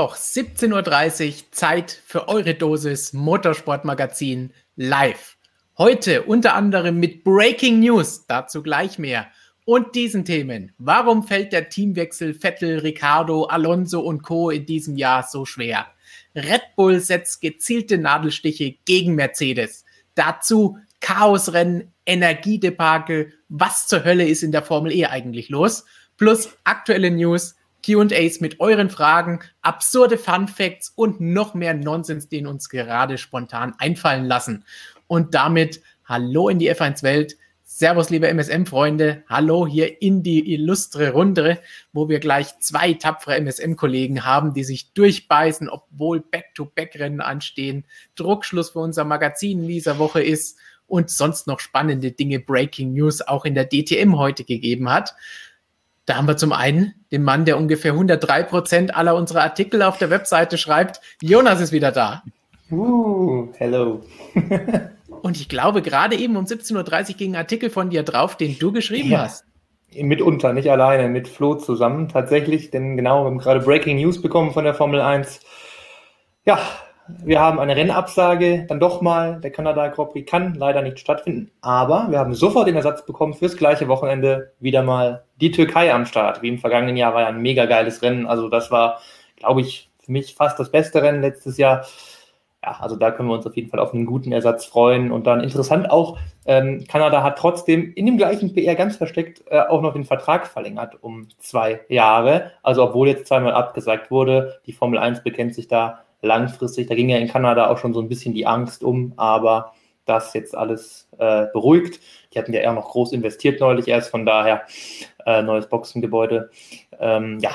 Mittwoch, 17.30 Uhr, Zeit für eure Dosis Motorsportmagazin live. Heute unter anderem mit Breaking News, dazu gleich mehr. Und diesen Themen. Warum fällt der Teamwechsel Vettel, Ricardo, Alonso und Co. in diesem Jahr so schwer? Red Bull setzt gezielte Nadelstiche gegen Mercedes. Dazu Chaosrennen, Energiedebakel. Was zur Hölle ist in der Formel E eigentlich los? Plus aktuelle News, QAs mit euren Fragen, absurde Fun Facts und noch mehr Nonsens, den uns gerade spontan einfallen lassen. Und damit hallo in die F1-Welt. Servus, liebe MSM-Freunde. Hallo hier in die illustre Runde, wo wir gleich zwei tapfere MSM-Kollegen haben, die sich durchbeißen, obwohl Back-to-Back-Rennen anstehen, Druckschluss für unser Magazin in dieser Woche ist und sonst noch spannende Dinge, Breaking News auch in der DTM heute gegeben hat. Da haben wir zum einen den Mann, der ungefähr 103 Prozent aller unserer Artikel auf der Webseite schreibt. Jonas ist wieder da. Uh, hello. Und ich glaube, gerade eben um 17.30 Uhr ging ein Artikel von dir drauf, den du geschrieben ja. hast. Mitunter, nicht alleine, mit Flo zusammen tatsächlich, denn genau, wir haben gerade Breaking News bekommen von der Formel 1. Ja, wir haben eine Rennabsage, dann doch mal. Der Kanada Grand Prix kann leider nicht stattfinden. Aber wir haben sofort den Ersatz bekommen fürs gleiche Wochenende wieder mal die Türkei am Start. Wie im vergangenen Jahr war ja ein mega geiles Rennen. Also das war, glaube ich, für mich fast das beste Rennen letztes Jahr. Ja, also da können wir uns auf jeden Fall auf einen guten Ersatz freuen. Und dann interessant auch, ähm, Kanada hat trotzdem in dem gleichen PR ganz versteckt äh, auch noch den Vertrag verlängert um zwei Jahre. Also obwohl jetzt zweimal abgesagt wurde, die Formel 1 bekennt sich da langfristig. Da ging ja in Kanada auch schon so ein bisschen die Angst um, aber das jetzt alles äh, beruhigt. Die hatten ja eher noch groß investiert neulich erst, von daher äh, neues Boxengebäude. Ähm, ja,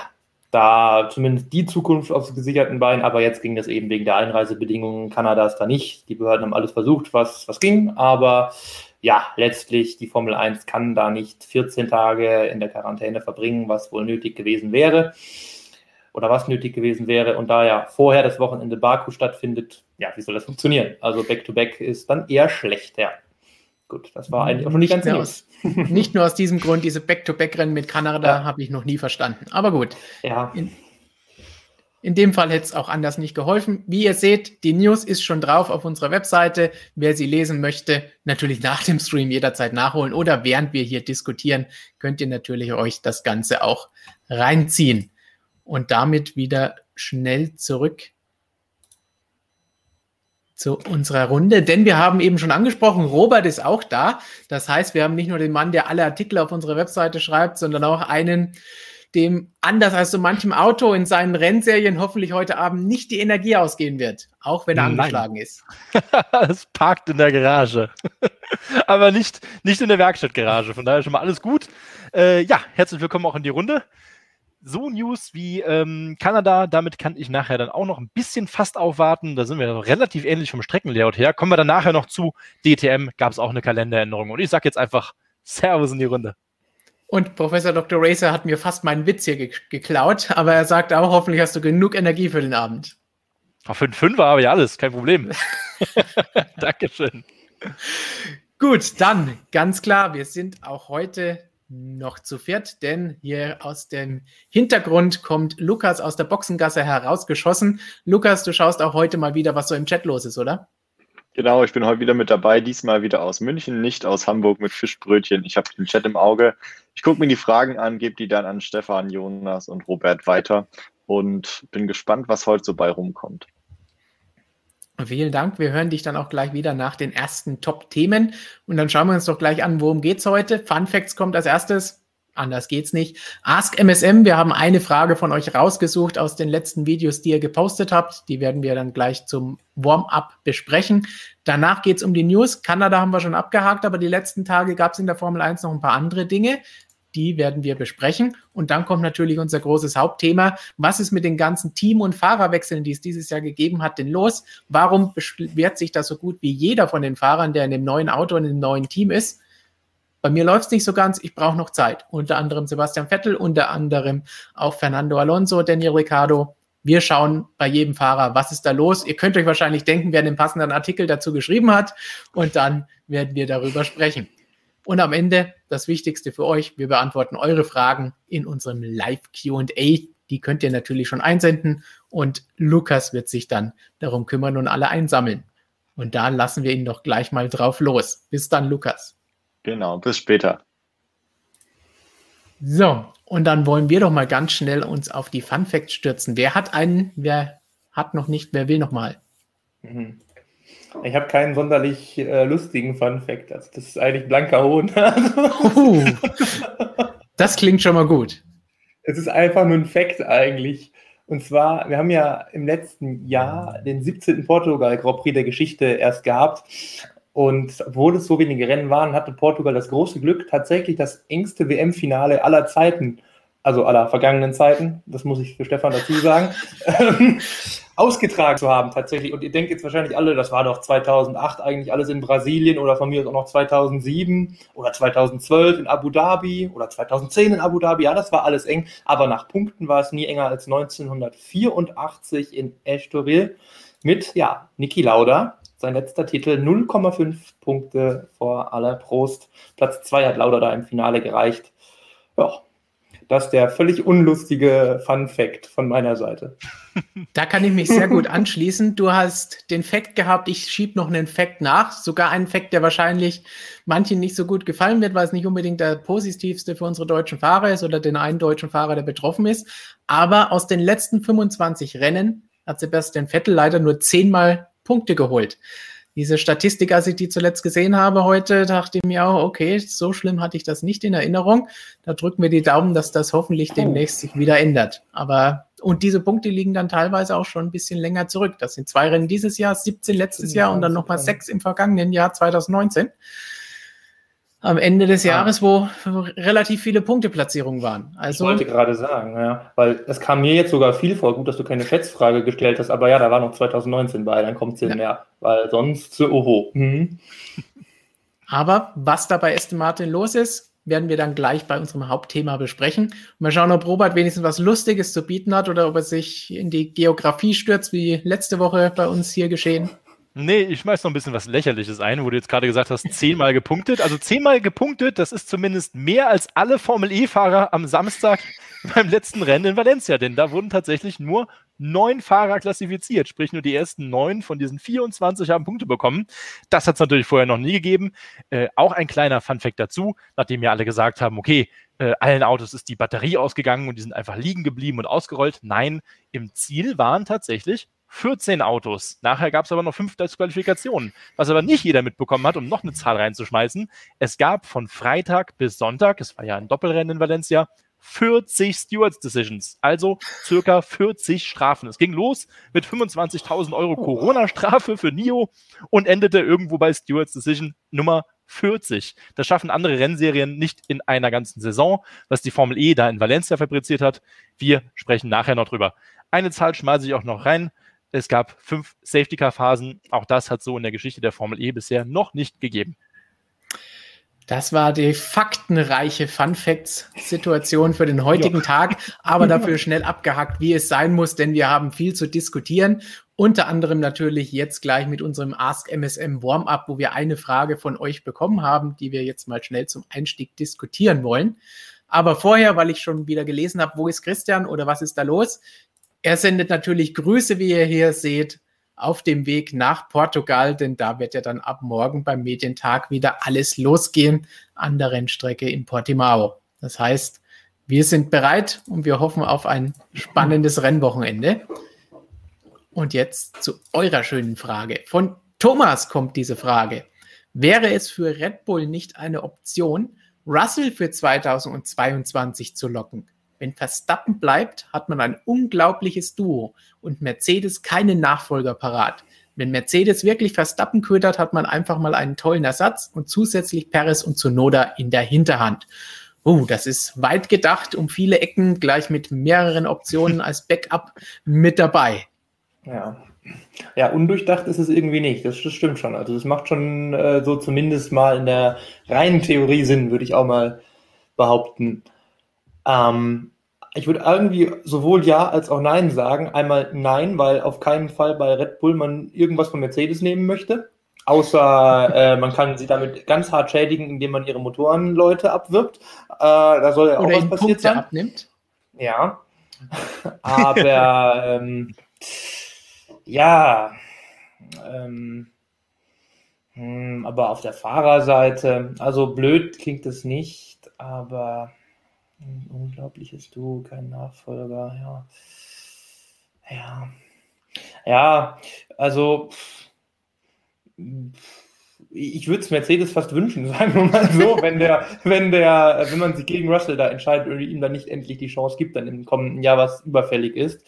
da zumindest die Zukunft aufs gesicherten Bein, aber jetzt ging das eben wegen der Einreisebedingungen Kanadas da nicht. Die Behörden haben alles versucht, was, was ging, aber ja, letztlich die Formel 1 kann da nicht 14 Tage in der Quarantäne verbringen, was wohl nötig gewesen wäre oder was nötig gewesen wäre. Und da ja vorher das Wochenende Baku stattfindet, ja, wie soll das funktionieren? Also Back-to-Back -back ist dann eher schlecht, ja. Gut, das war eigentlich auch nicht ganz aus, Nicht nur aus diesem Grund, diese Back-to-Back-Rennen mit Kanada ja. habe ich noch nie verstanden. Aber gut. Ja. In, in dem Fall hätte es auch anders nicht geholfen. Wie ihr seht, die News ist schon drauf auf unserer Webseite. Wer sie lesen möchte, natürlich nach dem Stream jederzeit nachholen oder während wir hier diskutieren, könnt ihr natürlich euch das Ganze auch reinziehen und damit wieder schnell zurück zu unserer Runde, denn wir haben eben schon angesprochen, Robert ist auch da. Das heißt, wir haben nicht nur den Mann, der alle Artikel auf unserer Webseite schreibt, sondern auch einen, dem anders als so manchem Auto in seinen Rennserien hoffentlich heute Abend nicht die Energie ausgehen wird, auch wenn er Nein. angeschlagen ist. es parkt in der Garage, aber nicht, nicht in der Werkstattgarage. Von daher schon mal alles gut. Äh, ja, herzlich willkommen auch in die Runde so News wie ähm, Kanada, damit kann ich nachher dann auch noch ein bisschen fast aufwarten. Da sind wir relativ ähnlich vom Streckenlayout her. Kommen wir dann nachher noch zu DTM, gab es auch eine Kalenderänderung. Und ich sage jetzt einfach Servus in die Runde. Und Professor Dr. Racer hat mir fast meinen Witz hier ge geklaut, aber er sagt auch, hoffentlich hast du genug Energie für den Abend. Auf 5 5 habe ich alles, kein Problem. Dankeschön. Gut, dann ganz klar, wir sind auch heute noch zu viert, denn hier aus dem Hintergrund kommt Lukas aus der Boxengasse herausgeschossen. Lukas, du schaust auch heute mal wieder, was so im Chat los ist, oder? Genau, ich bin heute wieder mit dabei, diesmal wieder aus München, nicht aus Hamburg mit Fischbrötchen. Ich habe den Chat im Auge. Ich gucke mir die Fragen an, gebe die dann an Stefan, Jonas und Robert weiter und bin gespannt, was heute so bei rumkommt. Vielen Dank. Wir hören dich dann auch gleich wieder nach den ersten Top-Themen. Und dann schauen wir uns doch gleich an, worum geht's heute. Fun Facts kommt als erstes. Anders geht's nicht. Ask MSM. Wir haben eine Frage von euch rausgesucht aus den letzten Videos, die ihr gepostet habt. Die werden wir dann gleich zum Warm-up besprechen. Danach geht's um die News. Kanada haben wir schon abgehakt, aber die letzten Tage gab es in der Formel 1 noch ein paar andere Dinge die werden wir besprechen. Und dann kommt natürlich unser großes Hauptthema. Was ist mit den ganzen Team- und Fahrerwechseln, die es dieses Jahr gegeben hat, denn los? Warum beschwert sich das so gut wie jeder von den Fahrern, der in dem neuen Auto und dem neuen Team ist? Bei mir läuft es nicht so ganz, ich brauche noch Zeit. Unter anderem Sebastian Vettel, unter anderem auch Fernando Alonso, Daniel Ricciardo. Wir schauen bei jedem Fahrer, was ist da los. Ihr könnt euch wahrscheinlich denken, wer den passenden Artikel dazu geschrieben hat. Und dann werden wir darüber sprechen. Und am Ende das Wichtigste für euch, wir beantworten eure Fragen in unserem Live QA, Die könnt ihr natürlich schon einsenden und Lukas wird sich dann darum kümmern und alle einsammeln. Und da lassen wir ihn doch gleich mal drauf los. Bis dann, Lukas. Genau, bis später. So, und dann wollen wir doch mal ganz schnell uns auf die Fun Facts stürzen. Wer hat einen, wer hat noch nicht, wer will noch mal? Mhm. Ich habe keinen sonderlich äh, lustigen Fun Fact. Also das ist eigentlich blanker Hohn. uh, das klingt schon mal gut. Es ist einfach nur ein Fact eigentlich. Und zwar, wir haben ja im letzten Jahr den 17. Portugal Grand Prix der Geschichte erst gehabt. Und obwohl es so wenige Rennen waren, hatte Portugal das große Glück, tatsächlich das engste WM-Finale aller Zeiten, also aller vergangenen Zeiten, das muss ich für Stefan dazu sagen, ausgetragen zu haben tatsächlich. Und ihr denkt jetzt wahrscheinlich alle, das war doch 2008 eigentlich alles in Brasilien oder von mir auch noch 2007 oder 2012 in Abu Dhabi oder 2010 in Abu Dhabi. Ja, das war alles eng, aber nach Punkten war es nie enger als 1984 in Estoril mit, ja, Niki Lauda. Sein letzter Titel 0,5 Punkte vor aller Prost. Platz 2 hat Lauda da im Finale gereicht. Ja, das ist der völlig unlustige Fun Fact von meiner Seite. Da kann ich mich sehr gut anschließen. Du hast den Fact gehabt, ich schiebe noch einen Fact nach. Sogar einen Fact, der wahrscheinlich manchen nicht so gut gefallen wird, weil es nicht unbedingt der positivste für unsere deutschen Fahrer ist oder den einen deutschen Fahrer, der betroffen ist. Aber aus den letzten 25 Rennen hat Sebastian Vettel leider nur zehnmal Punkte geholt diese Statistik, als ich die zuletzt gesehen habe heute, dachte ich mir auch, okay, so schlimm hatte ich das nicht in Erinnerung. Da drücken wir die Daumen, dass das hoffentlich oh. demnächst sich wieder ändert. Aber, und diese Punkte liegen dann teilweise auch schon ein bisschen länger zurück. Das sind zwei Rennen dieses Jahr, 17 letztes Jahr und dann nochmal sechs im vergangenen Jahr 2019 am Ende des ah. Jahres, wo relativ viele Punkteplatzierungen waren. Also, ich wollte gerade sagen, ja, weil es kam mir jetzt sogar viel vor. Gut, dass du keine Schätzfrage gestellt hast, aber ja, da war noch 2019 bei, dann kommt es ja. mehr, weil sonst, oho. Mhm. Aber was da bei Aston Martin los ist, werden wir dann gleich bei unserem Hauptthema besprechen. Mal schauen, ob Robert wenigstens was Lustiges zu bieten hat oder ob er sich in die Geografie stürzt, wie letzte Woche bei uns hier geschehen. Nee, ich schmeiß noch ein bisschen was Lächerliches ein, wo du jetzt gerade gesagt hast, zehnmal gepunktet. Also zehnmal gepunktet, das ist zumindest mehr als alle Formel E-Fahrer am Samstag beim letzten Rennen in Valencia, denn da wurden tatsächlich nur neun Fahrer klassifiziert, sprich nur die ersten neun von diesen 24 haben Punkte bekommen. Das hat es natürlich vorher noch nie gegeben. Äh, auch ein kleiner Funfact dazu, nachdem ja alle gesagt haben, okay, äh, allen Autos ist die Batterie ausgegangen und die sind einfach liegen geblieben und ausgerollt. Nein, im Ziel waren tatsächlich 14 Autos. Nachher gab es aber noch fünf Disqualifikationen. Was aber nicht jeder mitbekommen hat, um noch eine Zahl reinzuschmeißen. Es gab von Freitag bis Sonntag, es war ja ein Doppelrennen in Valencia, 40 Stewards Decisions, also circa 40 Strafen. Es ging los mit 25.000 Euro Corona-Strafe für NIO und endete irgendwo bei Stewards Decision Nummer 40. Das schaffen andere Rennserien nicht in einer ganzen Saison, was die Formel E da in Valencia fabriziert hat. Wir sprechen nachher noch drüber. Eine Zahl schmeiße ich auch noch rein. Es gab fünf Safety-Car-Phasen. Auch das hat so in der Geschichte der Formel E bisher noch nicht gegeben. Das war die faktenreiche Fun Facts Situation für den heutigen. Tag, aber dafür schnell abgehackt, wie es sein muss, denn wir haben viel zu diskutieren. Unter anderem natürlich jetzt gleich mit unserem Ask MSM Warm-up, wo wir eine Frage von euch bekommen haben, die wir jetzt mal schnell zum Einstieg diskutieren wollen. Aber vorher, weil ich schon wieder gelesen habe, wo ist Christian oder was ist da los? Er sendet natürlich Grüße, wie ihr hier seht, auf dem Weg nach Portugal, denn da wird ja dann ab morgen beim Medientag wieder alles losgehen an der Rennstrecke in Portimao. Das heißt, wir sind bereit und wir hoffen auf ein spannendes Rennwochenende. Und jetzt zu eurer schönen Frage. Von Thomas kommt diese Frage. Wäre es für Red Bull nicht eine Option, Russell für 2022 zu locken? Wenn Verstappen bleibt, hat man ein unglaubliches Duo und Mercedes keinen Nachfolger parat. Wenn Mercedes wirklich Verstappen ködert, hat man einfach mal einen tollen Ersatz und zusätzlich Perez und Zunoda in der Hinterhand. Uh, das ist weit gedacht, um viele Ecken gleich mit mehreren Optionen als Backup mit dabei. Ja. Ja, undurchdacht ist es irgendwie nicht. Das, das stimmt schon. Also, das macht schon äh, so zumindest mal in der reinen Theorie Sinn, würde ich auch mal behaupten. Ähm, ich würde irgendwie sowohl Ja als auch Nein sagen. Einmal Nein, weil auf keinen Fall bei Red Bull man irgendwas von Mercedes nehmen möchte. Außer äh, man kann sie damit ganz hart schädigen, indem man ihre Motorenleute abwirbt. Äh, da soll ja auch Oder was passiert Punkte sein. Abnimmt. Ja. Aber ähm, ja, ähm, hm, aber auf der Fahrerseite, also blöd klingt es nicht, aber ein unglaubliches Du, kein Nachfolger, ja. Ja. Ja, also ich würde es Mercedes fast wünschen, sagen wir mal so, wenn der, wenn der, wenn man sich gegen Russell da entscheidet und ihm dann nicht endlich die Chance gibt, dann im kommenden Jahr was überfällig ist,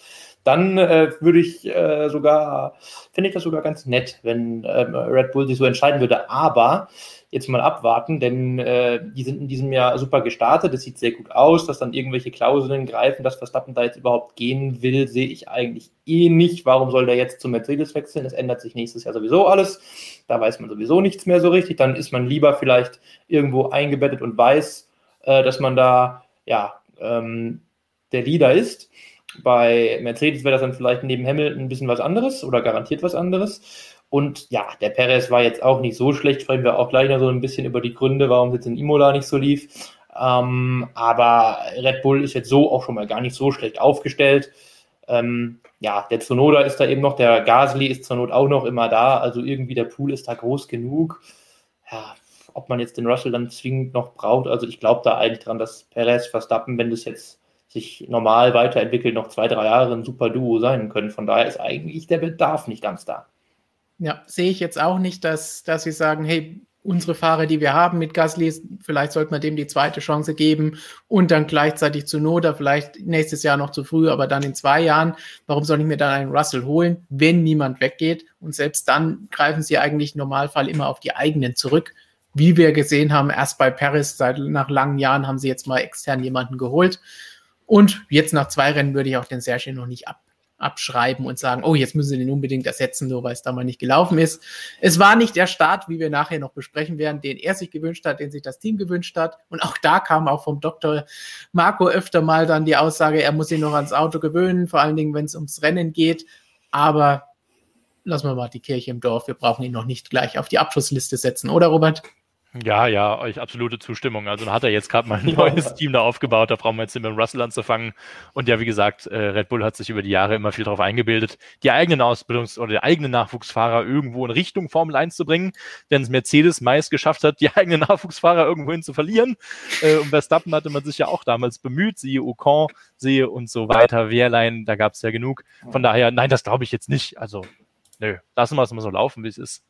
dann äh, würde ich äh, sogar, finde ich das sogar ganz nett, wenn äh, Red Bull sich so entscheiden würde. Aber jetzt mal abwarten, denn äh, die sind in diesem Jahr super gestartet. Es sieht sehr gut aus, dass dann irgendwelche Klauseln greifen, dass Verstappen da jetzt überhaupt gehen will, sehe ich eigentlich eh nicht. Warum soll der jetzt zu Mercedes wechseln? Es ändert sich nächstes Jahr sowieso alles. Da weiß man sowieso nichts mehr so richtig. Dann ist man lieber vielleicht irgendwo eingebettet und weiß, äh, dass man da ja ähm, der Leader ist. Bei Mercedes wäre das dann vielleicht neben Hamilton ein bisschen was anderes oder garantiert was anderes. Und ja, der Perez war jetzt auch nicht so schlecht. Sprechen wir auch gleich noch so ein bisschen über die Gründe, warum es jetzt in Imola nicht so lief. Ähm, aber Red Bull ist jetzt so auch schon mal gar nicht so schlecht aufgestellt. Ähm, ja, der Tsunoda ist da eben noch, der Gasly ist zur Not auch noch immer da. Also irgendwie der Pool ist da groß genug. Ja, ob man jetzt den Russell dann zwingend noch braucht. Also ich glaube da eigentlich dran, dass Perez, Verstappen, wenn das jetzt sich normal weiterentwickelt, noch zwei, drei Jahre ein super Duo sein können. Von daher ist eigentlich der Bedarf nicht ganz da. Ja, sehe ich jetzt auch nicht, dass, dass sie sagen, hey, unsere Fahrer, die wir haben mit Gasly, vielleicht sollte man dem die zweite Chance geben und dann gleichzeitig zu Noda, vielleicht nächstes Jahr noch zu früh, aber dann in zwei Jahren. Warum soll ich mir dann einen Russell holen, wenn niemand weggeht? Und selbst dann greifen sie eigentlich im Normalfall immer auf die eigenen zurück. Wie wir gesehen haben, erst bei Paris, seit nach langen Jahren haben sie jetzt mal extern jemanden geholt. Und jetzt nach zwei Rennen würde ich auch den Sergio noch nicht ab, abschreiben und sagen, oh, jetzt müssen sie den unbedingt ersetzen, nur weil es da mal nicht gelaufen ist. Es war nicht der Start, wie wir nachher noch besprechen werden, den er sich gewünscht hat, den sich das Team gewünscht hat. Und auch da kam auch vom Dr. Marco öfter mal dann die Aussage, er muss sich noch ans Auto gewöhnen, vor allen Dingen, wenn es ums Rennen geht. Aber lassen wir mal die Kirche im Dorf. Wir brauchen ihn noch nicht gleich auf die Abschlussliste setzen, oder Robert? Ja, ja, euch absolute Zustimmung. Also hat er jetzt gerade mal ein neues. Team da aufgebaut, da brauchen wir jetzt mit dem Russell anzufangen. Und ja, wie gesagt, äh, Red Bull hat sich über die Jahre immer viel darauf eingebildet, die eigenen Ausbildungs- oder die eigenen Nachwuchsfahrer irgendwo in Richtung Formel 1 zu bringen, denn es Mercedes meist geschafft hat, die eigenen Nachwuchsfahrer irgendwohin zu verlieren. Äh, und Verstappen hatte man sich ja auch damals bemüht, siehe Ocon, sehe und so weiter, Wehrlein, da gab es ja genug. Von daher, nein, das glaube ich jetzt nicht. Also, nö, lassen wir es mal so laufen, wie es ist.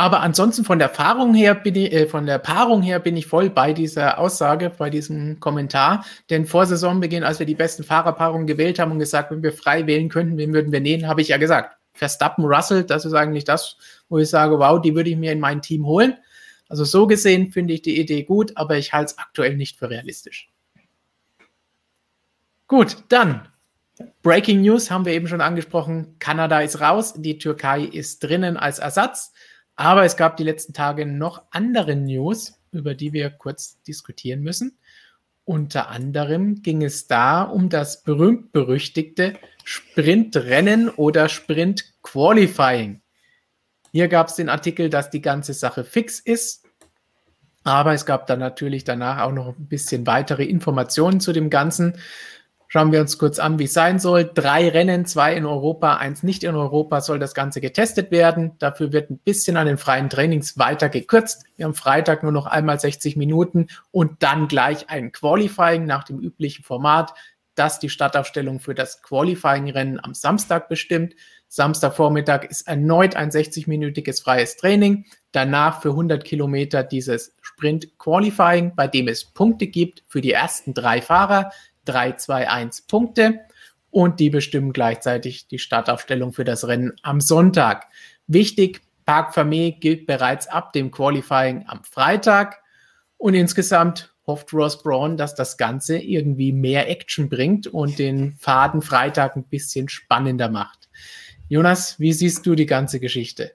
Aber ansonsten von der Erfahrung her bin ich, äh, von der Paarung her bin ich voll bei dieser Aussage, bei diesem Kommentar. Denn vor Saisonbeginn, als wir die besten Fahrerpaarungen gewählt haben und gesagt, wenn wir frei wählen könnten, wen würden wir nehmen, habe ich ja gesagt, Verstappen, Russell, das ist eigentlich das, wo ich sage, wow, die würde ich mir in mein Team holen. Also so gesehen finde ich die Idee gut, aber ich halte es aktuell nicht für realistisch. Gut, dann Breaking News haben wir eben schon angesprochen. Kanada ist raus, die Türkei ist drinnen als Ersatz. Aber es gab die letzten Tage noch andere News, über die wir kurz diskutieren müssen. Unter anderem ging es da um das berühmt-berüchtigte Sprintrennen oder Sprint-Qualifying. Hier gab es den Artikel, dass die ganze Sache fix ist. Aber es gab dann natürlich danach auch noch ein bisschen weitere Informationen zu dem Ganzen. Schauen wir uns kurz an, wie es sein soll. Drei Rennen, zwei in Europa, eins nicht in Europa, soll das Ganze getestet werden. Dafür wird ein bisschen an den freien Trainings weiter gekürzt. Wir haben Freitag nur noch einmal 60 Minuten und dann gleich ein Qualifying nach dem üblichen Format, das die Startaufstellung für das Qualifying-Rennen am Samstag bestimmt. Samstagvormittag ist erneut ein 60-minütiges freies Training. Danach für 100 Kilometer dieses Sprint Qualifying, bei dem es Punkte gibt für die ersten drei Fahrer. 3, 2, 1 Punkte und die bestimmen gleichzeitig die Startaufstellung für das Rennen am Sonntag. Wichtig, Park Fermé gilt bereits ab dem Qualifying am Freitag und insgesamt hofft Ross Braun, dass das Ganze irgendwie mehr Action bringt und den Faden Freitag ein bisschen spannender macht. Jonas, wie siehst du die ganze Geschichte?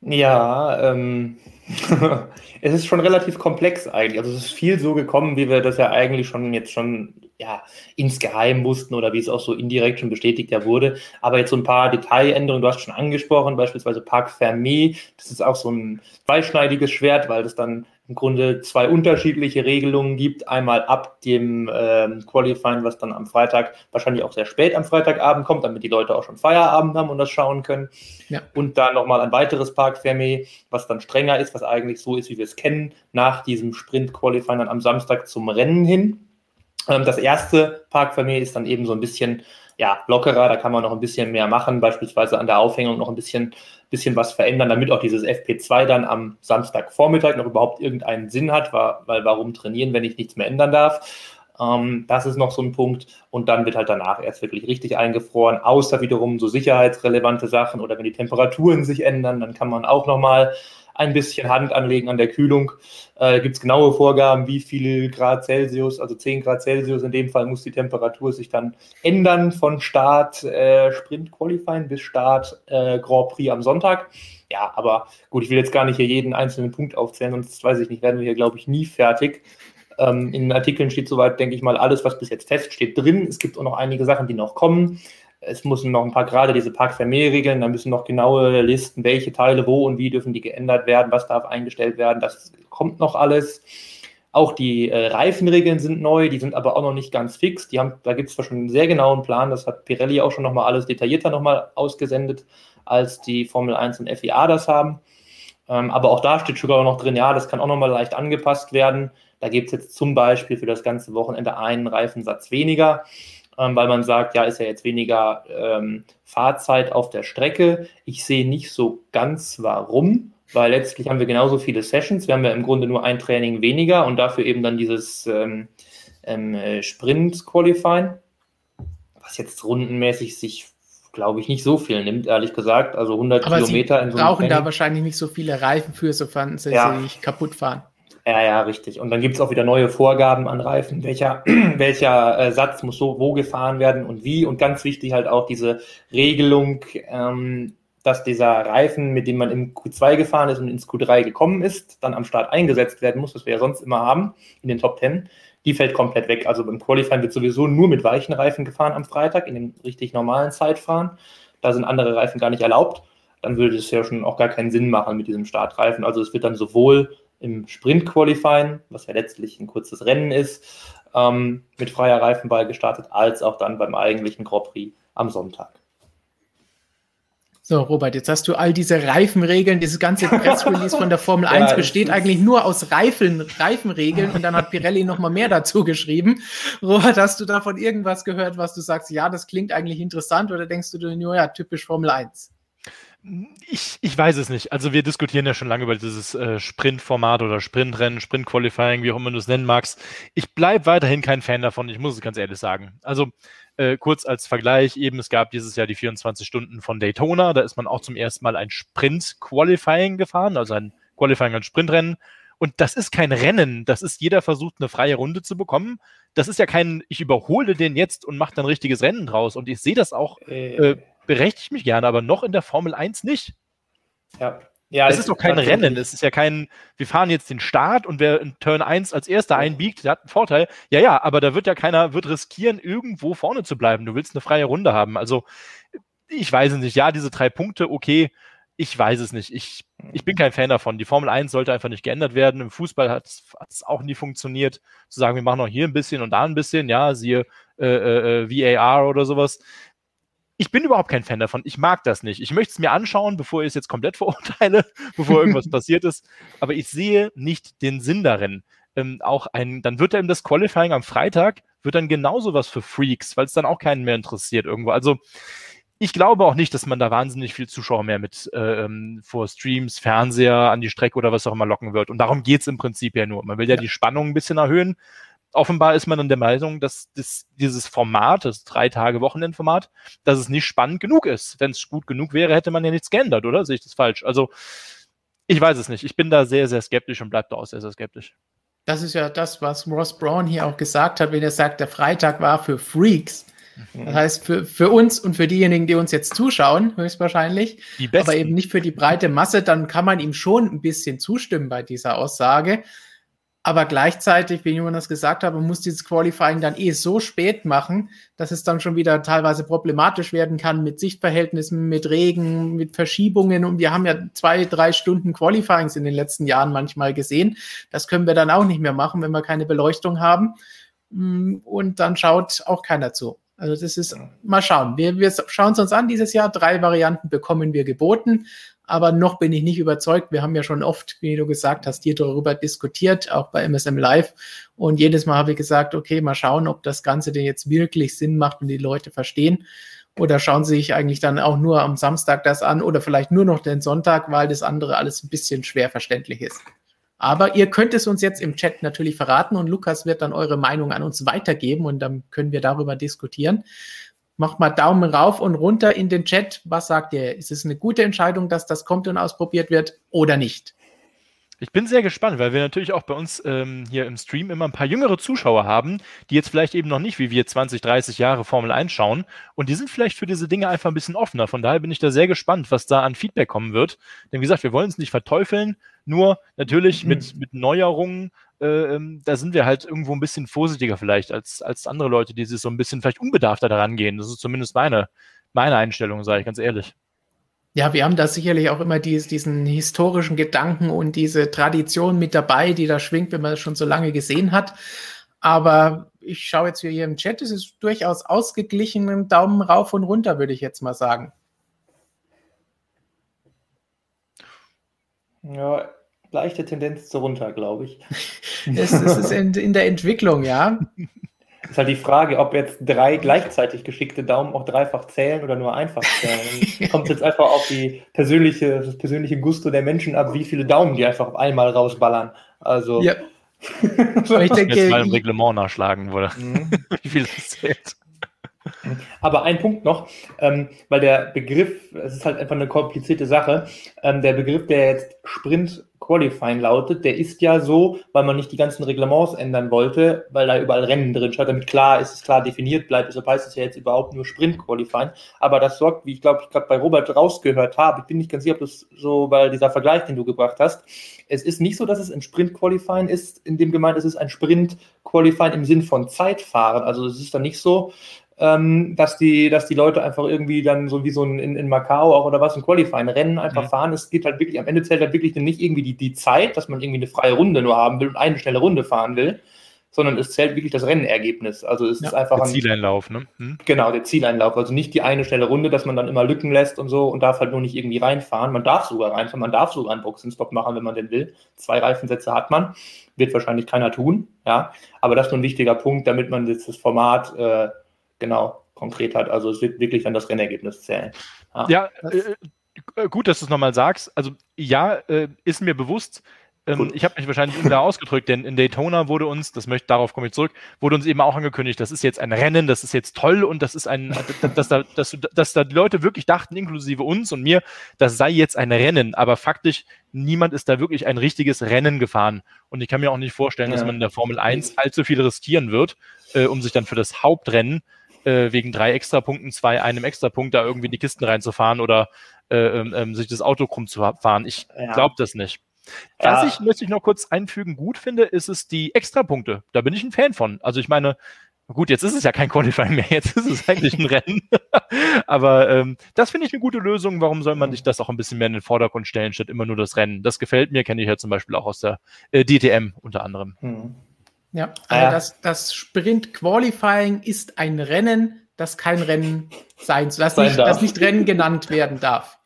Ja, ähm, es ist schon relativ komplex eigentlich. Also es ist viel so gekommen, wie wir das ja eigentlich schon jetzt schon ja, insgeheim mussten oder wie es auch so indirekt schon bestätigt ja wurde. Aber jetzt so ein paar Detailänderungen, du hast schon angesprochen, beispielsweise Park Fermé, das ist auch so ein zweischneidiges Schwert, weil das dann im Grunde zwei unterschiedliche Regelungen gibt. Einmal ab dem ähm, Qualifying, was dann am Freitag, wahrscheinlich auch sehr spät am Freitagabend kommt, damit die Leute auch schon Feierabend haben und das schauen können. Ja. Und dann nochmal ein weiteres Park Fermé, was dann strenger ist, was eigentlich so ist, wie wir es kennen, nach diesem Sprint-Qualifying dann am Samstag zum Rennen hin. Ähm, das erste Park Fermé ist dann eben so ein bisschen ja, lockerer, da kann man noch ein bisschen mehr machen, beispielsweise an der Aufhängung noch ein bisschen, bisschen was verändern, damit auch dieses FP2 dann am Samstagvormittag noch überhaupt irgendeinen Sinn hat, weil warum trainieren, wenn ich nichts mehr ändern darf. Ähm, das ist noch so ein Punkt. Und dann wird halt danach erst wirklich richtig eingefroren, außer wiederum so sicherheitsrelevante Sachen oder wenn die Temperaturen sich ändern, dann kann man auch nochmal ein bisschen Hand anlegen an der Kühlung. Äh, Gibt es genaue Vorgaben, wie viel Grad Celsius, also 10 Grad Celsius in dem Fall muss die Temperatur sich dann ändern von Start äh, Sprint Qualifying bis Start äh, Grand Prix am Sonntag. Ja, aber gut, ich will jetzt gar nicht hier jeden einzelnen Punkt aufzählen, sonst weiß ich nicht, werden wir hier, glaube ich, nie fertig. Ähm, in den Artikeln steht soweit, denke ich mal, alles, was bis jetzt feststeht, drin. Es gibt auch noch einige Sachen, die noch kommen. Es müssen noch ein paar gerade diese Park Regeln, da müssen noch genaue Listen, welche Teile wo und wie dürfen die geändert werden, was darf eingestellt werden. Das kommt noch alles. Auch die äh, Reifenregeln sind neu, die sind aber auch noch nicht ganz fix. Die haben, da gibt es schon einen sehr genauen Plan, das hat Pirelli auch schon nochmal alles detaillierter nochmal ausgesendet, als die Formel 1 und FIA das haben. Ähm, aber auch da steht sogar noch drin, ja, das kann auch nochmal leicht angepasst werden. Da gibt es jetzt zum Beispiel für das ganze Wochenende einen Reifensatz weniger ähm, weil man sagt, ja, ist ja jetzt weniger ähm, Fahrzeit auf der Strecke. Ich sehe nicht so ganz warum, weil letztlich haben wir genauso viele Sessions. Wir haben ja im Grunde nur ein Training weniger und dafür eben dann dieses ähm, ähm äh, Sprint-Qualifying, was jetzt rundenmäßig sich glaube ich, nicht so viel nimmt, ehrlich gesagt. Also 100 Aber Kilometer Sie in so einem brauchen da wahrscheinlich nicht so viele Reifen für, sofern sie ja. sich kaputt fahren. Ja, ja, richtig. Und dann gibt es auch wieder neue Vorgaben an Reifen, welcher, welcher äh, Satz muss so wo gefahren werden und wie. Und ganz wichtig halt auch diese Regelung, ähm, dass dieser Reifen, mit dem man im Q2 gefahren ist und ins Q3 gekommen ist, dann am Start eingesetzt werden muss, was wir ja sonst immer haben in den Top 10, die fällt komplett weg. Also beim Qualifying wird sowieso nur mit weichen Reifen gefahren am Freitag, in dem richtig normalen Zeitfahren. Da sind andere Reifen gar nicht erlaubt. Dann würde es ja schon auch gar keinen Sinn machen mit diesem Startreifen. Also es wird dann sowohl im Sprint-Qualifying, was ja letztlich ein kurzes Rennen ist, ähm, mit freier Reifenball gestartet, als auch dann beim eigentlichen Grand Prix am Sonntag. So, Robert, jetzt hast du all diese Reifenregeln, dieses ganze Pressrelease von der Formel 1 ja, besteht eigentlich nur aus Reifen, Reifenregeln und dann hat Pirelli nochmal mehr dazu geschrieben. Robert, hast du davon irgendwas gehört, was du sagst, ja, das klingt eigentlich interessant oder denkst du nur, ja, typisch Formel 1? Ich, ich weiß es nicht. Also wir diskutieren ja schon lange über dieses äh, Sprint-Format oder Sprintrennen, Sprint-Qualifying, wie auch immer du es nennen magst. Ich bleibe weiterhin kein Fan davon, ich muss es ganz ehrlich sagen. Also äh, kurz als Vergleich, eben es gab dieses Jahr die 24 Stunden von Daytona, da ist man auch zum ersten Mal ein Sprint-Qualifying gefahren, also ein Qualifying und Sprintrennen. Und das ist kein Rennen, das ist jeder versucht, eine freie Runde zu bekommen. Das ist ja kein, ich überhole den jetzt und mache dann ein richtiges Rennen draus. Und ich sehe das auch äh, äh berechtigt mich gerne, aber noch in der Formel 1 nicht. Ja. Ja, es ist doch kein Rennen. Es ist ja kein, wir fahren jetzt den Start und wer in Turn 1 als erster einbiegt, der hat einen Vorteil. Ja, ja, aber da wird ja keiner, wird riskieren, irgendwo vorne zu bleiben. Du willst eine freie Runde haben. Also, ich weiß es nicht. Ja, diese drei Punkte, okay, ich weiß es nicht. Ich, ich bin kein Fan davon. Die Formel 1 sollte einfach nicht geändert werden. Im Fußball hat es auch nie funktioniert, zu sagen, wir machen noch hier ein bisschen und da ein bisschen, ja, siehe äh, äh, äh VAR oder sowas ich bin überhaupt kein Fan davon. Ich mag das nicht. Ich möchte es mir anschauen, bevor ich es jetzt komplett verurteile, bevor irgendwas passiert ist. Aber ich sehe nicht den Sinn darin. Ähm, auch ein, dann wird dann das Qualifying am Freitag, wird dann genauso was für Freaks, weil es dann auch keinen mehr interessiert irgendwo. Also ich glaube auch nicht, dass man da wahnsinnig viel Zuschauer mehr mit ähm, vor Streams, Fernseher an die Strecke oder was auch immer locken wird. Und darum geht es im Prinzip ja nur. Man will ja, ja die Spannung ein bisschen erhöhen offenbar ist man dann der Meinung, dass das, dieses Format, das drei Tage Wochenendformat, dass es nicht spannend genug ist. Wenn es gut genug wäre, hätte man ja nichts geändert, oder? Sehe ich das falsch? Also, ich weiß es nicht. Ich bin da sehr, sehr skeptisch und bleibe da auch sehr, sehr skeptisch. Das ist ja das, was Ross Brown hier auch gesagt hat, wenn er sagt, der Freitag war für Freaks. Mhm. Das heißt, für, für uns und für diejenigen, die uns jetzt zuschauen, höchstwahrscheinlich, aber eben nicht für die breite Masse, dann kann man ihm schon ein bisschen zustimmen bei dieser Aussage. Aber gleichzeitig, wie Jonas gesagt hat, man muss dieses Qualifying dann eh so spät machen, dass es dann schon wieder teilweise problematisch werden kann mit Sichtverhältnissen, mit Regen, mit Verschiebungen. Und wir haben ja zwei, drei Stunden Qualifyings in den letzten Jahren manchmal gesehen. Das können wir dann auch nicht mehr machen, wenn wir keine Beleuchtung haben. Mm, und dann schaut auch keiner zu. Also das ist, mal schauen. Wir, wir schauen es uns an dieses Jahr. Drei Varianten bekommen wir geboten aber noch bin ich nicht überzeugt. Wir haben ja schon oft, wie du gesagt hast, hier darüber diskutiert, auch bei MSM Live. Und jedes Mal habe ich gesagt, okay, mal schauen, ob das Ganze denn jetzt wirklich Sinn macht und die Leute verstehen. Oder schauen sie sich eigentlich dann auch nur am Samstag das an oder vielleicht nur noch den Sonntag, weil das andere alles ein bisschen schwer verständlich ist. Aber ihr könnt es uns jetzt im Chat natürlich verraten und Lukas wird dann eure Meinung an uns weitergeben und dann können wir darüber diskutieren. Macht mal Daumen rauf und runter in den Chat. Was sagt ihr? Ist es eine gute Entscheidung, dass das kommt und ausprobiert wird oder nicht? Ich bin sehr gespannt, weil wir natürlich auch bei uns ähm, hier im Stream immer ein paar jüngere Zuschauer haben, die jetzt vielleicht eben noch nicht wie wir 20, 30 Jahre Formel 1 schauen. Und die sind vielleicht für diese Dinge einfach ein bisschen offener. Von daher bin ich da sehr gespannt, was da an Feedback kommen wird. Denn wie gesagt, wir wollen es nicht verteufeln, nur natürlich mhm. mit, mit Neuerungen, äh, ähm, da sind wir halt irgendwo ein bisschen vorsichtiger vielleicht als, als andere Leute, die sich so ein bisschen vielleicht unbedarfter daran gehen. Das ist zumindest meine, meine Einstellung, sage ich ganz ehrlich. Ja, wir haben da sicherlich auch immer dies, diesen historischen Gedanken und diese Tradition mit dabei, die da schwingt, wenn man das schon so lange gesehen hat. Aber ich schaue jetzt hier im Chat, es ist durchaus ausgeglichen, einen Daumen rauf und runter, würde ich jetzt mal sagen. Ja, leichte Tendenz zu runter, glaube ich. es, es ist in, in der Entwicklung, ja. ist halt die Frage, ob jetzt drei gleichzeitig geschickte Daumen auch dreifach zählen oder nur einfach zählen. Kommt jetzt einfach auf die persönliche, das persönliche Gusto der Menschen ab, wie viele Daumen die einfach auf einmal rausballern. Also. Ja. ich denke, jetzt mal im Reglement nachschlagen wurde. Mhm. wie viel das zählt. Aber ein Punkt noch, ähm, weil der Begriff, es ist halt einfach eine komplizierte Sache, ähm, der Begriff, der jetzt Sprint Qualifying lautet, der ist ja so, weil man nicht die ganzen Reglements ändern wollte, weil da überall Rennen drin steht, damit klar ist, es klar definiert bleibt. Deshalb heißt es ja jetzt überhaupt nur Sprint Qualifying. Aber das sorgt, wie ich glaube, ich gerade bei Robert rausgehört habe, ich bin nicht ganz sicher, ob das so, weil dieser Vergleich, den du gebracht hast, es ist nicht so, dass es ein Sprint Qualifying ist, in dem gemeint es ist ein Sprint Qualifying im Sinn von Zeitfahren. Also es ist dann nicht so, ähm, dass, die, dass die Leute einfach irgendwie dann so wie so ein, in, in Macau auch oder was, ein Qualifying-Rennen einfach mhm. fahren. Es geht halt wirklich, am Ende zählt halt wirklich nicht irgendwie die, die Zeit, dass man irgendwie eine freie Runde nur haben will und eine schnelle Runde fahren will, sondern es zählt wirklich das Rennergebnis. Also es ja, ist einfach der Zieleinlauf, ne? Hm? Genau, der Zieleinlauf. Also nicht die eine schnelle Runde, dass man dann immer Lücken lässt und so und darf halt nur nicht irgendwie reinfahren. Man darf sogar reinfahren, man darf sogar einen Boxenstopp machen, wenn man denn will. Zwei Reifensätze hat man. Wird wahrscheinlich keiner tun, ja. Aber das ist nur ein wichtiger Punkt, damit man jetzt das Format äh, genau konkret hat. Also es wird wirklich dann das Rennergebnis zählen. Ja, ja äh, äh, gut, dass du es nochmal sagst. Also ja, äh, ist mir bewusst. Ähm, ich habe mich wahrscheinlich da ausgedrückt, denn in Daytona wurde uns, das möchte, darauf komme ich zurück, wurde uns eben auch angekündigt, das ist jetzt ein Rennen, das ist jetzt toll und das ist ein, dass da, dass, dass da die Leute wirklich dachten, inklusive uns und mir, das sei jetzt ein Rennen, aber faktisch niemand ist da wirklich ein richtiges Rennen gefahren. Und ich kann mir auch nicht vorstellen, ja. dass man in der Formel 1 allzu viel riskieren wird, äh, um sich dann für das Hauptrennen äh, wegen drei Extrapunkten, zwei einem Extrapunkt da irgendwie in die Kisten reinzufahren oder äh, ähm, ähm sich das Auto krumm zu fahren. Ich ja. glaube das nicht. Was ja. ich, möchte ich noch kurz einfügen, gut finde, ist es die Extrapunkte. Da bin ich ein Fan von. Also ich meine, gut, jetzt ist es ja kein Qualifying mehr, jetzt ist es eigentlich ein Rennen. Aber ähm, das finde ich eine gute Lösung. Warum soll man sich das auch ein bisschen mehr in den Vordergrund stellen, statt immer nur das Rennen? Das gefällt mir, kenne ich ja zum Beispiel auch aus der äh, DTM unter anderem. Hm. Ja, also das, das Sprint Qualifying ist ein Rennen, das kein Rennen sein, das nicht, das nicht Rennen genannt werden darf.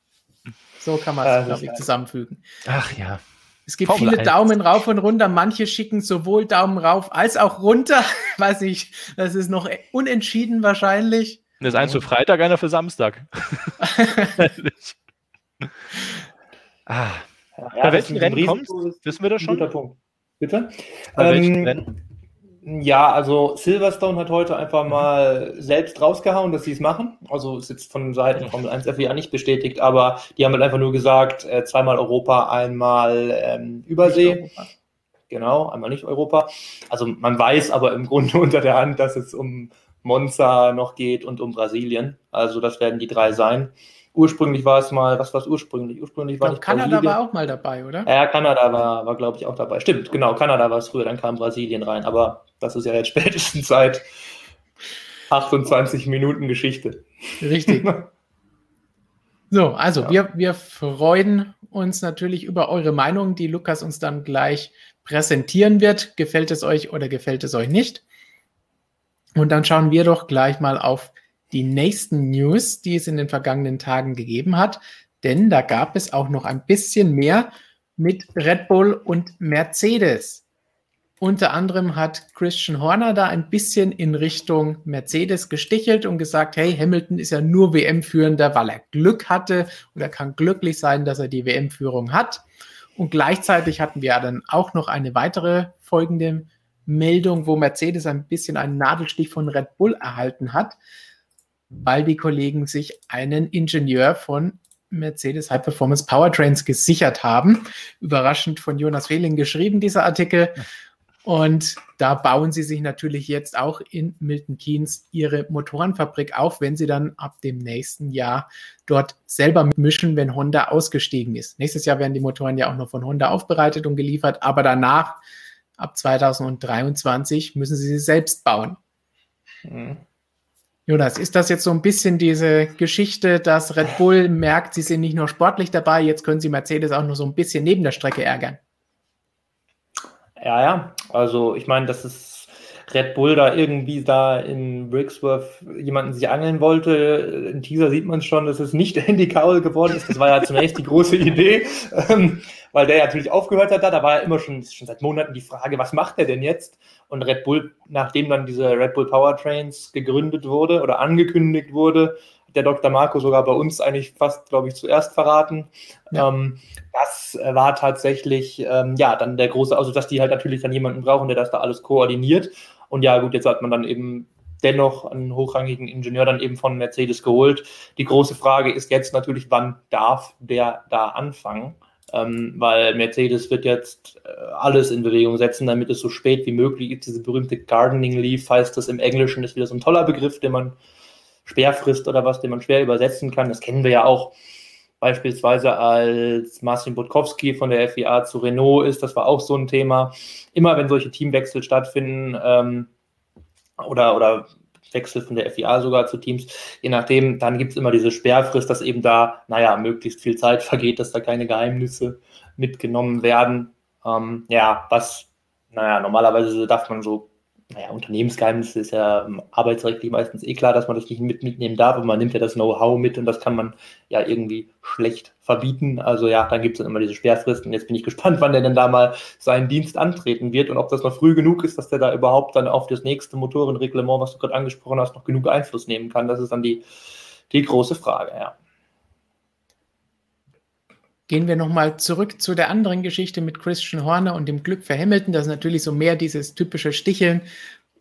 So kann man es, glaube ich, zusammenfügen. Ach ja. Es gibt Formel viele 1. Daumen rauf und runter. Manche schicken sowohl Daumen rauf als auch runter. Weiß ich, das ist noch unentschieden wahrscheinlich. Das ist eins für Freitag, einer für Samstag. ah. Ja, Bei welchen Rennen kommt Wissen wir das schon? Guter Punkt. Bitte? Ähm, ja, also Silverstone hat heute einfach mhm. mal selbst rausgehauen, dass sie es machen. Also ist jetzt von Seiten Formel 1 FIA nicht bestätigt, aber die haben halt einfach nur gesagt, äh, zweimal Europa, einmal ähm, Übersee. Genau, einmal nicht Europa. Also man weiß aber im Grunde unter der Hand, dass es um Monza noch geht und um Brasilien. Also das werden die drei sein. Ursprünglich war es mal, was war es ursprünglich? Ursprünglich war ich glaub, Kanada Brasilien. war auch mal dabei, oder? Ja, Kanada war, war glaube ich, auch dabei. Stimmt, genau, Kanada war es früher, dann kam Brasilien rein, aber das ist ja jetzt spätestens seit 28 Minuten Geschichte. Richtig. So, also ja. wir, wir freuen uns natürlich über eure Meinung, die Lukas uns dann gleich präsentieren wird. Gefällt es euch oder gefällt es euch nicht? Und dann schauen wir doch gleich mal auf die nächsten News, die es in den vergangenen Tagen gegeben hat. Denn da gab es auch noch ein bisschen mehr mit Red Bull und Mercedes. Unter anderem hat Christian Horner da ein bisschen in Richtung Mercedes gestichelt und gesagt, hey, Hamilton ist ja nur WM-Führender, weil er Glück hatte und er kann glücklich sein, dass er die WM-Führung hat. Und gleichzeitig hatten wir dann auch noch eine weitere folgende Meldung, wo Mercedes ein bisschen einen Nadelstich von Red Bull erhalten hat, weil die Kollegen sich einen Ingenieur von Mercedes High Performance Powertrains gesichert haben. Überraschend von Jonas Fehling geschrieben, dieser Artikel. Und da bauen sie sich natürlich jetzt auch in Milton Keynes ihre Motorenfabrik auf, wenn sie dann ab dem nächsten Jahr dort selber mischen, wenn Honda ausgestiegen ist. Nächstes Jahr werden die Motoren ja auch noch von Honda aufbereitet und geliefert, aber danach, ab 2023, müssen sie sie selbst bauen. Mhm. Jonas, ist das jetzt so ein bisschen diese Geschichte, dass Red Bull merkt, sie sind nicht nur sportlich dabei, jetzt können sie Mercedes auch nur so ein bisschen neben der Strecke ärgern? Ja, ja. Also ich meine, dass es Red Bull da irgendwie da in Brixworth jemanden sich angeln wollte. In Teaser sieht man schon, dass es nicht Andy Cowell geworden ist. Das war ja zunächst die große Idee, ähm, weil der ja natürlich aufgehört hat. Da, da war ja immer schon, schon seit Monaten die Frage, was macht er denn jetzt? Und Red Bull, nachdem dann diese Red Bull Powertrains gegründet wurde oder angekündigt wurde, der Dr. Marco sogar bei uns eigentlich fast, glaube ich, zuerst verraten. Ja. Ähm, das war tatsächlich, ähm, ja, dann der große, also dass die halt natürlich dann jemanden brauchen, der das da alles koordiniert. Und ja, gut, jetzt hat man dann eben dennoch einen hochrangigen Ingenieur dann eben von Mercedes geholt. Die große Frage ist jetzt natürlich, wann darf der da anfangen? Ähm, weil Mercedes wird jetzt äh, alles in Bewegung setzen, damit es so spät wie möglich ist. Diese berühmte Gardening Leave heißt das im Englischen, ist wieder so ein toller Begriff, den man Sperrfrist oder was, den man schwer übersetzen kann. Das kennen wir ja auch beispielsweise als Marcin Budkowski von der FIA zu Renault ist. Das war auch so ein Thema. Immer wenn solche Teamwechsel stattfinden ähm, oder, oder Wechsel von der FIA sogar zu Teams, je nachdem, dann gibt es immer diese Sperrfrist, dass eben da, naja, möglichst viel Zeit vergeht, dass da keine Geheimnisse mitgenommen werden. Ähm, ja, was, naja, normalerweise darf man so naja, Unternehmensgeheimnis ist ja arbeitsrechtlich meistens eh klar, dass man das nicht mit, mitnehmen darf und man nimmt ja das Know-how mit und das kann man ja irgendwie schlecht verbieten. Also ja, dann gibt es dann immer diese Sperrfristen. Jetzt bin ich gespannt, wann der denn da mal seinen Dienst antreten wird und ob das noch früh genug ist, dass der da überhaupt dann auf das nächste Motorenreglement, was du gerade angesprochen hast, noch genug Einfluss nehmen kann. Das ist dann die, die große Frage, ja. Gehen wir nochmal zurück zu der anderen Geschichte mit Christian Horner und dem Glück für Hamilton. Das ist natürlich so mehr dieses typische Sticheln,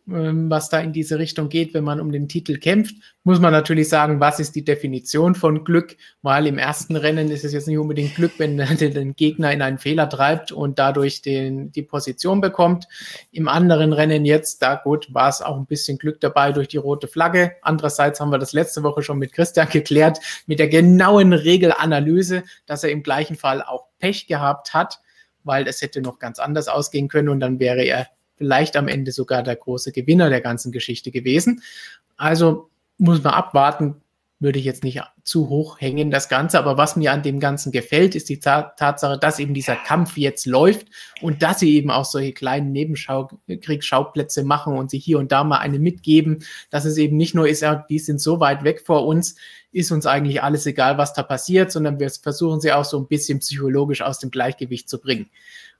was da in diese Richtung geht, wenn man um den Titel kämpft, muss man natürlich sagen, was ist die Definition von Glück? Weil im ersten Rennen ist es jetzt nicht unbedingt Glück, wenn der den Gegner in einen Fehler treibt und dadurch den, die Position bekommt. Im anderen Rennen jetzt, da gut, war es auch ein bisschen Glück dabei durch die rote Flagge. Andererseits haben wir das letzte Woche schon mit Christian geklärt, mit der genauen Regelanalyse, dass er im gleichen Fall auch Pech gehabt hat, weil es hätte noch ganz anders ausgehen können und dann wäre er vielleicht am Ende sogar der große Gewinner der ganzen Geschichte gewesen. Also muss man abwarten, würde ich jetzt nicht zu hoch hängen, das Ganze. Aber was mir an dem Ganzen gefällt, ist die Tatsache, dass eben dieser Kampf jetzt läuft und dass sie eben auch solche kleinen Nebenkriegsschauplätze machen und sich hier und da mal eine mitgeben, dass es eben nicht nur ist, die sind so weit weg vor uns, ist uns eigentlich alles egal, was da passiert, sondern wir versuchen sie auch so ein bisschen psychologisch aus dem Gleichgewicht zu bringen.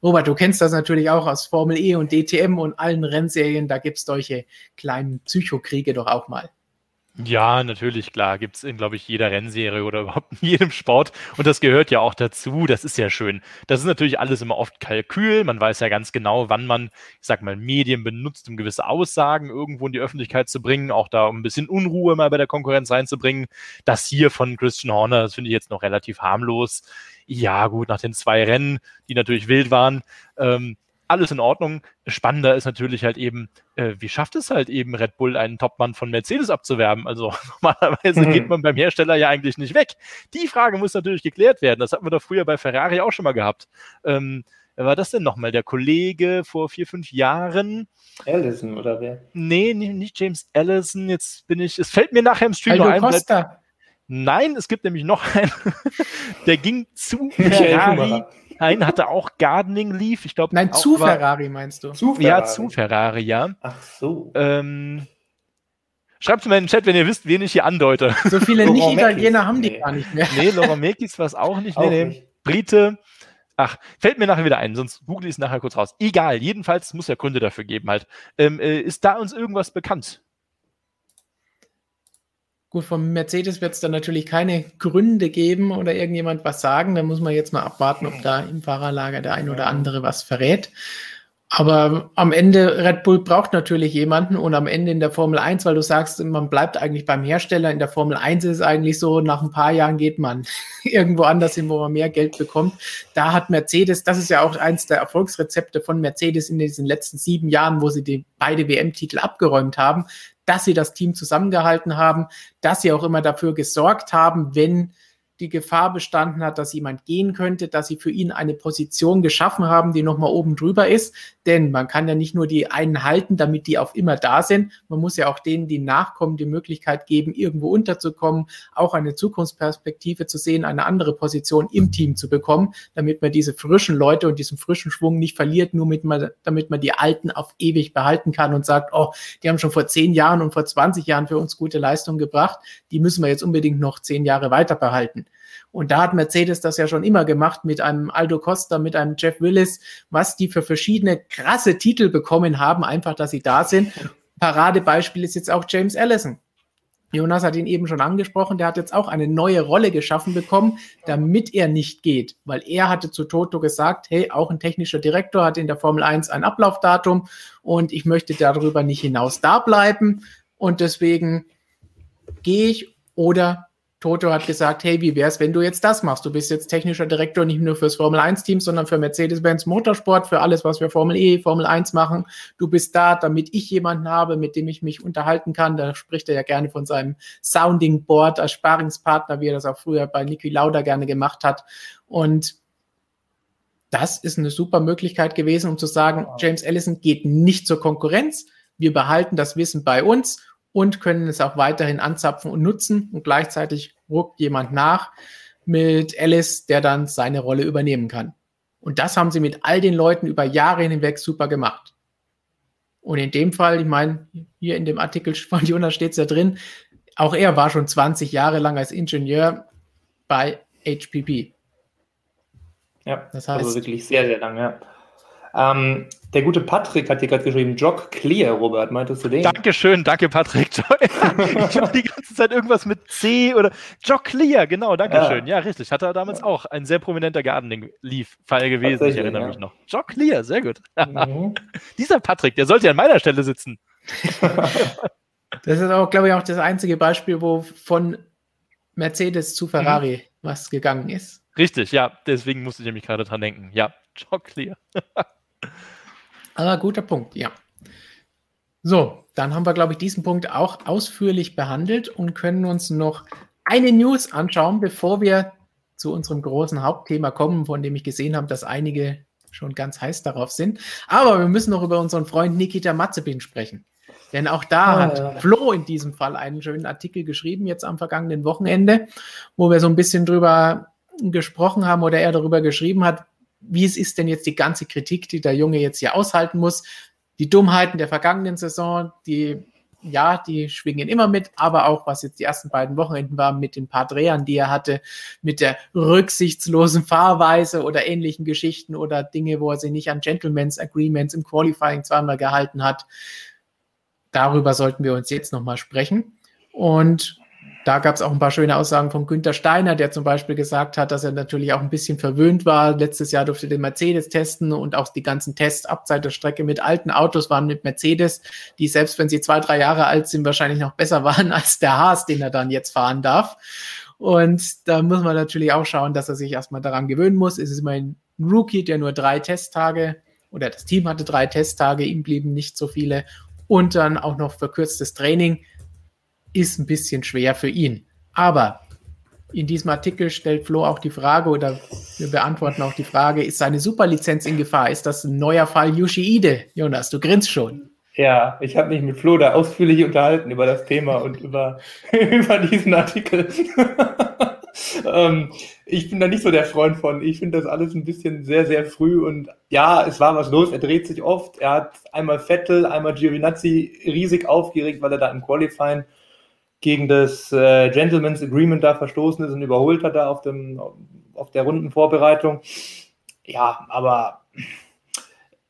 Robert, du kennst das natürlich auch aus Formel E und DTM und allen Rennserien. Da gibt es solche kleinen Psychokriege doch auch mal. Ja, natürlich, klar, gibt es in, glaube ich, jeder Rennserie oder überhaupt in jedem Sport. Und das gehört ja auch dazu. Das ist ja schön. Das ist natürlich alles immer oft Kalkül. Man weiß ja ganz genau, wann man, ich sag mal, Medien benutzt, um gewisse Aussagen irgendwo in die Öffentlichkeit zu bringen, auch da um ein bisschen Unruhe mal bei der Konkurrenz reinzubringen. Das hier von Christian Horner, das finde ich jetzt noch relativ harmlos. Ja, gut, nach den zwei Rennen, die natürlich wild waren, ähm, alles in Ordnung. Spannender ist natürlich halt eben, äh, wie schafft es halt eben Red Bull, einen Topmann von Mercedes abzuwerben? Also normalerweise mhm. geht man beim Hersteller ja eigentlich nicht weg. Die Frage muss natürlich geklärt werden. Das hatten wir doch früher bei Ferrari auch schon mal gehabt. Ähm, wer war das denn nochmal? Der Kollege vor vier, fünf Jahren? Allison oder wer? Nee, nicht, nicht James Allison. Jetzt bin ich, es fällt mir nachher im Stream Aldo noch ein. Costa. Nein, es gibt nämlich noch einen, der ging zu Ferrari. Nein, hatte auch Gardening Leaf. Ich glaube, Nein, zu Ferrari meinst du? Zu Ferrari. Ja, zu Ferrari, ja. Ach so. Ähm, Schreibt es mir in den Chat, wenn ihr wisst, wen ich hier andeute. So viele Nicht-Italiener haben die nee. gar nicht mehr. Nee, Laurent Mekis war es auch nicht. Nee, nee. Nicht. Brite. Ach, fällt mir nachher wieder ein, sonst google ich es nachher kurz raus. Egal, jedenfalls muss ja Gründe dafür geben halt. Ähm, äh, ist da uns irgendwas bekannt? Gut, vom Mercedes wird es dann natürlich keine Gründe geben oder irgendjemand was sagen. Da muss man jetzt mal abwarten, ob da im Fahrerlager der ein oder andere was verrät. Aber am Ende, Red Bull braucht natürlich jemanden und am Ende in der Formel 1, weil du sagst, man bleibt eigentlich beim Hersteller. In der Formel 1 ist es eigentlich so, nach ein paar Jahren geht man irgendwo anders hin, wo man mehr Geld bekommt. Da hat Mercedes, das ist ja auch eins der Erfolgsrezepte von Mercedes in diesen letzten sieben Jahren, wo sie die beide WM-Titel abgeräumt haben dass sie das Team zusammengehalten haben, dass sie auch immer dafür gesorgt haben, wenn die Gefahr bestanden hat, dass jemand gehen könnte, dass sie für ihn eine Position geschaffen haben, die nochmal oben drüber ist. Denn man kann ja nicht nur die einen halten, damit die auf immer da sind. Man muss ja auch denen, die nachkommen, die Möglichkeit geben, irgendwo unterzukommen, auch eine Zukunftsperspektive zu sehen, eine andere Position im Team zu bekommen, damit man diese frischen Leute und diesen frischen Schwung nicht verliert, nur mit man, damit man die Alten auf ewig behalten kann und sagt, oh, die haben schon vor zehn Jahren und vor 20 Jahren für uns gute Leistungen gebracht, die müssen wir jetzt unbedingt noch zehn Jahre weiter behalten. Und da hat Mercedes das ja schon immer gemacht mit einem Aldo Costa, mit einem Jeff Willis, was die für verschiedene krasse Titel bekommen haben, einfach, dass sie da sind. Paradebeispiel ist jetzt auch James Allison. Jonas hat ihn eben schon angesprochen, der hat jetzt auch eine neue Rolle geschaffen bekommen, damit er nicht geht, weil er hatte zu Toto gesagt, hey, auch ein technischer Direktor hat in der Formel 1 ein Ablaufdatum und ich möchte darüber nicht hinaus da bleiben und deswegen gehe ich oder Toto hat gesagt, hey, wie wär's, wenn du jetzt das machst? Du bist jetzt technischer Direktor nicht nur fürs Formel 1 Team, sondern für Mercedes-Benz Motorsport, für alles, was wir Formel E, Formel 1 machen. Du bist da, damit ich jemanden habe, mit dem ich mich unterhalten kann. Da spricht er ja gerne von seinem Sounding Board als Sparingspartner, wie er das auch früher bei Niki Lauda gerne gemacht hat. Und das ist eine super Möglichkeit gewesen, um zu sagen, James Ellison geht nicht zur Konkurrenz. Wir behalten das Wissen bei uns und können es auch weiterhin anzapfen und nutzen und gleichzeitig ruckt jemand nach mit Alice, der dann seine Rolle übernehmen kann. Und das haben sie mit all den Leuten über Jahre hinweg super gemacht. Und in dem Fall, ich meine, hier in dem Artikel von Jonas steht es ja drin, auch er war schon 20 Jahre lang als Ingenieur bei HPP. Ja, das heißt, also wirklich sehr, sehr lange. Ja. Ähm, der gute Patrick hat dir gerade geschrieben, Jock Clear, Robert, meintest du den? Dankeschön, danke Patrick. ich habe die ganze Zeit irgendwas mit C oder Jock Clear, genau, Dankeschön. Ja, ja richtig. Hat er damals auch ein sehr prominenter Gardening-Leaf-Fall gewesen, ich erinnere ja. mich noch. Jock Clear, sehr gut. Mhm. Dieser Patrick, der sollte ja an meiner Stelle sitzen. das ist auch, glaube ich, auch das einzige Beispiel, wo von Mercedes zu Ferrari mhm. was gegangen ist. Richtig, ja, deswegen musste ich nämlich gerade dran denken. Ja, Jock Clear. Aber guter Punkt, ja. So, dann haben wir, glaube ich, diesen Punkt auch ausführlich behandelt und können uns noch eine News anschauen, bevor wir zu unserem großen Hauptthema kommen, von dem ich gesehen habe, dass einige schon ganz heiß darauf sind. Aber wir müssen noch über unseren Freund Nikita Matzebin sprechen. Denn auch da ah, hat ja. Flo in diesem Fall einen schönen Artikel geschrieben, jetzt am vergangenen Wochenende, wo wir so ein bisschen drüber gesprochen haben oder er darüber geschrieben hat, wie es ist denn jetzt die ganze Kritik, die der Junge jetzt hier aushalten muss. Die Dummheiten der vergangenen Saison, die, ja, die schwingen immer mit, aber auch was jetzt die ersten beiden Wochenenden waren mit den paar Drehern, die er hatte, mit der rücksichtslosen Fahrweise oder ähnlichen Geschichten oder Dinge, wo er sich nicht an Gentleman's Agreements im Qualifying zweimal gehalten hat. Darüber sollten wir uns jetzt nochmal sprechen. Und da gab es auch ein paar schöne Aussagen von Günther Steiner, der zum Beispiel gesagt hat, dass er natürlich auch ein bisschen verwöhnt war. Letztes Jahr durfte den Mercedes testen und auch die ganzen Tests abseits der Strecke mit alten Autos waren mit Mercedes, die selbst wenn sie zwei, drei Jahre alt sind, wahrscheinlich noch besser waren als der Haas, den er dann jetzt fahren darf. Und da muss man natürlich auch schauen, dass er sich erstmal daran gewöhnen muss. Es ist immer ein Rookie, der nur drei Testtage oder das Team hatte drei Testtage, ihm blieben nicht so viele und dann auch noch verkürztes Training ist ein bisschen schwer für ihn. Aber in diesem Artikel stellt Flo auch die Frage oder wir beantworten auch die Frage, ist seine Superlizenz in Gefahr? Ist das ein neuer Fall Yoshihide? Jonas, du grinst schon. Ja, ich habe mich mit Flo da ausführlich unterhalten über das Thema und über, über diesen Artikel. ähm, ich bin da nicht so der Freund von. Ich finde das alles ein bisschen sehr, sehr früh und ja, es war was los. Er dreht sich oft. Er hat einmal Vettel, einmal Giovinazzi riesig aufgeregt, weil er da im Qualifying gegen das äh, Gentleman's Agreement da verstoßen ist und überholt hat da auf, dem, auf der Rundenvorbereitung. Ja, aber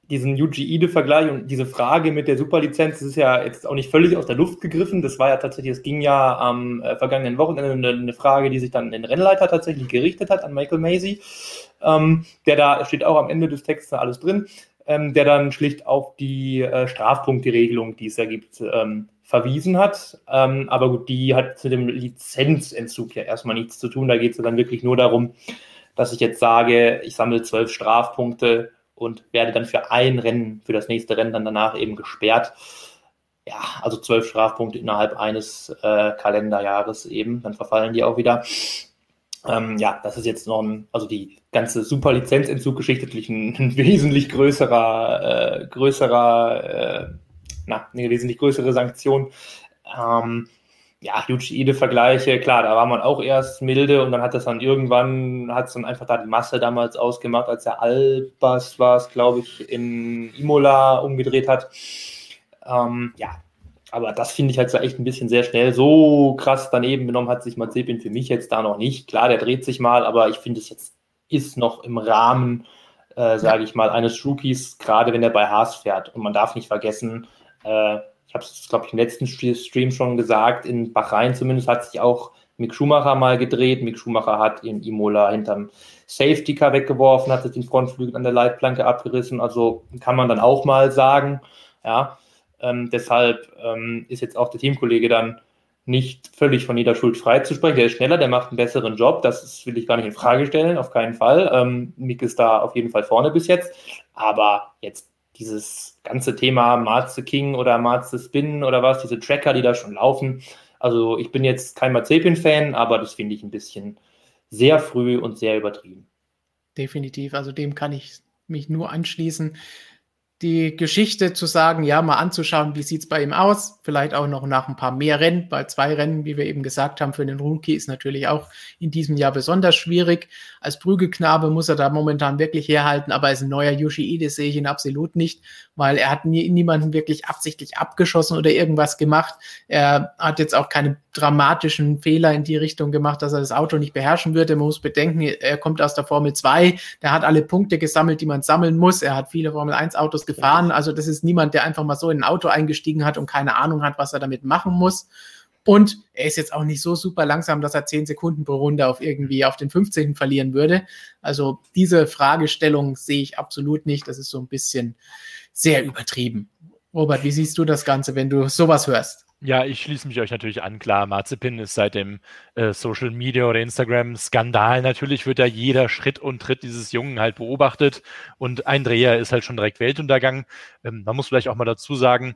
diesen Yuji Ide-Vergleich und diese Frage mit der Superlizenz, das ist ja jetzt auch nicht völlig aus der Luft gegriffen. Das war ja tatsächlich, es ging ja am äh, vergangenen Wochenende eine, eine, Frage, die sich dann den Rennleiter tatsächlich gerichtet hat an Michael Macy. Ähm, der da steht auch am Ende des Textes alles drin, ähm, der dann schlicht auf die äh, Strafpunkteregelung, die es da gibt, ähm, verwiesen hat. Ähm, aber gut, die hat zu dem Lizenzentzug ja erstmal nichts zu tun. Da geht es dann wirklich nur darum, dass ich jetzt sage, ich sammle zwölf Strafpunkte und werde dann für ein Rennen, für das nächste Rennen dann danach eben gesperrt. Ja, also zwölf Strafpunkte innerhalb eines äh, Kalenderjahres eben, dann verfallen die auch wieder. Ähm, ja, das ist jetzt noch ein, also die ganze Superlizenzentzug-Geschichte natürlich ein, ein, wesentlich größerer, äh, größerer, äh, na, eine wesentlich größere Sanktion. Ähm, ja, Yuji-Ide-Vergleiche, klar, da war man auch erst milde und dann hat das dann irgendwann, hat es dann einfach da die Masse damals ausgemacht, als der Albers war es, glaube ich, in Imola umgedreht hat. Ähm, ja, aber das finde ich halt so echt ein bisschen sehr schnell. So krass daneben genommen hat sich Mazepin für mich jetzt da noch nicht. Klar, der dreht sich mal, aber ich finde es jetzt ist noch im Rahmen, äh, sage ich mal, eines Rookies, gerade wenn er bei Haas fährt. Und man darf nicht vergessen, äh, habe es, glaube ich, im letzten Stream schon gesagt, in Bahrain zumindest hat sich auch Mick Schumacher mal gedreht. Mick Schumacher hat in Imola hinterm Safety Car weggeworfen, hat sich den Frontflügel an der Leitplanke abgerissen. Also kann man dann auch mal sagen. Ja, ähm, deshalb ähm, ist jetzt auch der Teamkollege dann nicht völlig von jeder Schuld frei zu sprechen. Der ist schneller, der macht einen besseren Job. Das ist, will ich gar nicht in Frage stellen, auf keinen Fall. Ähm, Mick ist da auf jeden Fall vorne bis jetzt. Aber jetzt dieses ganze Thema Marze King oder Marze Spin oder was, diese Tracker, die da schon laufen. Also ich bin jetzt kein Mazepin-Fan, aber das finde ich ein bisschen sehr früh und sehr übertrieben. Definitiv, also dem kann ich mich nur anschließen die Geschichte zu sagen, ja, mal anzuschauen, wie sieht es bei ihm aus, vielleicht auch noch nach ein paar mehr Rennen, bei zwei Rennen, wie wir eben gesagt haben, für den Rookie ist natürlich auch in diesem Jahr besonders schwierig. Als Prügelknabe muss er da momentan wirklich herhalten, aber als neuer Yoshi sehe ich ihn absolut nicht, weil er hat nie, niemanden wirklich absichtlich abgeschossen oder irgendwas gemacht. Er hat jetzt auch keine dramatischen Fehler in die Richtung gemacht, dass er das Auto nicht beherrschen würde. Man muss bedenken, er kommt aus der Formel 2, der hat alle Punkte gesammelt, die man sammeln muss. Er hat viele Formel 1 Autos gefahren. Also das ist niemand, der einfach mal so in ein Auto eingestiegen hat und keine Ahnung hat, was er damit machen muss. Und er ist jetzt auch nicht so super langsam, dass er 10 Sekunden pro Runde auf irgendwie auf den 15. verlieren würde. Also diese Fragestellung sehe ich absolut nicht. Das ist so ein bisschen sehr übertrieben. Robert, wie siehst du das Ganze, wenn du sowas hörst? Ja, ich schließe mich euch natürlich an. Klar, Marzipin ist seit dem äh, Social Media oder Instagram-Skandal natürlich wird da jeder Schritt und Tritt dieses Jungen halt beobachtet und ein Dreher ist halt schon direkt Weltuntergang. Ähm, man muss vielleicht auch mal dazu sagen,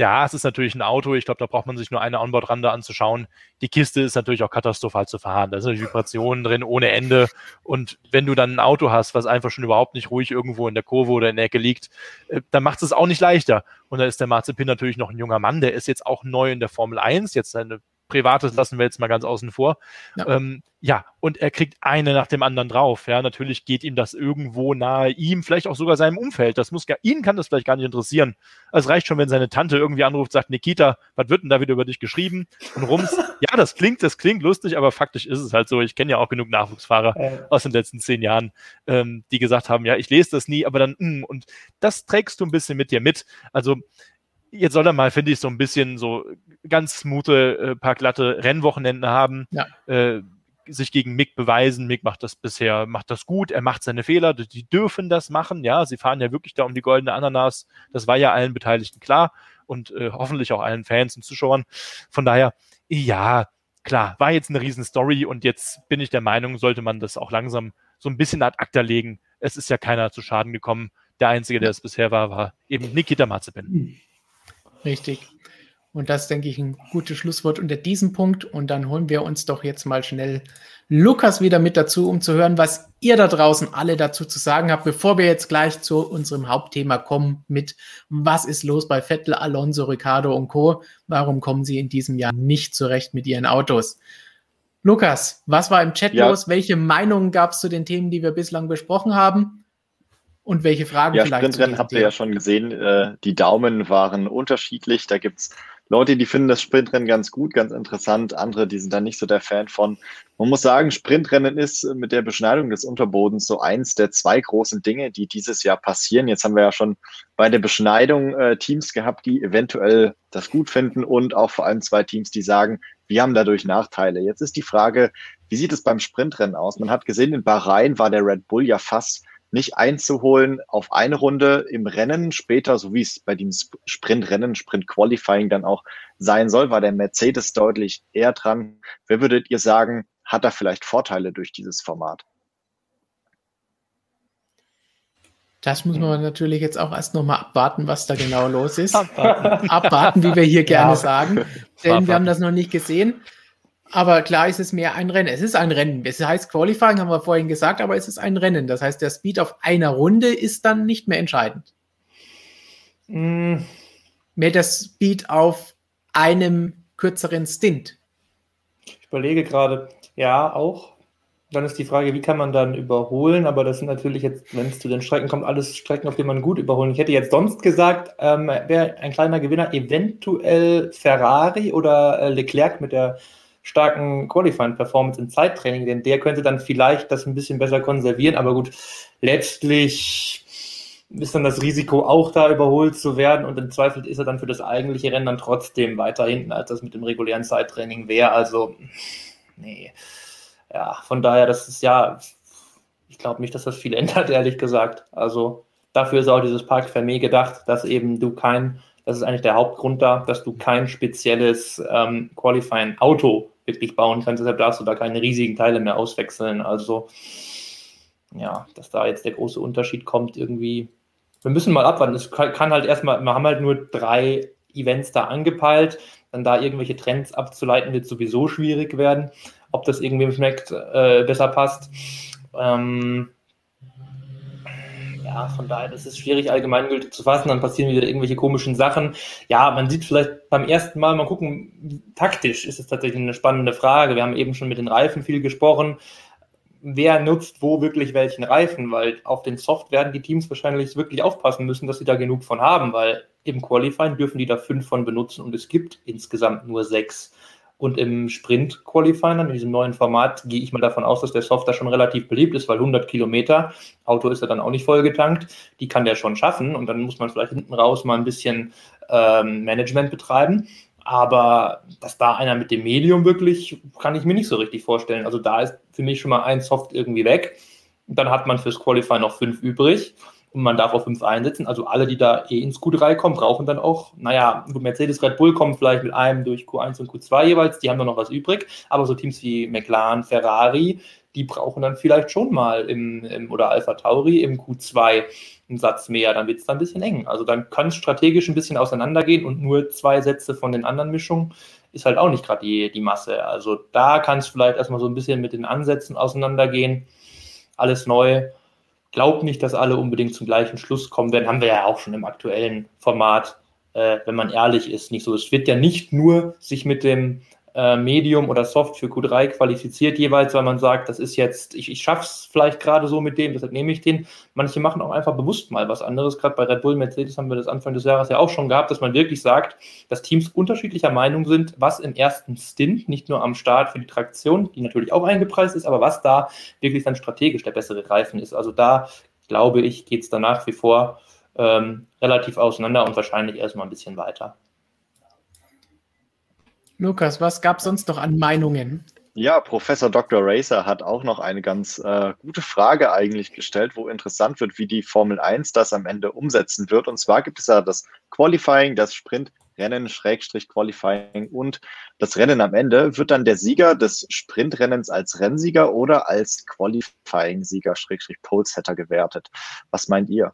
der Haas ist natürlich ein Auto. Ich glaube, da braucht man sich nur eine Onboard-Rande anzuschauen. Die Kiste ist natürlich auch katastrophal zu fahren. Da sind Vibrationen drin ohne Ende. Und wenn du dann ein Auto hast, was einfach schon überhaupt nicht ruhig irgendwo in der Kurve oder in der Ecke liegt, äh, dann macht es auch nicht leichter. Und da ist der Marzipin natürlich noch ein junger Mann. Der ist jetzt auch neu in der Formel 1. Jetzt seine Privates lassen wir jetzt mal ganz außen vor. Ja. Ähm, ja, und er kriegt eine nach dem anderen drauf. Ja, natürlich geht ihm das irgendwo nahe, ihm, vielleicht auch sogar seinem Umfeld. Das muss gar, ihn kann das vielleicht gar nicht interessieren. Es reicht schon, wenn seine Tante irgendwie anruft, sagt, Nikita, was wird denn da wieder über dich geschrieben? Und rums. ja, das klingt, das klingt lustig, aber faktisch ist es halt so. Ich kenne ja auch genug Nachwuchsfahrer äh. aus den letzten zehn Jahren, ähm, die gesagt haben, ja, ich lese das nie, aber dann, mh, mm, und das trägst du ein bisschen mit dir mit. Also, jetzt soll er mal, finde ich, so ein bisschen so ganz smoothe, äh, paar glatte Rennwochenende haben. Ja. Äh, sich gegen Mick beweisen. Mick macht das bisher, macht das gut, er macht seine Fehler, die dürfen das machen, ja, sie fahren ja wirklich da um die goldene Ananas, das war ja allen Beteiligten klar und äh, hoffentlich auch allen Fans und Zuschauern. Von daher, ja, klar, war jetzt eine riesen Story und jetzt bin ich der Meinung, sollte man das auch langsam so ein bisschen ad acta legen. Es ist ja keiner zu Schaden gekommen Der Einzige, der es bisher war, war eben Nikita Mazepin. Richtig. Und das denke ich ein gutes Schlusswort unter diesem Punkt. Und dann holen wir uns doch jetzt mal schnell Lukas wieder mit dazu, um zu hören, was ihr da draußen alle dazu zu sagen habt, bevor wir jetzt gleich zu unserem Hauptthema kommen mit was ist los bei Vettel, Alonso, Ricardo und Co. Warum kommen sie in diesem Jahr nicht zurecht mit ihren Autos? Lukas, was war im Chat ja. los? Welche Meinungen gab es zu den Themen, die wir bislang besprochen haben? Und welche Fragen ja, vielleicht? Sprintrennen habt ihr ja schon gesehen. Äh, die Daumen waren unterschiedlich. Da gibt es Leute, die finden das Sprintrennen ganz gut, ganz interessant, andere, die sind da nicht so der Fan von. Man muss sagen, Sprintrennen ist mit der Beschneidung des Unterbodens so eins der zwei großen Dinge, die dieses Jahr passieren. Jetzt haben wir ja schon bei der Beschneidung äh, Teams gehabt, die eventuell das gut finden und auch vor allem zwei Teams, die sagen, wir haben dadurch Nachteile. Jetzt ist die Frage, wie sieht es beim Sprintrennen aus? Man hat gesehen, in Bahrain war der Red Bull ja fast nicht einzuholen auf eine Runde im Rennen später, so wie es bei dem Sprintrennen, Sprint Qualifying dann auch sein soll, war der Mercedes deutlich eher dran. Wer würdet ihr sagen, hat da vielleicht Vorteile durch dieses Format? Das muss man natürlich jetzt auch erst nochmal abwarten, was da genau los ist. Abwarten, abwarten wie wir hier gerne ja. sagen. Denn wir haben das noch nicht gesehen. Aber klar ist es mehr ein Rennen. Es ist ein Rennen. Es heißt Qualifying, haben wir vorhin gesagt, aber es ist ein Rennen. Das heißt, der Speed auf einer Runde ist dann nicht mehr entscheidend. Mm. Mehr der Speed auf einem kürzeren Stint. Ich überlege gerade, ja, auch. Dann ist die Frage, wie kann man dann überholen? Aber das sind natürlich jetzt, wenn es zu den Strecken kommt, alles Strecken, auf denen man gut überholen. Ich hätte jetzt sonst gesagt, ähm, wäre ein kleiner Gewinner eventuell Ferrari oder äh, Leclerc mit der starken Qualifying-Performance im Zeittraining, denn der könnte dann vielleicht das ein bisschen besser konservieren. Aber gut, letztlich ist dann das Risiko auch da überholt zu werden und im Zweifel ist er dann für das eigentliche Rennen dann trotzdem weiter hinten, als das mit dem regulären Zeittraining wäre. Also, nee. Ja, von daher, das ist ja, ich glaube nicht, dass das viel ändert, ehrlich gesagt. Also, dafür ist auch dieses Park Fermé gedacht, dass eben du kein das ist eigentlich der Hauptgrund da, dass du kein spezielles ähm, Qualifying-Auto wirklich bauen kannst. Deshalb darfst du da keine riesigen Teile mehr auswechseln. Also, ja, dass da jetzt der große Unterschied kommt, irgendwie. Wir müssen mal abwarten. Es kann halt erstmal, wir haben halt nur drei Events da angepeilt. Dann da irgendwelche Trends abzuleiten, wird sowieso schwierig werden. Ob das irgendwem schmeckt, äh, besser passt. Ähm, ja, von daher, das ist schwierig allgemeingültig zu fassen, dann passieren wieder irgendwelche komischen Sachen. Ja, man sieht vielleicht beim ersten Mal, mal gucken, taktisch ist es tatsächlich eine spannende Frage. Wir haben eben schon mit den Reifen viel gesprochen. Wer nutzt wo wirklich welchen Reifen? Weil auf den Soft werden die Teams wahrscheinlich wirklich aufpassen müssen, dass sie da genug von haben, weil im Qualifying dürfen die da fünf von benutzen und es gibt insgesamt nur sechs. Und im Sprint-Qualifying, in diesem neuen Format, gehe ich mal davon aus, dass der Software schon relativ beliebt ist, weil 100 Kilometer, Auto ist ja dann auch nicht vollgetankt, die kann der schon schaffen. Und dann muss man vielleicht hinten raus mal ein bisschen ähm, Management betreiben. Aber dass da einer mit dem Medium wirklich, kann ich mir nicht so richtig vorstellen. Also da ist für mich schon mal ein Soft irgendwie weg. Dann hat man fürs Qualify noch fünf übrig und man darf auch fünf einsetzen. Also alle, die da eh ins Q3 kommen, brauchen dann auch, naja, Mercedes, Red Bull kommen vielleicht mit einem durch Q1 und Q2 jeweils, die haben dann noch was übrig. Aber so Teams wie McLaren, Ferrari, die brauchen dann vielleicht schon mal im, im oder Alpha Tauri im Q2 einen Satz mehr. Dann wird es da ein bisschen eng. Also dann kann es strategisch ein bisschen auseinandergehen und nur zwei Sätze von den anderen Mischungen ist halt auch nicht gerade die, die Masse. Also da kann es vielleicht erstmal so ein bisschen mit den Ansätzen auseinandergehen. Alles neu glaube nicht, dass alle unbedingt zum gleichen Schluss kommen werden. Haben wir ja auch schon im aktuellen Format, äh, wenn man ehrlich ist, nicht so. Es wird ja nicht nur sich mit dem äh, Medium oder Soft für Q3 qualifiziert jeweils, weil man sagt, das ist jetzt, ich, ich schaffe es vielleicht gerade so mit dem, deshalb nehme ich den. Manche machen auch einfach bewusst mal was anderes. Gerade bei Red Bull, Mercedes haben wir das Anfang des Jahres ja auch schon gehabt, dass man wirklich sagt, dass Teams unterschiedlicher Meinung sind, was im ersten Stint, nicht nur am Start für die Traktion, die natürlich auch eingepreist ist, aber was da wirklich dann strategisch der bessere Reifen ist. Also da glaube ich, geht es dann nach wie vor ähm, relativ auseinander und wahrscheinlich erstmal ein bisschen weiter. Lukas, was gab es sonst noch an Meinungen? Ja, Professor Dr. Racer hat auch noch eine ganz äh, gute Frage eigentlich gestellt, wo interessant wird, wie die Formel 1 das am Ende umsetzen wird. Und zwar gibt es ja das Qualifying, das Sprintrennen, Schrägstrich Qualifying und das Rennen am Ende. Wird dann der Sieger des Sprintrennens als Rennsieger oder als Qualifying-Sieger, Schrägstrich Polesetter gewertet? Was meint ihr?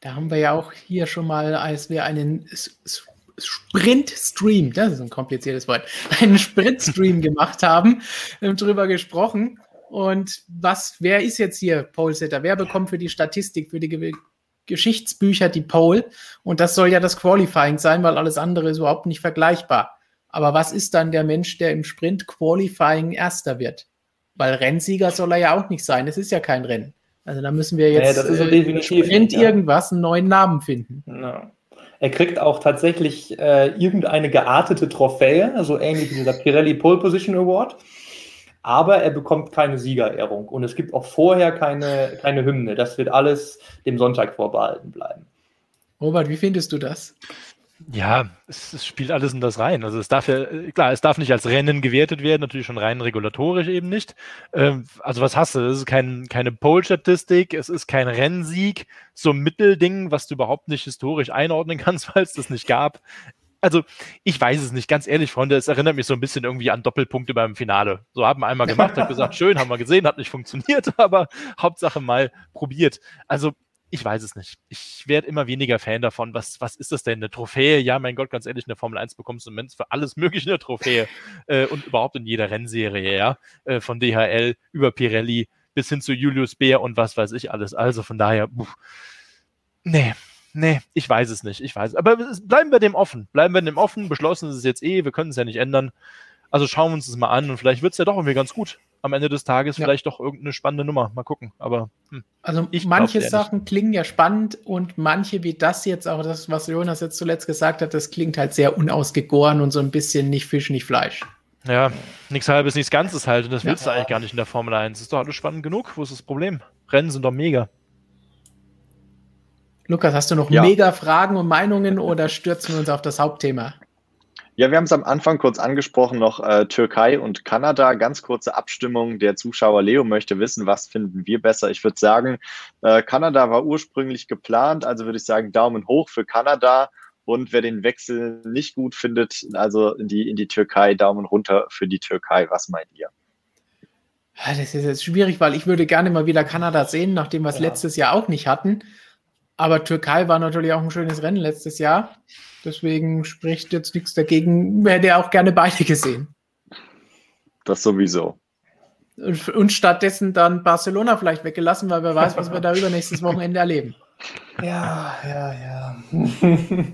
Da haben wir ja auch hier schon mal, als wir einen Sprint-Stream, das ist ein kompliziertes Wort, einen Sprint-Stream gemacht haben, ähm, drüber gesprochen. Und was, wer ist jetzt hier Pole-Sitter? Wer bekommt für die Statistik, für die Geschichtsbücher die Pole? Und das soll ja das Qualifying sein, weil alles andere ist überhaupt nicht vergleichbar. Aber was ist dann der Mensch, der im Sprint Qualifying Erster wird? Weil Rennsieger soll er ja auch nicht sein. Es ist ja kein Rennen. Also da müssen wir jetzt ja, äh, Sprint ja. irgendwas einen neuen Namen finden. Ja. Er kriegt auch tatsächlich äh, irgendeine geartete Trophäe, also ähnlich wie dieser Pirelli Pole Position Award. Aber er bekommt keine Siegerehrung und es gibt auch vorher keine, keine Hymne. Das wird alles dem Sonntag vorbehalten bleiben. Robert, wie findest du das? Ja, es, es, spielt alles in das rein. Also es darf ja, klar, es darf nicht als Rennen gewertet werden, natürlich schon rein regulatorisch eben nicht. Ähm, also was hast du? Es ist kein, keine Pole-Statistik, es ist kein Rennsieg, so ein Mittelding, was du überhaupt nicht historisch einordnen kannst, weil es das nicht gab. Also ich weiß es nicht, ganz ehrlich, Freunde, es erinnert mich so ein bisschen irgendwie an Doppelpunkte beim Finale. So haben wir einmal gemacht, hat gesagt, schön, haben wir gesehen, hat nicht funktioniert, aber Hauptsache mal probiert. Also ich weiß es nicht. Ich werde immer weniger Fan davon. Was, was ist das denn? Eine Trophäe? Ja, mein Gott, ganz ehrlich, eine Formel 1 bekommst du Moment für alles mögliche eine Trophäe. äh, und überhaupt in jeder Rennserie, ja. Äh, von DHL über Pirelli bis hin zu Julius Bär und was weiß ich alles. Also von daher, pff, nee, nee, ich weiß es nicht. Ich weiß. Aber bleiben wir dem offen. Bleiben wir dem offen. Beschlossen ist es jetzt eh. Wir können es ja nicht ändern. Also schauen wir uns das mal an und vielleicht wird es ja doch irgendwie ganz gut am Ende des Tages ja. vielleicht doch irgendeine spannende Nummer. Mal gucken. Aber hm, also manche Sachen klingen ja spannend und manche wie das jetzt, auch das, was Jonas jetzt zuletzt gesagt hat, das klingt halt sehr unausgegoren und so ein bisschen nicht Fisch, nicht Fleisch. Ja, nichts halbes, nichts Ganzes halt. Und das ja. willst du eigentlich gar nicht in der Formel 1. ist doch alles spannend genug. Wo ist das Problem? Rennen sind doch mega. Lukas, hast du noch ja. mega Fragen und Meinungen oder stürzen wir uns auf das Hauptthema? Ja, wir haben es am Anfang kurz angesprochen, noch äh, Türkei und Kanada. Ganz kurze Abstimmung. Der Zuschauer Leo möchte wissen, was finden wir besser. Ich würde sagen, äh, Kanada war ursprünglich geplant, also würde ich sagen, Daumen hoch für Kanada. Und wer den Wechsel nicht gut findet, also in die, in die Türkei, Daumen runter für die Türkei. Was meint ihr? Das ist jetzt schwierig, weil ich würde gerne mal wieder Kanada sehen, nachdem wir es ja. letztes Jahr auch nicht hatten. Aber Türkei war natürlich auch ein schönes Rennen letztes Jahr. Deswegen spricht jetzt nichts dagegen. Hätte auch gerne beide gesehen. Das sowieso. Und stattdessen dann Barcelona vielleicht weggelassen, weil wer weiß, was wir da übernächstes Wochenende erleben. Ja, ja, ja.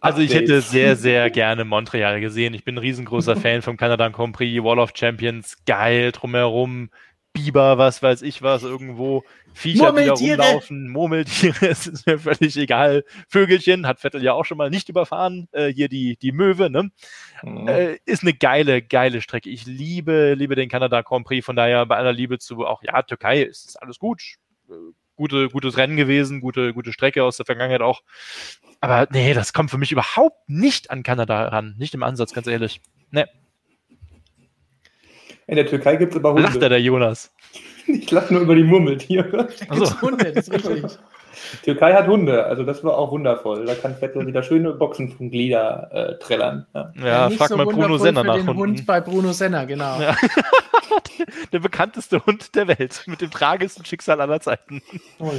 Also ich hätte sehr, sehr gerne Montreal gesehen. Ich bin ein riesengroßer Fan vom Canada Grand Prix, Wall of Champions, geil drumherum, Biber, was weiß ich was, irgendwo Viecher, die da rumlaufen, Murmeltiere, es ist mir völlig egal. Vögelchen hat Vettel ja auch schon mal nicht überfahren, äh, hier die, die Möwe, ne? Mhm. Äh, ist eine geile, geile Strecke. Ich liebe, liebe den Kanada Grand Prix, von daher bei aller Liebe zu auch, ja, Türkei ist alles gut. Äh, gute, gutes Rennen gewesen, gute, gute Strecke aus der Vergangenheit auch. Aber nee, das kommt für mich überhaupt nicht an Kanada ran. Nicht im Ansatz, ganz ehrlich. Nee. In der Türkei gibt es aber Hunde. Lacht er, der Jonas? Ich lache nur über die Murmeltiere. Also. Hunde, das ist richtig. Türkei hat Hunde, also das war auch wundervoll. Da kann Vettel wieder schöne Boxen von Glieder äh, trällern. Ja, ja, ja frag so mal Bruno Senner nach den Hunden. Hund bei Bruno Senner, genau. Ja. der bekannteste Hund der Welt mit dem tragischsten Schicksal aller Zeiten. Oh,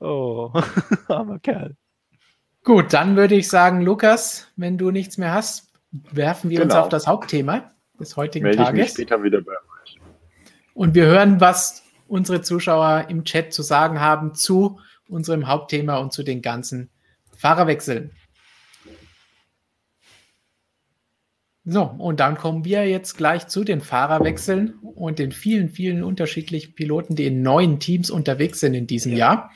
oh. armer Kerl. Gut, dann würde ich sagen, Lukas, wenn du nichts mehr hast, werfen wir genau. uns auf das Hauptthema des heutigen Melde Tages. Ich mich später wieder bei euch. Und wir hören, was unsere Zuschauer im Chat zu sagen haben zu unserem Hauptthema und zu den ganzen Fahrerwechseln. So, und dann kommen wir jetzt gleich zu den Fahrerwechseln und den vielen, vielen unterschiedlichen Piloten, die in neuen Teams unterwegs sind in diesem Jahr.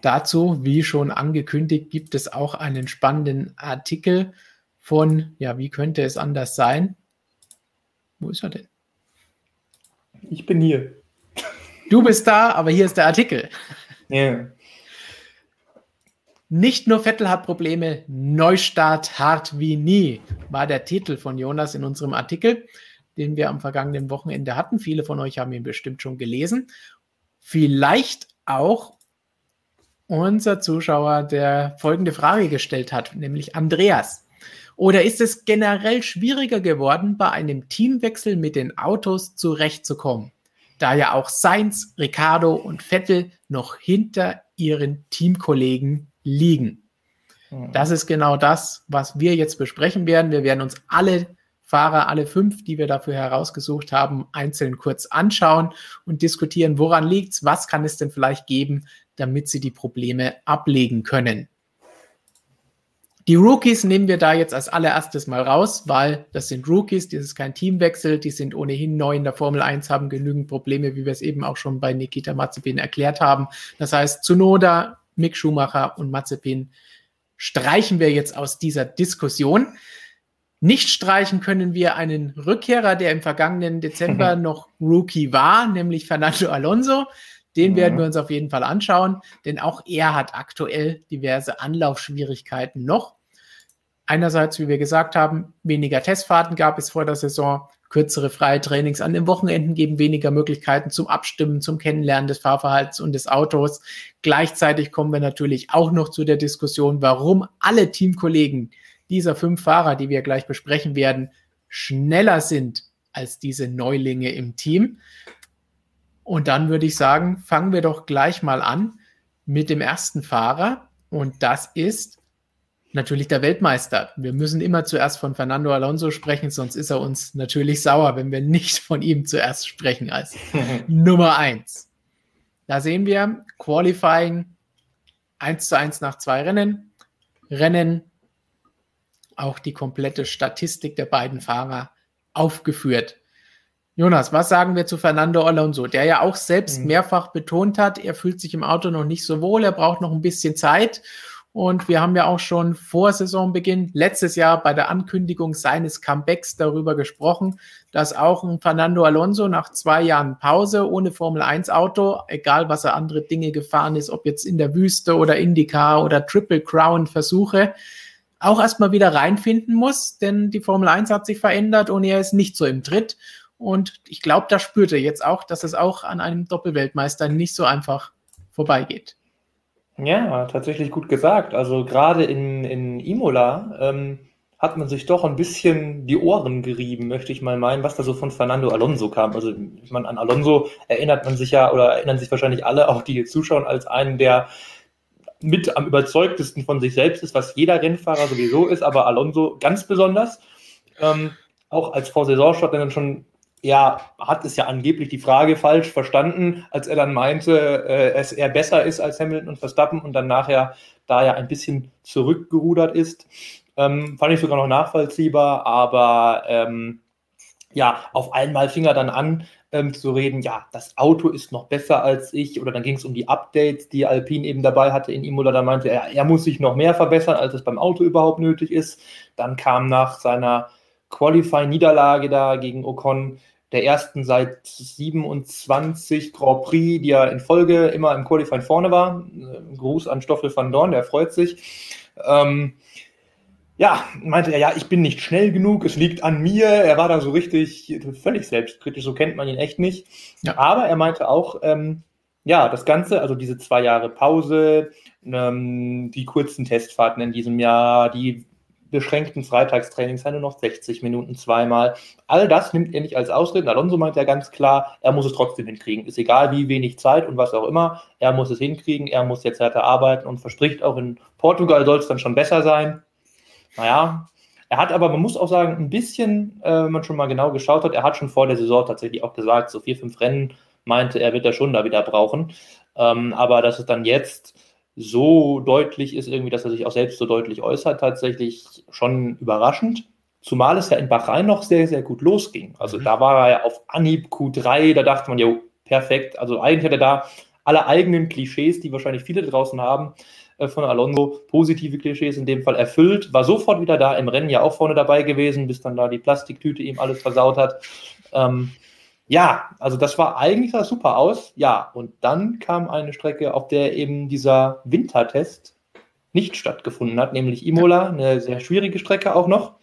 Dazu, wie schon angekündigt, gibt es auch einen spannenden Artikel von, ja, wie könnte es anders sein, wo ist er denn? Ich bin hier. Du bist da, aber hier ist der Artikel. Ja. Nicht nur Vettel hat Probleme, Neustart hart wie nie, war der Titel von Jonas in unserem Artikel, den wir am vergangenen Wochenende hatten. Viele von euch haben ihn bestimmt schon gelesen. Vielleicht auch unser Zuschauer, der folgende Frage gestellt hat, nämlich Andreas. Oder ist es generell schwieriger geworden, bei einem Teamwechsel mit den Autos zurechtzukommen? da ja auch Sainz, Ricardo und Vettel noch hinter ihren Teamkollegen liegen. Mhm. Das ist genau das, was wir jetzt besprechen werden. Wir werden uns alle Fahrer, alle fünf, die wir dafür herausgesucht haben, einzeln kurz anschauen und diskutieren, woran liegt es, was kann es denn vielleicht geben, damit sie die Probleme ablegen können. Die Rookies nehmen wir da jetzt als allererstes mal raus, weil das sind Rookies, das ist kein Teamwechsel, die sind ohnehin neu in der Formel 1, haben genügend Probleme, wie wir es eben auch schon bei Nikita Mazepin erklärt haben. Das heißt, Zunoda, Mick Schumacher und Mazepin streichen wir jetzt aus dieser Diskussion. Nicht streichen können wir einen Rückkehrer, der im vergangenen Dezember noch Rookie war, nämlich Fernando Alonso. Den mhm. werden wir uns auf jeden Fall anschauen, denn auch er hat aktuell diverse Anlaufschwierigkeiten noch. Einerseits, wie wir gesagt haben, weniger Testfahrten gab es vor der Saison, kürzere freie Trainings an den Wochenenden geben weniger Möglichkeiten zum Abstimmen, zum Kennenlernen des Fahrverhaltens und des Autos. Gleichzeitig kommen wir natürlich auch noch zu der Diskussion, warum alle Teamkollegen dieser fünf Fahrer, die wir gleich besprechen werden, schneller sind als diese Neulinge im Team. Und dann würde ich sagen, fangen wir doch gleich mal an mit dem ersten Fahrer. Und das ist natürlich der Weltmeister. Wir müssen immer zuerst von Fernando Alonso sprechen, sonst ist er uns natürlich sauer, wenn wir nicht von ihm zuerst sprechen als Nummer eins. Da sehen wir Qualifying 1 zu 1 nach zwei Rennen. Rennen, auch die komplette Statistik der beiden Fahrer aufgeführt. Jonas, was sagen wir zu Fernando Alonso, der ja auch selbst mhm. mehrfach betont hat, er fühlt sich im Auto noch nicht so wohl, er braucht noch ein bisschen Zeit. Und wir haben ja auch schon vor Saisonbeginn letztes Jahr bei der Ankündigung seines Comebacks darüber gesprochen, dass auch ein Fernando Alonso nach zwei Jahren Pause ohne Formel 1 Auto, egal was er andere Dinge gefahren ist, ob jetzt in der Wüste oder IndyCar oder Triple Crown Versuche, auch erstmal wieder reinfinden muss, denn die Formel 1 hat sich verändert und er ist nicht so im Tritt. Und ich glaube, da spürt er jetzt auch, dass es auch an einem Doppelweltmeister nicht so einfach vorbeigeht. Ja, tatsächlich gut gesagt. Also gerade in, in Imola ähm, hat man sich doch ein bisschen die Ohren gerieben, möchte ich mal meinen, was da so von Fernando Alonso kam. Also ich meine, an Alonso erinnert man sich ja oder erinnern sich wahrscheinlich alle, auch die zuschauen, als einen, der mit am überzeugtesten von sich selbst ist, was jeder Rennfahrer sowieso ist, aber Alonso ganz besonders. Ähm, auch als Vorsaisonstart dann schon er hat es ja angeblich die Frage falsch verstanden, als er dann meinte, äh, dass er besser ist als Hamilton und Verstappen und dann nachher da ja ein bisschen zurückgerudert ist. Ähm, fand ich sogar noch nachvollziehbar, aber ähm, ja, auf einmal fing er dann an ähm, zu reden, ja, das Auto ist noch besser als ich oder dann ging es um die Updates, die Alpine eben dabei hatte in Imola, da meinte er, er muss sich noch mehr verbessern, als es beim Auto überhaupt nötig ist. Dann kam nach seiner Qualify-Niederlage da gegen Ocon der ersten seit 27 Grand Prix, die er in Folge immer im Qualifying vorne war. Gruß an Stoffel van Dorn, der freut sich. Ähm, ja, meinte er, ja, ich bin nicht schnell genug, es liegt an mir. Er war da so richtig, völlig selbstkritisch, so kennt man ihn echt nicht. Ja. Aber er meinte auch, ähm, ja, das Ganze, also diese zwei Jahre Pause, ähm, die kurzen Testfahrten in diesem Jahr, die beschränkten Freitagstrainings nur noch 60 Minuten zweimal. All das nimmt er nicht als Ausreden. Alonso meint ja ganz klar, er muss es trotzdem hinkriegen. Ist egal, wie wenig Zeit und was auch immer. Er muss es hinkriegen. Er muss jetzt härter arbeiten und verspricht auch in Portugal soll es dann schon besser sein. Naja, er hat aber, man muss auch sagen, ein bisschen, äh, wenn man schon mal genau geschaut hat, er hat schon vor der Saison tatsächlich auch gesagt, so vier, fünf Rennen meinte er, wird er schon da wieder brauchen. Ähm, aber dass es dann jetzt so deutlich ist, irgendwie, dass er sich auch selbst so deutlich äußert, tatsächlich schon überraschend. Zumal es ja in Bahrain noch sehr, sehr gut losging. Also mhm. da war er ja auf Anhieb Q3, da dachte man, ja, perfekt. Also eigentlich hat er da alle eigenen Klischees, die wahrscheinlich viele draußen haben, äh, von Alonso, positive Klischees in dem Fall erfüllt, war sofort wieder da im Rennen ja auch vorne dabei gewesen, bis dann da die Plastiktüte ihm alles versaut hat. Ähm, ja, also das war eigentlich sah super aus. Ja, und dann kam eine Strecke, auf der eben dieser Wintertest nicht stattgefunden hat, nämlich Imola, eine sehr schwierige Strecke auch noch.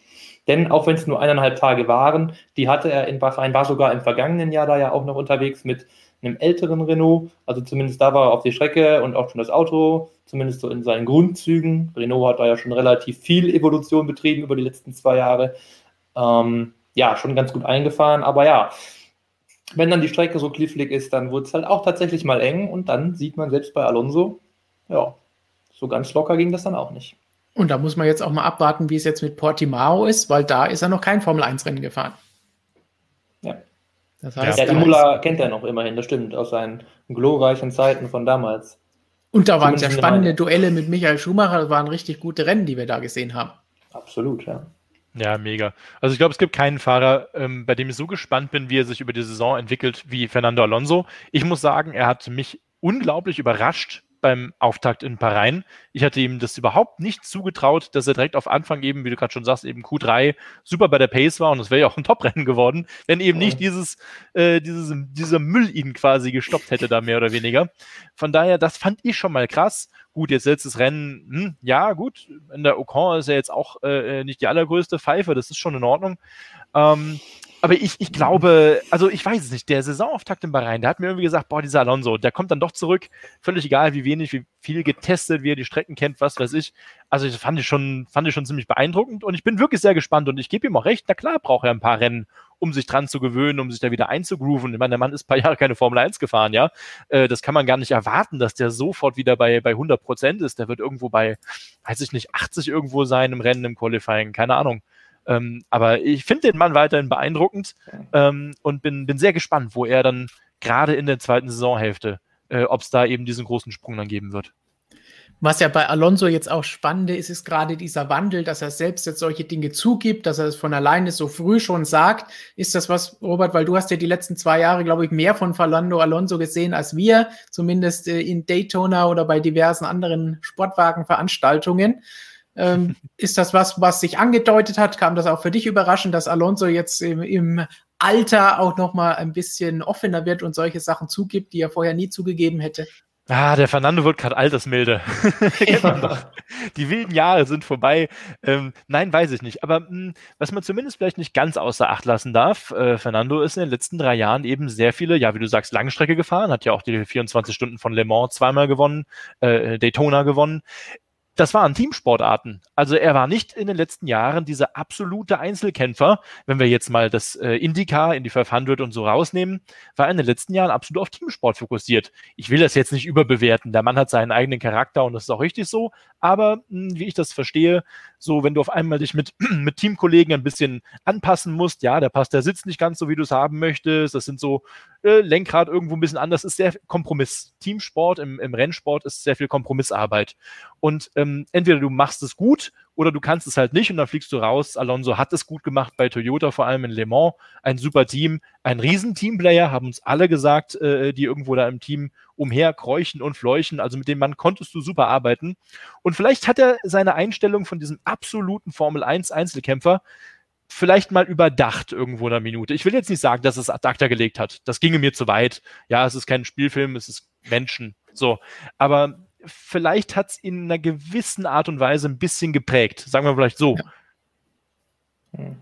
Denn auch wenn es nur eineinhalb Tage waren, die hatte er in Bahrain, war sogar im vergangenen Jahr da ja auch noch unterwegs mit einem älteren Renault. Also zumindest da war er auf die Strecke und auch schon das Auto, zumindest so in seinen Grundzügen. Renault hat da ja schon relativ viel Evolution betrieben über die letzten zwei Jahre. Ähm, ja, schon ganz gut eingefahren. Aber ja, wenn dann die Strecke so klifflig ist, dann wird es halt auch tatsächlich mal eng und dann sieht man selbst bei Alonso, ja, so ganz locker ging das dann auch nicht. Und da muss man jetzt auch mal abwarten, wie es jetzt mit Portimao ist, weil da ist er noch kein Formel-1-Rennen gefahren. Ja. Das heißt, ja, Imola kennt er noch immerhin, das stimmt, aus seinen glorreichen Zeiten von damals. Und da waren sehr spannende Duelle mit Michael Schumacher, das waren richtig gute Rennen, die wir da gesehen haben. Absolut, ja. Ja, mega. Also ich glaube, es gibt keinen Fahrer, ähm, bei dem ich so gespannt bin, wie er sich über die Saison entwickelt, wie Fernando Alonso. Ich muss sagen, er hat mich unglaublich überrascht beim Auftakt in Bahrain. Ich hatte ihm das überhaupt nicht zugetraut, dass er direkt auf Anfang eben, wie du gerade schon sagst, eben Q3 super bei der Pace war und es wäre ja auch ein Top-Rennen geworden, wenn eben nicht dieses, äh, dieses, dieser Müll ihn quasi gestoppt hätte, da mehr oder weniger. Von daher, das fand ich schon mal krass. Gut, jetzt letztes Rennen, hm, ja, gut, in der Ocon ist er jetzt auch äh, nicht die allergrößte Pfeife, das ist schon in Ordnung. Ähm, aber ich, ich glaube, also ich weiß es nicht, der Saisonauftakt in Bahrain, der hat mir irgendwie gesagt, boah, dieser Alonso, der kommt dann doch zurück, völlig egal, wie wenig, wie viel getestet, wie er die Strecken kennt, was weiß ich. Also das fand ich schon, fand ich schon ziemlich beeindruckend und ich bin wirklich sehr gespannt und ich gebe ihm auch recht, na klar braucht er ein paar Rennen, um sich dran zu gewöhnen, um sich da wieder einzugrooven. Ich meine, der Mann ist ein paar Jahre keine Formel 1 gefahren, ja. Äh, das kann man gar nicht erwarten, dass der sofort wieder bei, bei 100 Prozent ist. Der wird irgendwo bei, weiß ich nicht, 80 irgendwo sein im Rennen, im Qualifying, keine Ahnung. Ähm, aber ich finde den Mann weiterhin beeindruckend ähm, und bin, bin sehr gespannt, wo er dann gerade in der zweiten Saisonhälfte, äh, ob es da eben diesen großen Sprung dann geben wird. Was ja bei Alonso jetzt auch spannende ist, ist gerade dieser Wandel, dass er selbst jetzt solche Dinge zugibt, dass er es von alleine so früh schon sagt. Ist das was, Robert, weil du hast ja die letzten zwei Jahre, glaube ich, mehr von Fernando Alonso gesehen als wir, zumindest äh, in Daytona oder bei diversen anderen Sportwagenveranstaltungen. Ähm, ist das was, was sich angedeutet hat? Kam das auch für dich überraschend, dass Alonso jetzt im, im Alter auch noch mal ein bisschen offener wird und solche Sachen zugibt, die er vorher nie zugegeben hätte? Ah, der Fernando wird gerade altersmilde. Die wilden Jahre sind vorbei. Ähm, nein, weiß ich nicht. Aber mh, hm, was man zumindest vielleicht nicht ganz außer Acht lassen darf, äh, Fernando ist in den letzten drei Jahren eben sehr viele, ja, wie du sagst, Langstrecke gefahren, hat ja auch die 24 Stunden von Le Mans zweimal gewonnen, äh, Daytona gewonnen das waren Teamsportarten. Also er war nicht in den letzten Jahren dieser absolute Einzelkämpfer. Wenn wir jetzt mal das äh, IndyCar, Indy 500 und so rausnehmen, war er in den letzten Jahren absolut auf Teamsport fokussiert. Ich will das jetzt nicht überbewerten. Der Mann hat seinen eigenen Charakter und das ist auch richtig so. Aber hm, wie ich das verstehe, so wenn du auf einmal dich mit, mit Teamkollegen ein bisschen anpassen musst, ja, der passt der Sitz nicht ganz so, wie du es haben möchtest. Das sind so äh, Lenkrad irgendwo ein bisschen anders. Ist sehr Kompromiss. Teamsport im, im Rennsport ist sehr viel Kompromissarbeit. Und ähm, entweder du machst es gut oder du kannst es halt nicht und dann fliegst du raus. Alonso hat es gut gemacht bei Toyota, vor allem in Le Mans. Ein super Team, ein Riesenteamplayer, haben uns alle gesagt, äh, die irgendwo da im Team umherkräuchen und fleuchen. Also mit dem Mann konntest du super arbeiten. Und vielleicht hat er seine Einstellung von diesem absoluten Formel 1 Einzelkämpfer vielleicht mal überdacht irgendwo in einer Minute. Ich will jetzt nicht sagen, dass es ad acta gelegt hat. Das ginge mir zu weit. Ja, es ist kein Spielfilm, es ist Menschen. So. Aber vielleicht hat es in einer gewissen Art und Weise ein bisschen geprägt. Sagen wir vielleicht so.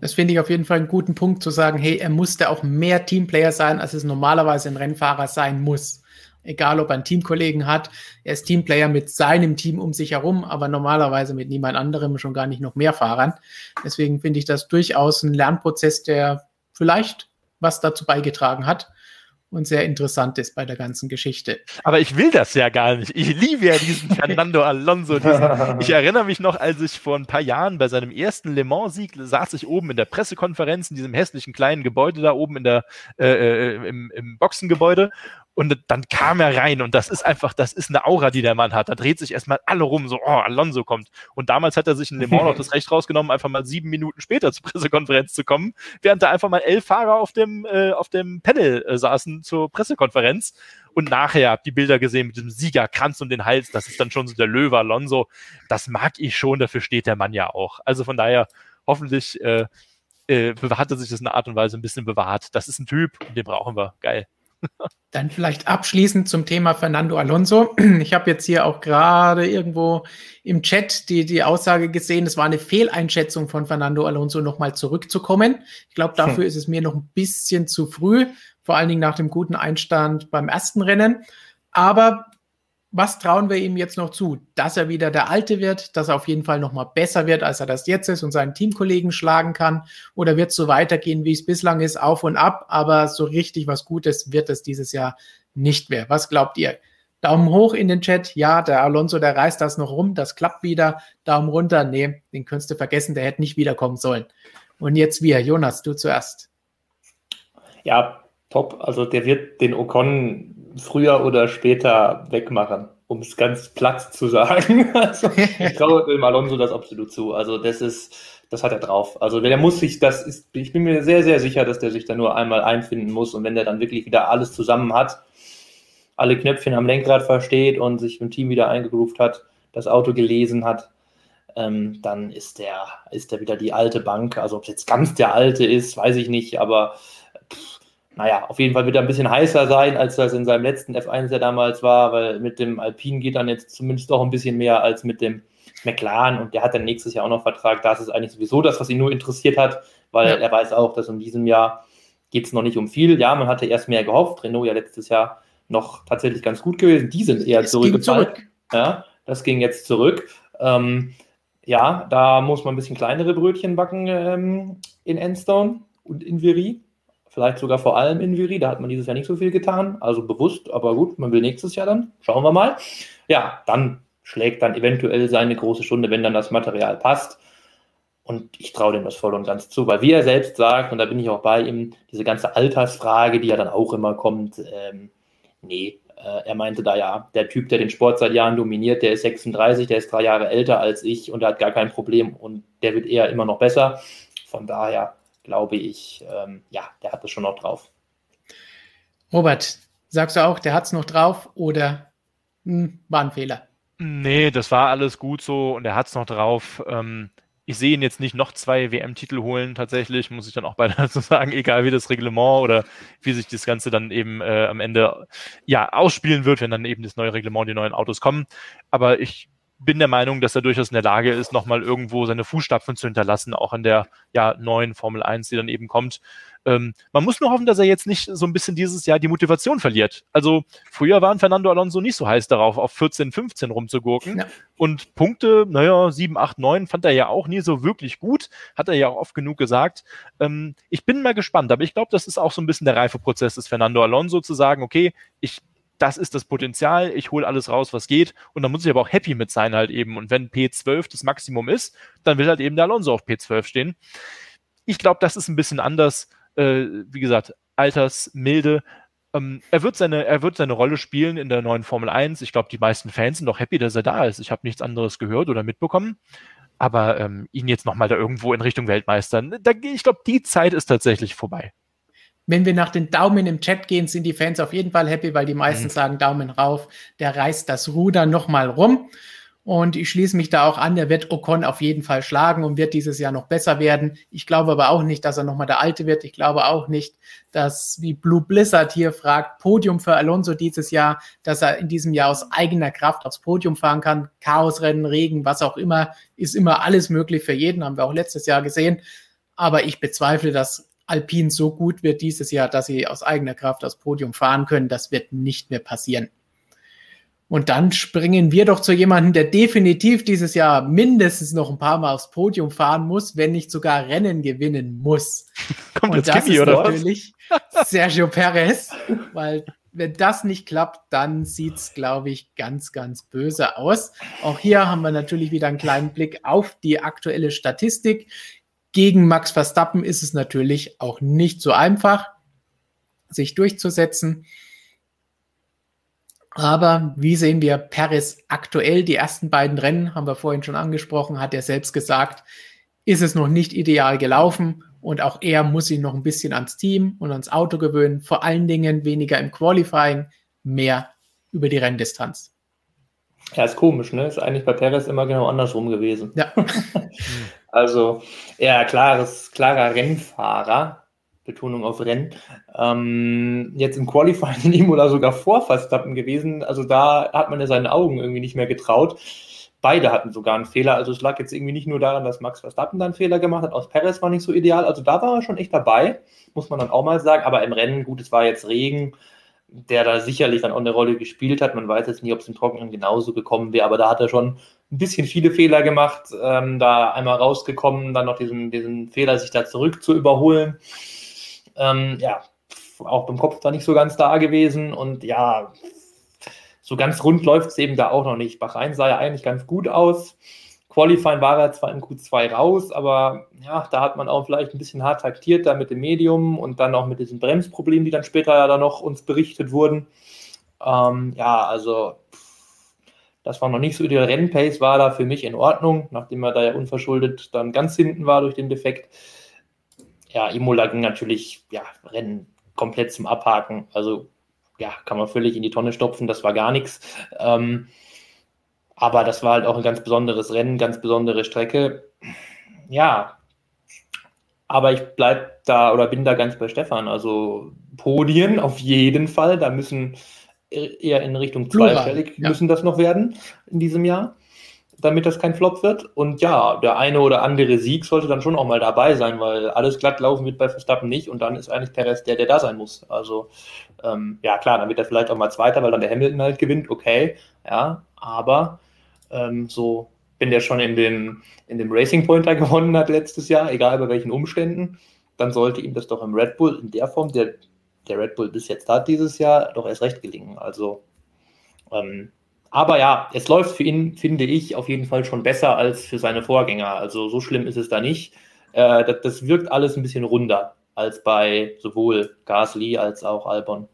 Das finde ich auf jeden Fall einen guten Punkt zu sagen, hey, er musste auch mehr Teamplayer sein, als es normalerweise ein Rennfahrer sein muss. Egal, ob er einen Teamkollegen hat, er ist Teamplayer mit seinem Team um sich herum, aber normalerweise mit niemand anderem, schon gar nicht noch mehr Fahrern. Deswegen finde ich das durchaus ein Lernprozess, der vielleicht was dazu beigetragen hat und sehr interessant ist bei der ganzen Geschichte. Aber ich will das ja gar nicht. Ich liebe ja diesen Fernando Alonso. Diesen, ich erinnere mich noch, als ich vor ein paar Jahren bei seinem ersten Le Mans-Sieg saß ich oben in der Pressekonferenz in diesem hässlichen kleinen Gebäude da oben in der, äh, äh im, im Boxengebäude und dann kam er rein und das ist einfach, das ist eine Aura, die der Mann hat. Da dreht sich erstmal alle rum, so, oh, Alonso kommt. Und damals hat er sich in Le Mans noch das Recht rausgenommen, einfach mal sieben Minuten später zur Pressekonferenz zu kommen, während da einfach mal elf Fahrer auf dem, äh, auf dem Panel äh, saßen zur Pressekonferenz. Und nachher habt die Bilder gesehen mit dem Siegerkranz um den Hals. Das ist dann schon so der Löwe Alonso. Das mag ich schon, dafür steht der Mann ja auch. Also von daher, hoffentlich äh, äh, hat er sich das in einer Art und Weise ein bisschen bewahrt. Das ist ein Typ, den brauchen wir. Geil. Dann vielleicht abschließend zum Thema Fernando Alonso. Ich habe jetzt hier auch gerade irgendwo im Chat die, die Aussage gesehen, es war eine Fehleinschätzung von Fernando Alonso, nochmal zurückzukommen. Ich glaube, dafür hm. ist es mir noch ein bisschen zu früh, vor allen Dingen nach dem guten Einstand beim ersten Rennen. Aber was trauen wir ihm jetzt noch zu? Dass er wieder der Alte wird, dass er auf jeden Fall noch mal besser wird, als er das jetzt ist und seinen Teamkollegen schlagen kann? Oder wird es so weitergehen, wie es bislang ist, auf und ab, aber so richtig was Gutes wird es dieses Jahr nicht mehr? Was glaubt ihr? Daumen hoch in den Chat. Ja, der Alonso, der reißt das noch rum, das klappt wieder. Daumen runter. Nee, den könntest du vergessen, der hätte nicht wiederkommen sollen. Und jetzt wir. Jonas, du zuerst. Ja, top. Also der wird den Ocon früher oder später wegmachen, um es ganz platt zu sagen. also, ich traue dem Alonso das absolut zu. Also das ist, das hat er drauf. Also der muss sich, das ist, ich bin mir sehr, sehr sicher, dass der sich da nur einmal einfinden muss und wenn der dann wirklich wieder alles zusammen hat, alle Knöpfchen am Lenkrad versteht und sich im Team wieder eingegroovt hat, das Auto gelesen hat, ähm, dann ist der, ist der wieder die alte Bank. Also ob es jetzt ganz der alte ist, weiß ich nicht, aber naja, auf jeden Fall wird er ein bisschen heißer sein, als das in seinem letzten F1 ja damals war, weil mit dem Alpine geht dann jetzt zumindest doch ein bisschen mehr als mit dem McLaren und der hat dann nächstes Jahr auch noch Vertrag. Das ist eigentlich sowieso das, was ihn nur interessiert hat, weil ja. er weiß auch, dass in diesem Jahr geht es noch nicht um viel. Ja, man hatte erst mehr gehofft. Renault ja letztes Jahr noch tatsächlich ganz gut gewesen. Die sind eher zurückgefallen. Zurück. Ja, das ging jetzt zurück. Ähm, ja, da muss man ein bisschen kleinere Brötchen backen ähm, in Enstone und in Viry vielleicht sogar vor allem in Viri. Da hat man dieses Jahr nicht so viel getan, also bewusst, aber gut, man will nächstes Jahr dann. Schauen wir mal. Ja, dann schlägt dann eventuell seine große Stunde, wenn dann das Material passt. Und ich traue dem das voll und ganz zu, weil wie er selbst sagt, und da bin ich auch bei ihm, diese ganze Altersfrage, die ja dann auch immer kommt, ähm, nee, äh, er meinte da ja, der Typ, der den Sport seit Jahren dominiert, der ist 36, der ist drei Jahre älter als ich und der hat gar kein Problem und der wird eher immer noch besser. Von daher glaube ich, ähm, ja, der hat es schon noch drauf. Robert, sagst du auch, der hat es noch drauf oder hm, war ein Fehler? Nee, das war alles gut so und er hat es noch drauf. Ähm, ich sehe ihn jetzt nicht noch zwei WM-Titel holen, tatsächlich, muss ich dann auch bei dazu sagen, egal wie das Reglement oder wie sich das Ganze dann eben äh, am Ende ja ausspielen wird, wenn dann eben das neue Reglement, die neuen Autos kommen. Aber ich bin der Meinung, dass er durchaus in der Lage ist, nochmal irgendwo seine Fußstapfen zu hinterlassen, auch in der ja, neuen Formel 1, die dann eben kommt. Ähm, man muss nur hoffen, dass er jetzt nicht so ein bisschen dieses Jahr die Motivation verliert. Also früher waren Fernando Alonso nicht so heiß darauf, auf 14, 15 rumzugurken. Ja. Und Punkte, naja, 7, 8, 9 fand er ja auch nie so wirklich gut. Hat er ja auch oft genug gesagt. Ähm, ich bin mal gespannt, aber ich glaube, das ist auch so ein bisschen der Reifeprozess des Fernando Alonso zu sagen, okay, ich das ist das Potenzial, ich hole alles raus, was geht. Und dann muss ich aber auch happy mit sein halt eben. Und wenn P12 das Maximum ist, dann will halt eben der Alonso auf P12 stehen. Ich glaube, das ist ein bisschen anders. Äh, wie gesagt, Altersmilde. Ähm, er, wird seine, er wird seine Rolle spielen in der neuen Formel 1. Ich glaube, die meisten Fans sind auch happy, dass er da ist. Ich habe nichts anderes gehört oder mitbekommen. Aber ähm, ihn jetzt nochmal da irgendwo in Richtung Weltmeister, da, ich glaube, die Zeit ist tatsächlich vorbei wenn wir nach den Daumen im Chat gehen, sind die Fans auf jeden Fall happy, weil die meisten mhm. sagen Daumen rauf. Der reißt das Ruder nochmal rum. Und ich schließe mich da auch an, der wird Ocon auf jeden Fall schlagen und wird dieses Jahr noch besser werden. Ich glaube aber auch nicht, dass er nochmal der Alte wird. Ich glaube auch nicht, dass, wie Blue Blizzard hier fragt, Podium für Alonso dieses Jahr, dass er in diesem Jahr aus eigener Kraft aufs Podium fahren kann. Chaosrennen, Regen, was auch immer, ist immer alles möglich für jeden, haben wir auch letztes Jahr gesehen. Aber ich bezweifle, dass Alpine so gut wird dieses Jahr, dass sie aus eigener Kraft das Podium fahren können. Das wird nicht mehr passieren. Und dann springen wir doch zu jemandem, der definitiv dieses Jahr mindestens noch ein paar Mal aufs Podium fahren muss, wenn nicht sogar Rennen gewinnen muss. Kommt Und das Kimi, ist natürlich Sergio Perez, weil wenn das nicht klappt, dann sieht es, glaube ich, ganz, ganz böse aus. Auch hier haben wir natürlich wieder einen kleinen Blick auf die aktuelle Statistik. Gegen Max Verstappen ist es natürlich auch nicht so einfach, sich durchzusetzen. Aber wie sehen wir Paris aktuell? Die ersten beiden Rennen haben wir vorhin schon angesprochen, hat er selbst gesagt, ist es noch nicht ideal gelaufen und auch er muss sich noch ein bisschen ans Team und ans Auto gewöhnen. Vor allen Dingen weniger im Qualifying, mehr über die Renndistanz. Ja, ist komisch, ne? Ist eigentlich bei Perez immer genau andersrum gewesen. Ja. also, eher klares, klarer Rennfahrer. Betonung auf Rennen. Ähm, jetzt im Qualifying in Imola sogar vor Verstappen gewesen. Also da hat man ja seinen Augen irgendwie nicht mehr getraut. Beide hatten sogar einen Fehler. Also es lag jetzt irgendwie nicht nur daran, dass Max Verstappen dann einen Fehler gemacht hat. Aus Perez war nicht so ideal. Also da war er schon echt dabei, muss man dann auch mal sagen. Aber im Rennen, gut, es war jetzt Regen der da sicherlich dann auch eine Rolle gespielt hat. Man weiß jetzt nicht, ob es im Trockenen genauso gekommen wäre, aber da hat er schon ein bisschen viele Fehler gemacht, ähm, da einmal rausgekommen, dann noch diesen, diesen Fehler, sich da zurück zu überholen. Ähm, ja, auch beim Kopf da nicht so ganz da gewesen und ja, so ganz rund läuft es eben da auch noch nicht. Bahrain sah ja eigentlich ganz gut aus. Qualifying war er zwar im Q2 raus, aber ja, da hat man auch vielleicht ein bisschen hart taktiert da mit dem Medium und dann auch mit diesen Bremsproblemen, die dann später ja dann noch uns berichtet wurden. Ähm, ja, also das war noch nicht so, die Rennpace war da für mich in Ordnung, nachdem er da ja unverschuldet dann ganz hinten war durch den Defekt. Ja, Imola ging natürlich, ja, Rennen komplett zum Abhaken. Also ja, kann man völlig in die Tonne stopfen, das war gar nichts. Ähm, aber das war halt auch ein ganz besonderes Rennen, ganz besondere Strecke. Ja, aber ich bleibe da oder bin da ganz bei Stefan. Also Podien auf jeden Fall, da müssen eher in Richtung zweistellig ja. müssen das noch werden in diesem Jahr damit das kein Flop wird. Und ja, der eine oder andere Sieg sollte dann schon auch mal dabei sein, weil alles glatt laufen wird bei Verstappen nicht und dann ist eigentlich Perez der, der da sein muss. Also ähm, ja, klar, dann wird er vielleicht auch mal Zweiter, weil dann der Hamilton halt gewinnt, okay, ja, aber ähm, so, wenn der schon in dem, in dem Racing Pointer gewonnen hat letztes Jahr, egal bei welchen Umständen, dann sollte ihm das doch im Red Bull in der Form, der der Red Bull bis jetzt hat dieses Jahr, doch erst recht gelingen. Also ähm, aber ja, es läuft für ihn, finde ich, auf jeden Fall schon besser als für seine Vorgänger. Also so schlimm ist es da nicht. Äh, das, das, wirkt alles ein bisschen runder als bei sowohl Gasly als auch Albon.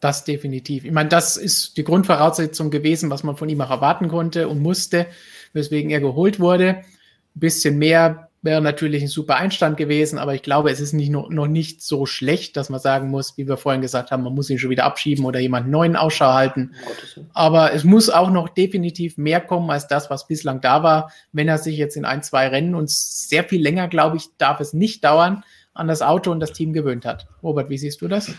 Das definitiv. Ich meine, das ist die Grundvoraussetzung gewesen, was man von ihm auch erwarten konnte und musste, weswegen er geholt wurde. Ein bisschen mehr wäre natürlich ein super Einstand gewesen, aber ich glaube, es ist nicht noch, noch nicht so schlecht, dass man sagen muss, wie wir vorhin gesagt haben, man muss ihn schon wieder abschieben oder jemanden neuen Ausschau halten. Aber es muss auch noch definitiv mehr kommen als das, was bislang da war, wenn er sich jetzt in ein, zwei Rennen und sehr viel länger, glaube ich, darf es nicht dauern, an das Auto und das Team gewöhnt hat. Robert, wie siehst du das?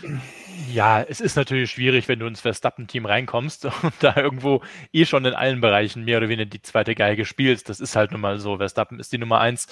Ja, es ist natürlich schwierig, wenn du ins Verstappen-Team reinkommst und da irgendwo eh schon in allen Bereichen mehr oder weniger die zweite Geige spielst. Das ist halt nun mal so. Verstappen ist die Nummer eins.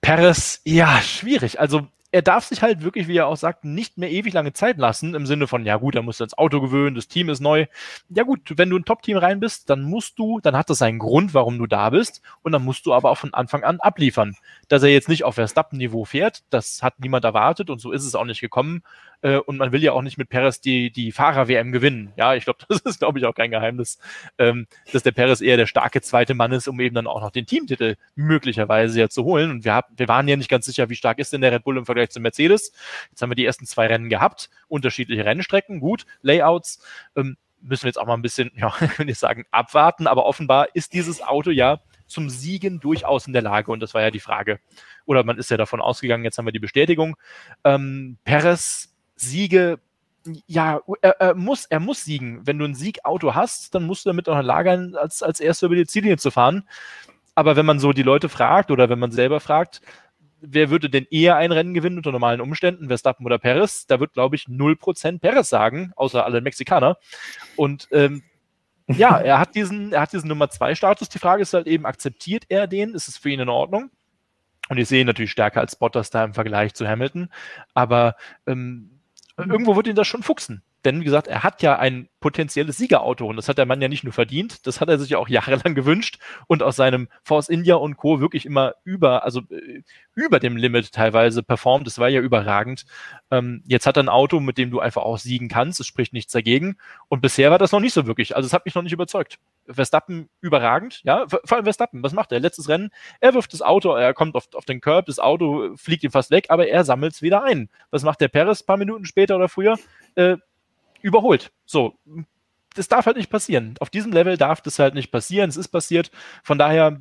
Perez, ja, schwierig. Also er darf sich halt wirklich, wie er auch sagt, nicht mehr ewig lange Zeit lassen, im Sinne von, ja gut, er muss ans Auto gewöhnen, das Team ist neu. Ja gut, wenn du ein Top-Team rein bist, dann musst du, dann hat das seinen Grund, warum du da bist, und dann musst du aber auch von Anfang an abliefern. Dass er jetzt nicht auf Verstappen-Niveau fährt, das hat niemand erwartet und so ist es auch nicht gekommen. Äh, und man will ja auch nicht mit Perez die, die Fahrer-WM gewinnen. Ja, ich glaube, das ist, glaube ich, auch kein Geheimnis, ähm, dass der Perez eher der starke zweite Mann ist, um eben dann auch noch den Teamtitel möglicherweise ja zu holen. Und wir, hab, wir waren ja nicht ganz sicher, wie stark ist denn der Red Bull im Vergleich zu Mercedes. Jetzt haben wir die ersten zwei Rennen gehabt, unterschiedliche Rennstrecken, gut, Layouts. Ähm, müssen wir jetzt auch mal ein bisschen, ja, wenn ich sagen, abwarten. Aber offenbar ist dieses Auto ja zum Siegen durchaus in der Lage. Und das war ja die Frage. Oder man ist ja davon ausgegangen, jetzt haben wir die Bestätigung. Ähm, Perez Siege, ja, er, er, muss, er muss siegen. Wenn du ein Siegauto hast, dann musst du damit auch lagern, als, als Erster über die Ziellinie zu fahren. Aber wenn man so die Leute fragt oder wenn man selber fragt, wer würde denn eher ein Rennen gewinnen unter normalen Umständen, Verstappen oder Perez? Da wird, glaube ich, 0% Perez sagen, außer alle Mexikaner. Und ähm, ja, er hat diesen, er hat diesen Nummer 2 Status. Die Frage ist halt eben, akzeptiert er den? Ist es für ihn in Ordnung? Und ich sehe ihn natürlich stärker als Bottas da im Vergleich zu Hamilton. Aber ähm, irgendwo wird ihn das schon fuchsen. Denn wie gesagt, er hat ja ein potenzielles Siegerauto und das hat der Mann ja nicht nur verdient, das hat er sich ja auch jahrelang gewünscht und aus seinem Force India und Co. wirklich immer über, also äh, über dem Limit teilweise performt. Das war ja überragend. Ähm, jetzt hat er ein Auto, mit dem du einfach auch siegen kannst. Es spricht nichts dagegen. Und bisher war das noch nicht so wirklich. Also es hat mich noch nicht überzeugt. Verstappen überragend, ja, vor allem Verstappen, was macht er? Letztes Rennen, er wirft das Auto, er kommt auf, auf den Curb, das Auto fliegt ihm fast weg, aber er sammelt es wieder ein. Was macht der Perez ein paar Minuten später oder früher? Äh, überholt. So, das darf halt nicht passieren. Auf diesem Level darf das halt nicht passieren. Es ist passiert. Von daher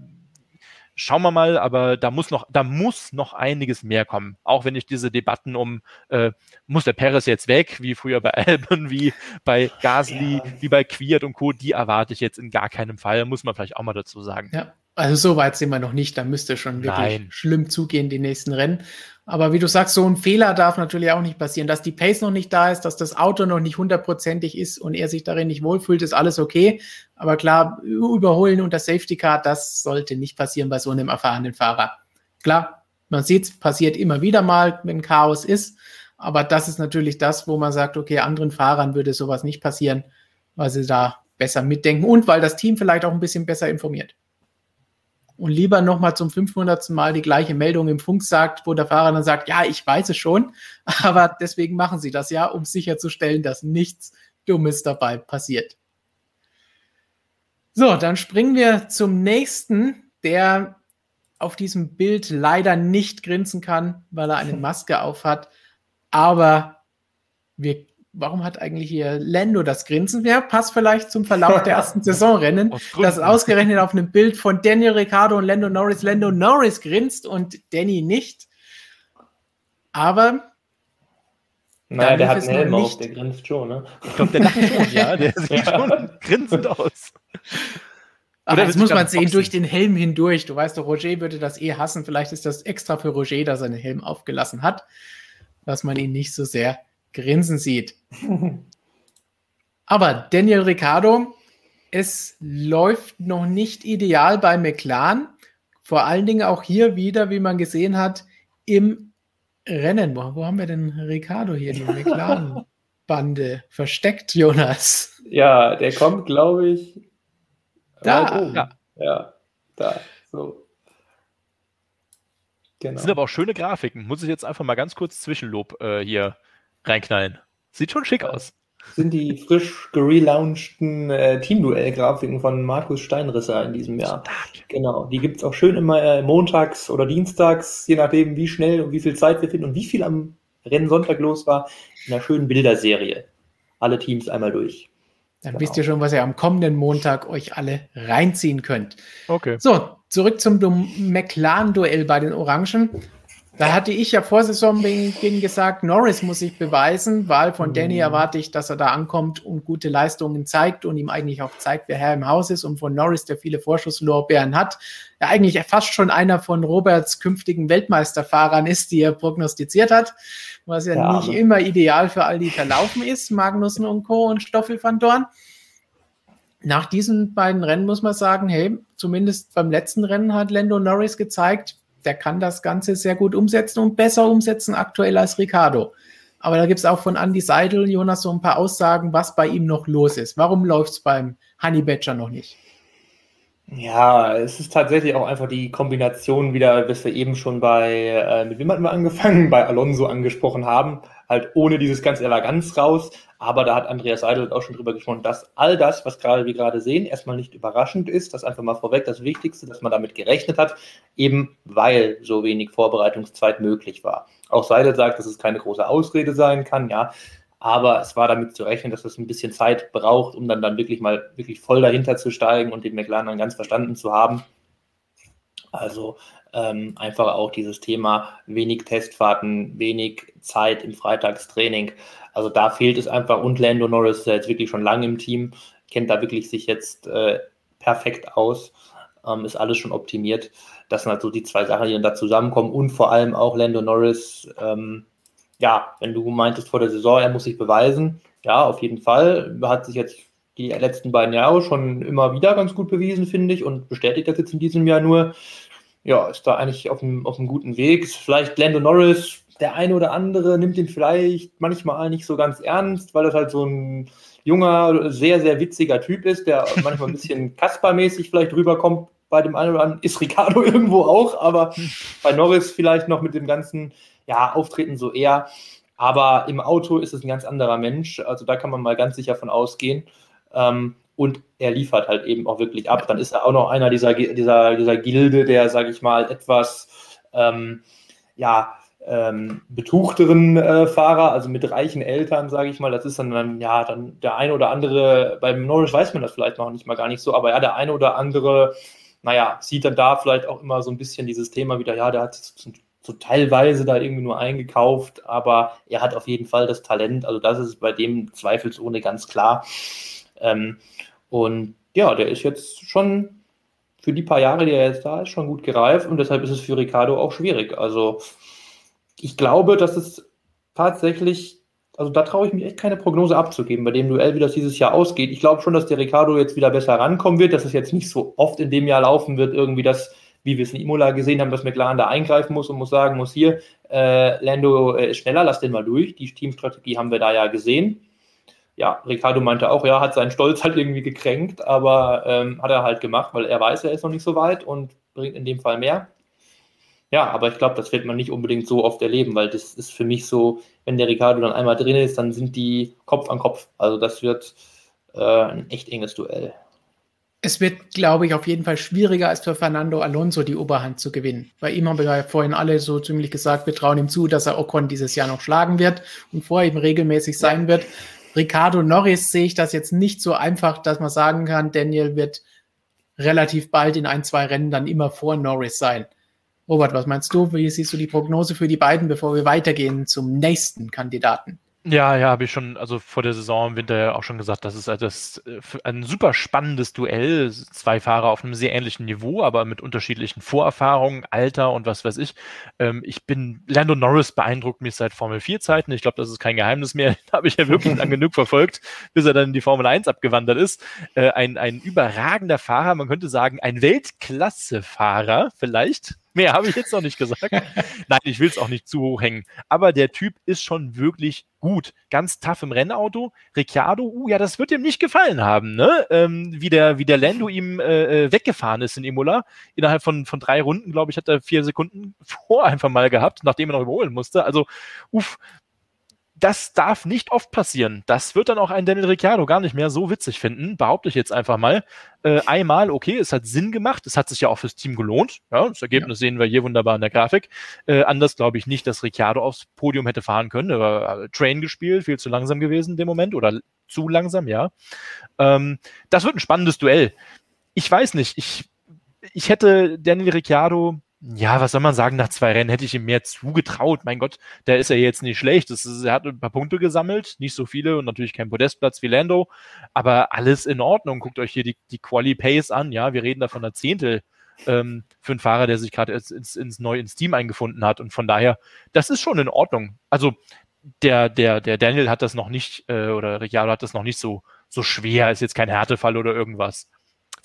schauen wir mal, aber da muss noch, da muss noch einiges mehr kommen. Auch wenn ich diese Debatten um, äh, muss der Perez jetzt weg, wie früher bei Alben, wie bei Gasly, ja. wie bei Quiert und Co., die erwarte ich jetzt in gar keinem Fall, muss man vielleicht auch mal dazu sagen. Ja, also so weit sind wir noch nicht, da müsste schon wirklich Nein. schlimm zugehen, die nächsten Rennen. Aber wie du sagst, so ein Fehler darf natürlich auch nicht passieren. Dass die Pace noch nicht da ist, dass das Auto noch nicht hundertprozentig ist und er sich darin nicht wohlfühlt, ist alles okay. Aber klar, überholen unter Safety Car, das sollte nicht passieren bei so einem erfahrenen Fahrer. Klar, man sieht es, passiert immer wieder mal, wenn Chaos ist. Aber das ist natürlich das, wo man sagt, okay, anderen Fahrern würde sowas nicht passieren, weil sie da besser mitdenken und weil das Team vielleicht auch ein bisschen besser informiert. Und lieber nochmal zum 500. Mal die gleiche Meldung im Funk sagt, wo der Fahrer dann sagt, ja, ich weiß es schon, aber deswegen machen sie das ja, um sicherzustellen, dass nichts Dummes dabei passiert. So, dann springen wir zum nächsten, der auf diesem Bild leider nicht grinsen kann, weil er eine Maske auf hat. Aber wir, warum hat eigentlich hier Lando das Grinsen? Ja, passt vielleicht zum Verlauf der ersten Saisonrennen, dass ausgerechnet auf einem Bild von Daniel Ricciardo und Lando Norris Lando Norris grinst und Danny nicht. Aber naja, der hat einen Helm auf, der grinst schon, ne? Ich glaube, der lacht schon, ja. Der sieht ja. schon grinsend aus. Aber das muss man sehen, durch den Helm hindurch. Du weißt doch, Roger würde das eh hassen. Vielleicht ist das extra für Roger, dass er den Helm aufgelassen hat, dass man ihn nicht so sehr grinsen sieht. Aber Daniel Ricciardo, es läuft noch nicht ideal bei McLaren. Vor allen Dingen auch hier wieder, wie man gesehen hat, im Rennen. Wo, wo haben wir denn Ricardo hier, die McLaren-Bande versteckt, Jonas? Ja, der kommt, glaube ich. Da. Ja. ja, da. So. Genau. Das sind aber auch schöne Grafiken. Muss ich jetzt einfach mal ganz kurz Zwischenlob äh, hier reinknallen. Sieht schon schick aus sind die frisch gelaunchten äh, Teamduell-Grafiken von Markus Steinrisser in diesem Jahr. Stark. Genau, die gibt es auch schön immer äh, montags oder dienstags, je nachdem, wie schnell und wie viel Zeit wir finden und wie viel am Rennsonntag los war, in einer schönen Bilderserie. Alle Teams einmal durch. Dann genau. wisst ihr schon, was ihr am kommenden Montag euch alle reinziehen könnt. Okay. So, zurück zum McLaren-Duell bei den Orangen. Da hatte ich ja vor Saisonbeginn gesagt, Norris muss sich beweisen, weil von Danny mhm. erwarte ich, dass er da ankommt und gute Leistungen zeigt und ihm eigentlich auch zeigt, wer Herr im Haus ist. Und von Norris, der viele Vorschusslorbeeren hat, der eigentlich fast schon einer von Roberts künftigen Weltmeisterfahrern ist, die er prognostiziert hat, was ja, ja nicht immer ideal für all die verlaufen ist, Magnussen und Co. und Stoffel van Dorn. Nach diesen beiden Rennen muss man sagen, hey, zumindest beim letzten Rennen hat Lando Norris gezeigt, der kann das Ganze sehr gut umsetzen und besser umsetzen aktuell als Ricardo. Aber da gibt es auch von Andy Seidel, Jonas, so ein paar Aussagen, was bei ihm noch los ist. Warum läuft es beim Honey Badger noch nicht? Ja, es ist tatsächlich auch einfach die Kombination wieder, bis wir eben schon bei, äh, mit wem hatten wir angefangen, bei Alonso angesprochen haben, halt ohne dieses ganze Eleganz raus. Aber da hat Andreas Seidel auch schon drüber gesprochen, dass all das, was gerade wir gerade sehen, erstmal nicht überraschend ist. Das einfach mal vorweg das Wichtigste, dass man damit gerechnet hat, eben weil so wenig Vorbereitungszeit möglich war. Auch Seidel sagt, dass es keine große Ausrede sein kann, ja. Aber es war damit zu rechnen, dass es ein bisschen Zeit braucht, um dann, dann wirklich mal wirklich voll dahinter zu steigen und den McLaren dann ganz verstanden zu haben. Also ähm, einfach auch dieses Thema wenig Testfahrten, wenig Zeit im Freitagstraining. Also da fehlt es einfach. Und Lando Norris ist ja jetzt wirklich schon lange im Team, kennt da wirklich sich jetzt äh, perfekt aus, ähm, ist alles schon optimiert. Das sind halt so die zwei Sachen, die dann da zusammenkommen. Und vor allem auch Lando Norris ähm, ja, wenn du meintest vor der Saison, er muss sich beweisen, ja, auf jeden Fall. Hat sich jetzt die letzten beiden Jahre schon immer wieder ganz gut bewiesen, finde ich, und bestätigt das jetzt in diesem Jahr nur. Ja, ist da eigentlich auf einem, auf einem guten Weg. Ist vielleicht Lando Norris, der eine oder andere nimmt ihn vielleicht manchmal nicht so ganz ernst, weil das halt so ein junger, sehr, sehr witziger Typ ist, der manchmal ein bisschen Kasper-mäßig vielleicht rüberkommt. Bei dem einen oder anderen ist Ricardo irgendwo auch, aber bei Norris vielleicht noch mit dem ganzen ja, Auftreten so eher. Aber im Auto ist es ein ganz anderer Mensch. Also da kann man mal ganz sicher von ausgehen. Ähm, und er liefert halt eben auch wirklich ab. Dann ist er auch noch einer dieser, dieser, dieser Gilde, der, sage ich mal, etwas ähm, ja, ähm, betuchteren äh, Fahrer, also mit reichen Eltern, sage ich mal. Das ist dann, dann, ja, dann der eine oder andere, beim Norris weiß man das vielleicht noch nicht mal gar nicht so, aber ja, der eine oder andere, naja, sieht dann da vielleicht auch immer so ein bisschen dieses Thema wieder, ja, der hat so teilweise da irgendwie nur eingekauft, aber er hat auf jeden Fall das Talent. Also das ist bei dem zweifelsohne ganz klar. Ähm, und ja, der ist jetzt schon für die paar Jahre, die er jetzt da ist, schon gut gereift und deshalb ist es für Ricardo auch schwierig. Also ich glaube, dass es tatsächlich, also da traue ich mich echt keine Prognose abzugeben, bei dem Duell, wie das dieses Jahr ausgeht. Ich glaube schon, dass der Ricardo jetzt wieder besser rankommen wird, dass es jetzt nicht so oft in dem Jahr laufen wird, irgendwie, dass wie wir es in Imola gesehen haben, dass McLaren da eingreifen muss und muss sagen muss, hier, äh, Lando äh, ist schneller, lass den mal durch. Die Teamstrategie haben wir da ja gesehen. Ja, Ricardo meinte auch, ja, hat seinen Stolz halt irgendwie gekränkt, aber ähm, hat er halt gemacht, weil er weiß, er ist noch nicht so weit und bringt in dem Fall mehr. Ja, aber ich glaube, das wird man nicht unbedingt so oft erleben, weil das ist für mich so, wenn der Ricardo dann einmal drin ist, dann sind die Kopf an Kopf. Also das wird äh, ein echt enges Duell. Es wird, glaube ich, auf jeden Fall schwieriger als für Fernando Alonso die Oberhand zu gewinnen. Bei ihm haben wir ja vorhin alle so ziemlich gesagt, wir trauen ihm zu, dass er Ocon dieses Jahr noch schlagen wird und vorher eben regelmäßig sein wird. Ricardo Norris sehe ich das jetzt nicht so einfach, dass man sagen kann, Daniel wird relativ bald in ein, zwei Rennen dann immer vor Norris sein. Robert, was meinst du? Wie siehst du die Prognose für die beiden, bevor wir weitergehen zum nächsten Kandidaten? Ja, ja, habe ich schon, also vor der Saison im Winter ja auch schon gesagt, das ist äh, das, äh, ein super spannendes Duell. Zwei Fahrer auf einem sehr ähnlichen Niveau, aber mit unterschiedlichen Vorerfahrungen, Alter und was weiß ich. Ähm, ich bin, Lando Norris beeindruckt mich seit Formel 4 Zeiten. Ich glaube, das ist kein Geheimnis mehr. habe ich ja wirklich lang genug verfolgt, bis er dann in die Formel 1 abgewandert ist. Äh, ein, ein überragender Fahrer, man könnte sagen, ein Weltklasse-Fahrer vielleicht Mehr habe ich jetzt noch nicht gesagt. Nein, ich will es auch nicht zu hoch hängen. Aber der Typ ist schon wirklich gut. Ganz tough im Rennauto. Ricciardo, uh, ja, das wird ihm nicht gefallen haben, ne? Ähm, wie, der, wie der Lando ihm äh, äh weggefahren ist in Imola. Innerhalb von, von drei Runden, glaube ich, hat er vier Sekunden vor einfach mal gehabt, nachdem er noch überholen musste. Also, uff, das darf nicht oft passieren. Das wird dann auch ein Daniel Ricciardo gar nicht mehr so witzig finden, behaupte ich jetzt einfach mal. Äh, einmal, okay, es hat Sinn gemacht, es hat sich ja auch fürs Team gelohnt. Ja, das Ergebnis ja. sehen wir hier wunderbar in der Grafik. Äh, anders glaube ich nicht, dass Ricciardo aufs Podium hätte fahren können. Er war äh, Train gespielt, viel zu langsam gewesen in dem Moment oder zu langsam, ja. Ähm, das wird ein spannendes Duell. Ich weiß nicht, ich, ich hätte Daniel Ricciardo ja, was soll man sagen, nach zwei Rennen hätte ich ihm mehr zugetraut. Mein Gott, der ist ja jetzt nicht schlecht. Ist, er hat ein paar Punkte gesammelt, nicht so viele und natürlich kein Podestplatz wie Lando, aber alles in Ordnung. Guckt euch hier die, die Quali-Pace an. Ja, wir reden da von einer Zehntel ähm, für einen Fahrer, der sich gerade ins, ins, ins neu ins Team eingefunden hat. Und von daher, das ist schon in Ordnung. Also der, der, der Daniel hat das noch nicht, äh, oder Ricciardo hat das noch nicht so, so schwer, ist jetzt kein Härtefall oder irgendwas.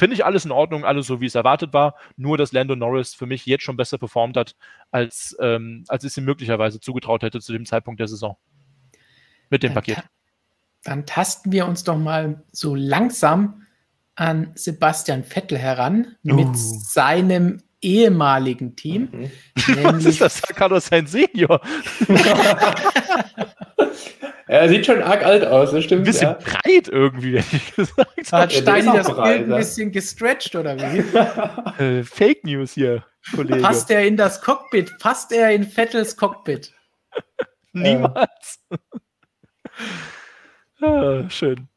Finde ich alles in Ordnung, alles so, wie es erwartet war. Nur, dass Lando Norris für mich jetzt schon besser performt hat, als, ähm, als ich es ihm möglicherweise zugetraut hätte zu dem Zeitpunkt der Saison. Mit dem dann, Paket. Dann tasten wir uns doch mal so langsam an Sebastian Vettel heran uh. mit seinem ehemaligen Team. Mhm. Was ist das? Carlos Sainz Senior. Er sieht schon arg alt aus, das stimmt. Ein bisschen ja. breit irgendwie, hätte ich gesagt. Hat Steini das breit, Bild ein bisschen gestretched oder wie? äh, Fake News hier, Kollege. Passt er in das Cockpit? Passt er in Vettels Cockpit? Niemals. ah, schön.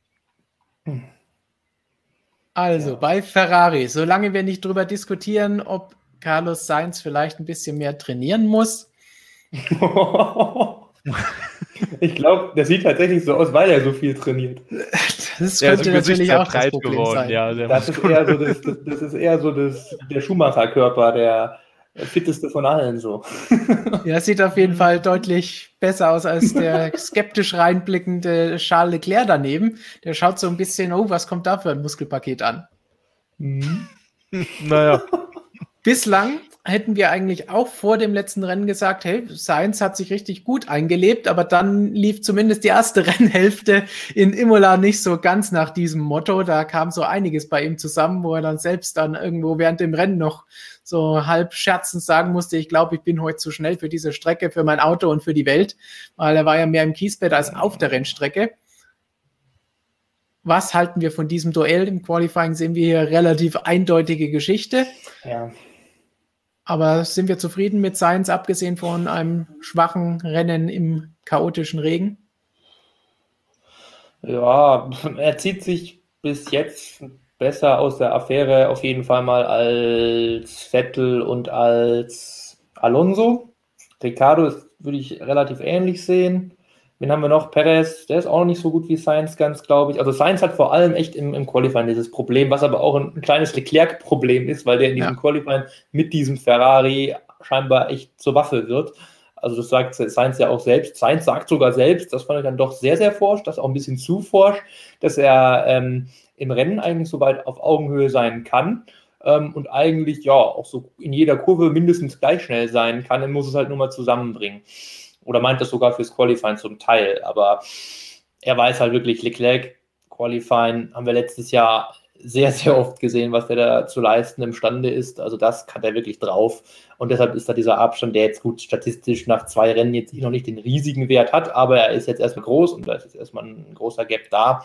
Also ja. bei Ferrari, solange wir nicht drüber diskutieren, ob Carlos Sainz vielleicht ein bisschen mehr trainieren muss. Ich glaube, der sieht tatsächlich so aus, weil er so viel trainiert. Das könnte ja, natürlich auch das Problem geworden. sein. Ja, das, ist eher so das, das, das ist eher so das, der Schumacher-Körper, der fitteste von allen so. Ja, sieht auf jeden Fall deutlich besser aus als der skeptisch reinblickende Charles Leclerc daneben. Der schaut so ein bisschen, oh, was kommt da für ein Muskelpaket an? Mhm. naja. Bislang hätten wir eigentlich auch vor dem letzten Rennen gesagt, hey, Sainz hat sich richtig gut eingelebt, aber dann lief zumindest die erste Rennhälfte in Imola nicht so ganz nach diesem Motto. Da kam so einiges bei ihm zusammen, wo er dann selbst dann irgendwo während dem Rennen noch so halb scherzend sagen musste, ich glaube, ich bin heute zu schnell für diese Strecke, für mein Auto und für die Welt, weil er war ja mehr im Kiesbett als auf der Rennstrecke. Was halten wir von diesem Duell? Im Qualifying sehen wir hier relativ eindeutige Geschichte. Ja. Aber sind wir zufrieden mit Science, abgesehen von einem schwachen Rennen im chaotischen Regen? Ja, er zieht sich bis jetzt besser aus der Affäre auf jeden Fall mal als Vettel und als Alonso. Ricardo würde ich relativ ähnlich sehen. Wen haben wir noch? Perez, der ist auch nicht so gut wie Sainz, ganz glaube ich. Also Sainz hat vor allem echt im, im Qualifying dieses Problem, was aber auch ein, ein kleines Leclerc-Problem ist, weil der in diesem ja. Qualifying mit diesem Ferrari scheinbar echt zur Waffe wird. Also das sagt Sainz ja auch selbst. Sainz sagt sogar selbst, das fand ich dann doch sehr, sehr forsch, das auch ein bisschen zu forsch, dass er ähm, im Rennen eigentlich so weit auf Augenhöhe sein kann. ähm, und eigentlich ja auch so in jeder Kurve mindestens gleich schnell sein kann, dann muss es halt nur mal zusammenbringen. Oder meint das sogar fürs Qualifying zum Teil. Aber er weiß halt wirklich, Leclerc Qualifying haben wir letztes Jahr sehr, sehr oft gesehen, was der da zu leisten imstande ist. Also das kann er wirklich drauf. Und deshalb ist da dieser Abstand, der jetzt gut statistisch nach zwei Rennen jetzt noch nicht den riesigen Wert hat, aber er ist jetzt erstmal groß und da ist jetzt erstmal ein großer Gap da.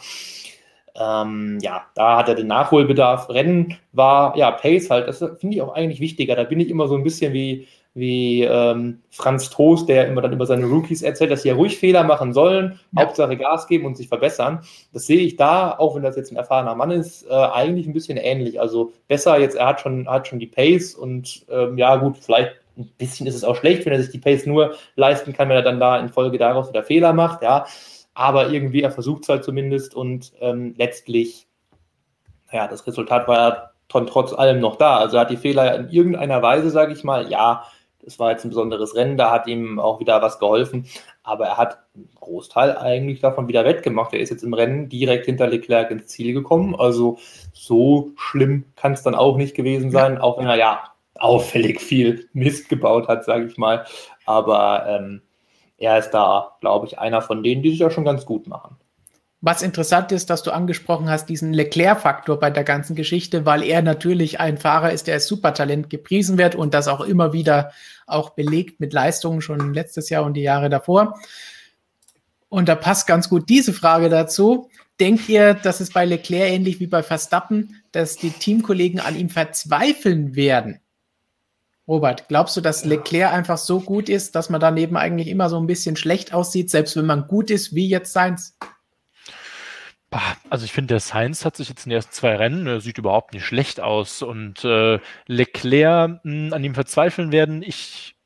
Ähm, ja, da hat er den Nachholbedarf. Rennen war, ja, Pace halt, das finde ich auch eigentlich wichtiger. Da bin ich immer so ein bisschen wie, wie ähm, Franz Toast, der immer dann über seine Rookies erzählt, dass sie ja ruhig Fehler machen sollen, ja. Hauptsache Gas geben und sich verbessern. Das sehe ich da, auch wenn das jetzt ein erfahrener Mann ist, äh, eigentlich ein bisschen ähnlich. Also besser jetzt, er hat schon, hat schon die Pace und ähm, ja gut, vielleicht ein bisschen ist es auch schlecht, wenn er sich die Pace nur leisten kann, wenn er dann da in Folge daraus wieder Fehler macht, ja. Aber irgendwie, er versucht es halt zumindest und ähm, letztlich, ja, das Resultat war ja trotz allem noch da. Also er hat die Fehler in irgendeiner Weise, sage ich mal, ja, es war jetzt ein besonderes Rennen, da hat ihm auch wieder was geholfen. Aber er hat einen Großteil eigentlich davon wieder wettgemacht. Er ist jetzt im Rennen direkt hinter Leclerc ins Ziel gekommen. Also so schlimm kann es dann auch nicht gewesen sein, auch wenn er ja auffällig viel Mist gebaut hat, sage ich mal. Aber ähm, er ist da, glaube ich, einer von denen, die sich ja schon ganz gut machen. Was interessant ist, dass du angesprochen hast, diesen Leclerc-Faktor bei der ganzen Geschichte, weil er natürlich ein Fahrer ist, der als Supertalent gepriesen wird und das auch immer wieder auch belegt mit Leistungen schon letztes Jahr und die Jahre davor. Und da passt ganz gut diese Frage dazu. Denkt ihr, dass es bei Leclerc ähnlich wie bei Verstappen, dass die Teamkollegen an ihm verzweifeln werden? Robert, glaubst du, dass Leclerc einfach so gut ist, dass man daneben eigentlich immer so ein bisschen schlecht aussieht, selbst wenn man gut ist, wie jetzt Seins? Also ich finde, der Sainz hat sich jetzt in den ersten zwei Rennen, er sieht überhaupt nicht schlecht aus und äh, Leclerc mh, hm, an ihm verzweifeln werden. Ich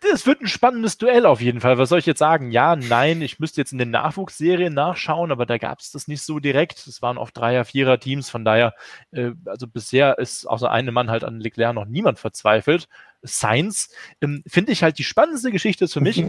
das wird ein spannendes Duell auf jeden Fall. Was soll ich jetzt sagen? Ja, nein, ich müsste jetzt in den Nachwuchsserien nachschauen, aber da gab es das nicht so direkt. Es waren oft Dreier-, Vierer-Teams, von daher, äh, also bisher ist außer einem Mann halt an Leclerc noch niemand verzweifelt. Science, ähm, finde ich halt die spannendste Geschichte für mich.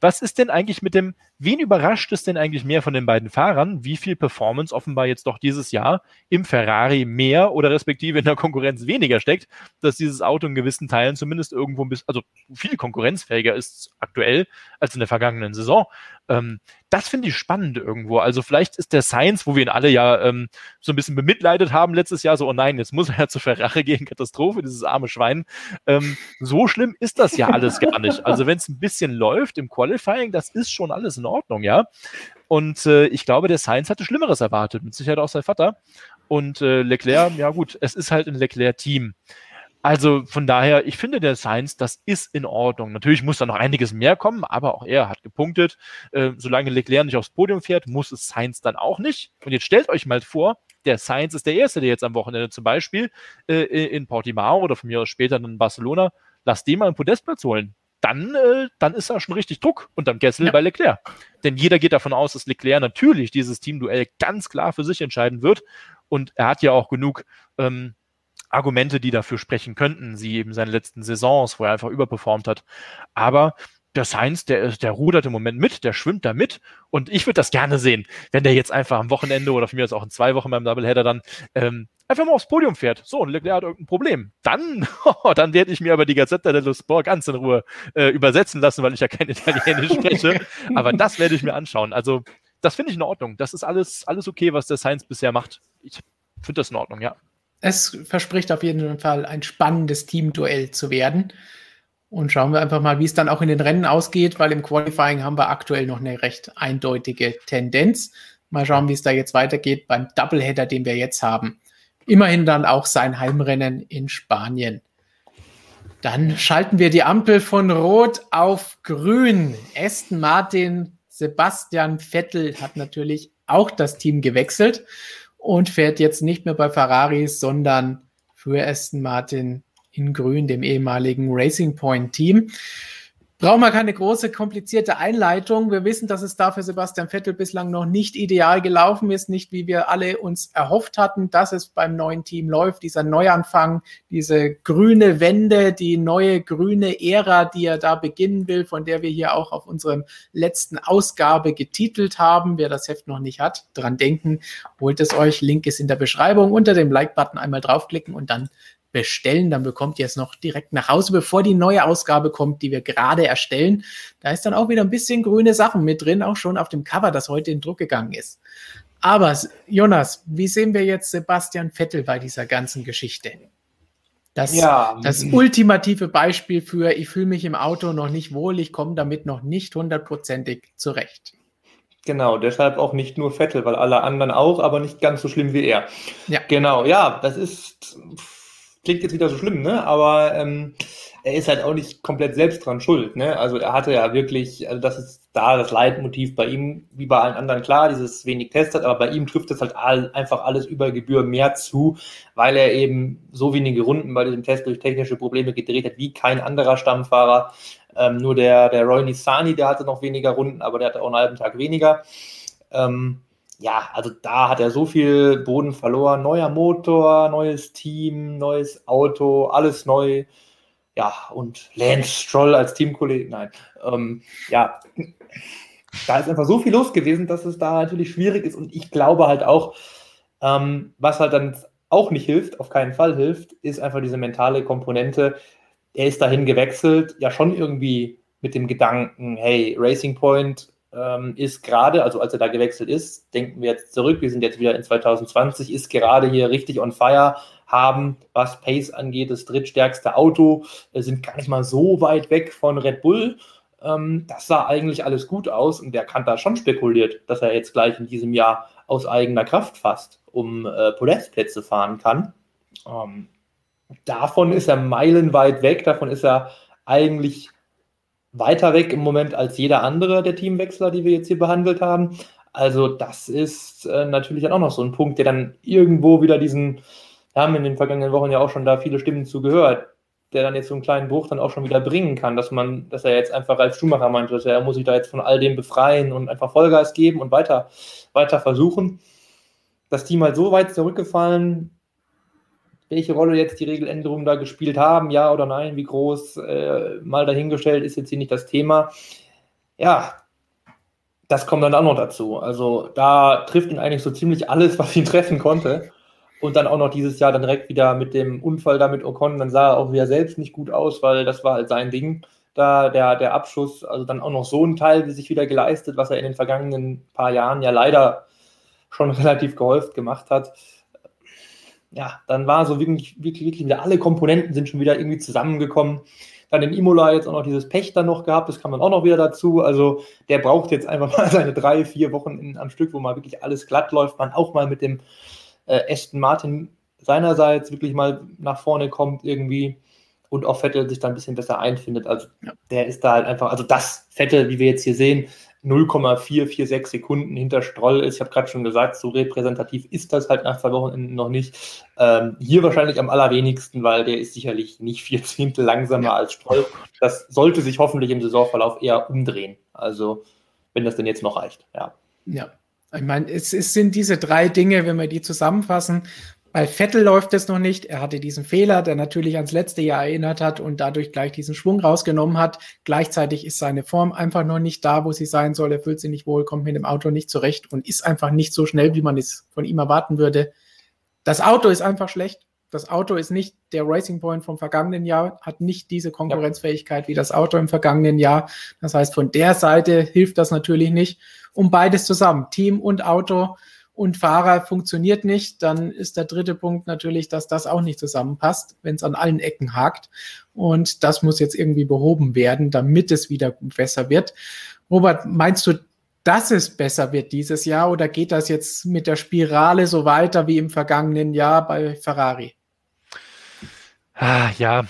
Was ist denn eigentlich mit dem, wen überrascht es denn eigentlich mehr von den beiden Fahrern? Wie viel Performance offenbar jetzt doch dieses Jahr im Ferrari mehr oder respektive in der Konkurrenz weniger steckt, dass dieses Auto in gewissen Teilen zumindest irgendwo ein bisschen, also viel konkurrenzfähiger ist aktuell als in der vergangenen Saison. Ähm, das finde ich spannend irgendwo. Also vielleicht ist der Science, wo wir ihn alle ja ähm, so ein bisschen bemitleidet haben letztes Jahr, so, oh nein, jetzt muss er ja zu Ferrari gehen, Katastrophe, dieses arme Schwein. Ähm, so schlimm ist das ja alles gar nicht. Also wenn es ein bisschen läuft im Qualifying, das ist schon alles in Ordnung, ja. Und äh, ich glaube, der Science hatte Schlimmeres erwartet, mit Sicherheit auch sein Vater. Und äh, Leclerc, ja gut, es ist halt ein Leclerc-Team. Also von daher, ich finde der Science, das ist in Ordnung. Natürlich muss da noch einiges mehr kommen, aber auch er hat gepunktet. Äh, solange Leclerc nicht aufs Podium fährt, muss es Science dann auch nicht. Und jetzt stellt euch mal vor, der Science ist der Erste, der jetzt am Wochenende zum Beispiel äh, in Portimao oder von mir aus später in Barcelona, lasst den mal einen Podestplatz holen. Dann, äh, dann ist da schon richtig Druck unterm Kessel ja. bei Leclerc. Denn jeder geht davon aus, dass Leclerc natürlich dieses Teamduell ganz klar für sich entscheiden wird. Und er hat ja auch genug ähm, Argumente, die dafür sprechen könnten, sie eben seine letzten Saisons, wo er einfach überperformt hat. Aber der Sainz, der, der rudert im Moment mit, der schwimmt da mit und ich würde das gerne sehen, wenn der jetzt einfach am Wochenende oder für mich jetzt auch in zwei Wochen beim Doubleheader dann ähm, einfach mal aufs Podium fährt. So, und Leclerc hat irgendein Problem. Dann, oh, dann werde ich mir aber die Gazzetta dello Sport ganz in Ruhe äh, übersetzen lassen, weil ich ja kein Italienisch spreche. aber das werde ich mir anschauen. Also, das finde ich in Ordnung. Das ist alles, alles okay, was der Sainz bisher macht. Ich finde das in Ordnung, ja es verspricht auf jeden Fall ein spannendes Teamduell zu werden. Und schauen wir einfach mal, wie es dann auch in den Rennen ausgeht, weil im Qualifying haben wir aktuell noch eine recht eindeutige Tendenz. Mal schauen, wie es da jetzt weitergeht beim Doubleheader, den wir jetzt haben. Immerhin dann auch sein Heimrennen in Spanien. Dann schalten wir die Ampel von Rot auf Grün. Aston Martin, Sebastian Vettel hat natürlich auch das Team gewechselt und fährt jetzt nicht mehr bei Ferrari, sondern für Aston Martin in Grün, dem ehemaligen Racing Point Team. Brauchen wir keine große, komplizierte Einleitung. Wir wissen, dass es da für Sebastian Vettel bislang noch nicht ideal gelaufen ist, nicht wie wir alle uns erhofft hatten, dass es beim neuen Team läuft. Dieser Neuanfang, diese grüne Wende, die neue grüne Ära, die er da beginnen will, von der wir hier auch auf unserem letzten Ausgabe getitelt haben. Wer das Heft noch nicht hat, dran denken, holt es euch. Link ist in der Beschreibung. Unter dem Like-Button einmal draufklicken und dann bestellen, dann bekommt ihr es noch direkt nach Hause, bevor die neue Ausgabe kommt, die wir gerade erstellen. Da ist dann auch wieder ein bisschen grüne Sachen mit drin, auch schon auf dem Cover, das heute in Druck gegangen ist. Aber Jonas, wie sehen wir jetzt Sebastian Vettel bei dieser ganzen Geschichte? Das, ja. das ultimative Beispiel für, ich fühle mich im Auto noch nicht wohl, ich komme damit noch nicht hundertprozentig zurecht. Genau, deshalb auch nicht nur Vettel, weil alle anderen auch, aber nicht ganz so schlimm wie er. Ja. Genau, ja, das ist klingt jetzt wieder so schlimm, ne? Aber ähm, er ist halt auch nicht komplett selbst dran schuld, ne? Also er hatte ja wirklich, also das ist da das Leitmotiv bei ihm, wie bei allen anderen klar, dieses wenig testet, aber bei ihm trifft es halt all, einfach alles über Gebühr mehr zu, weil er eben so wenige Runden bei diesem Test durch technische Probleme gedreht hat, wie kein anderer Stammfahrer. Ähm, nur der, der Roy Nissani, der hatte noch weniger Runden, aber der hatte auch einen halben Tag weniger. Ähm, ja, also da hat er so viel Boden verloren. Neuer Motor, neues Team, neues Auto, alles neu. Ja, und Lance Stroll als Teamkollege, nein. Ähm, ja, da ist einfach so viel los gewesen, dass es da natürlich schwierig ist. Und ich glaube halt auch, ähm, was halt dann auch nicht hilft, auf keinen Fall hilft, ist einfach diese mentale Komponente. Er ist dahin gewechselt, ja schon irgendwie mit dem Gedanken, hey, Racing Point ähm, ist gerade, also als er da gewechselt ist, denken wir jetzt zurück, wir sind jetzt wieder in 2020, ist gerade hier richtig on fire, haben, was Pace angeht, das drittstärkste Auto, sind gar nicht mal so weit weg von Red Bull. Ähm, das sah eigentlich alles gut aus und der kann da schon spekuliert, dass er jetzt gleich in diesem Jahr aus eigener Kraft fast um äh, Podestplätze fahren kann. Ähm, davon ist er meilenweit weg, davon ist er eigentlich weiter weg im Moment als jeder andere der Teamwechsler, die wir jetzt hier behandelt haben. Also das ist äh, natürlich auch noch so ein Punkt, der dann irgendwo wieder diesen, wir haben in den vergangenen Wochen ja auch schon da viele Stimmen zugehört, der dann jetzt so einen kleinen Bruch dann auch schon wieder bringen kann, dass man, dass er jetzt einfach als Schumacher meint, dass er muss sich da jetzt von all dem befreien und einfach Vollgas geben und weiter, weiter versuchen. Das Team halt so weit zurückgefallen, welche Rolle jetzt die Regeländerungen da gespielt haben, ja oder nein, wie groß, äh, mal dahingestellt, ist jetzt hier nicht das Thema. Ja, das kommt dann auch noch dazu. Also da trifft ihn eigentlich so ziemlich alles, was ihn treffen konnte. Und dann auch noch dieses Jahr dann direkt wieder mit dem Unfall da mit Ocon, dann sah er auch wieder selbst nicht gut aus, weil das war halt sein Ding. Da der, der Abschuss, also dann auch noch so ein Teil wie sich wieder geleistet, was er in den vergangenen paar Jahren ja leider schon relativ gehäuft gemacht hat ja, dann war so wirklich, wirklich, wirklich wieder alle Komponenten sind schon wieder irgendwie zusammengekommen. Dann in Imola jetzt auch noch dieses Pech dann noch gehabt, das kam dann auch noch wieder dazu. Also der braucht jetzt einfach mal seine drei, vier Wochen in, am Stück, wo mal wirklich alles glatt läuft, man auch mal mit dem äh, Aston Martin seinerseits wirklich mal nach vorne kommt irgendwie und auch Vettel sich da ein bisschen besser einfindet. Also ja. der ist da halt einfach, also das Vettel, wie wir jetzt hier sehen, 0,446 Sekunden hinter Stroll ist. Ich habe gerade schon gesagt, so repräsentativ ist das halt nach zwei Wochen noch nicht. Ähm, hier wahrscheinlich am allerwenigsten, weil der ist sicherlich nicht vier Zehntel langsamer ja. als Stroll. Das sollte sich hoffentlich im Saisonverlauf eher umdrehen. Also, wenn das denn jetzt noch reicht, ja. Ja, ich meine, es, es, sind diese drei Dinge, wenn wir die zusammenfassen, bei Vettel läuft es noch nicht. Er hatte diesen Fehler, der natürlich ans letzte Jahr erinnert hat und dadurch gleich diesen Schwung rausgenommen hat. Gleichzeitig ist seine Form einfach noch nicht da, wo sie sein soll. Er fühlt sich nicht wohl, kommt mit dem Auto nicht zurecht und ist einfach nicht so schnell, wie man es von ihm erwarten würde. Das Auto ist einfach schlecht. Das Auto ist nicht der Racing Point vom vergangenen Jahr, hat nicht diese Konkurrenzfähigkeit wie das Auto im vergangenen Jahr. Das heißt, von der Seite hilft das natürlich nicht. Um beides zusammen, Team und Auto, und Fahrer funktioniert nicht, dann ist der dritte Punkt natürlich, dass das auch nicht zusammenpasst, wenn es an allen Ecken hakt. Und das muss jetzt irgendwie behoben werden, damit es wieder besser wird. Robert, meinst du, dass es besser wird dieses Jahr oder geht das jetzt mit der Spirale so weiter wie im vergangenen Jahr bei Ferrari? Ah, ja,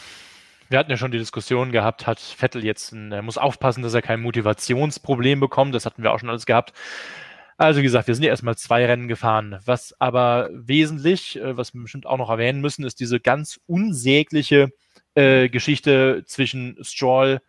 wir hatten ja schon die Diskussion gehabt, hat Vettel jetzt, ein, er muss aufpassen, dass er kein Motivationsproblem bekommt. Das hatten wir auch schon alles gehabt. Also wie gesagt, wir sind ja erstmal zwei Rennen gefahren. Was aber wesentlich, äh, was wir bestimmt auch noch erwähnen müssen, ist diese ganz unsägliche äh, Geschichte zwischen Stroll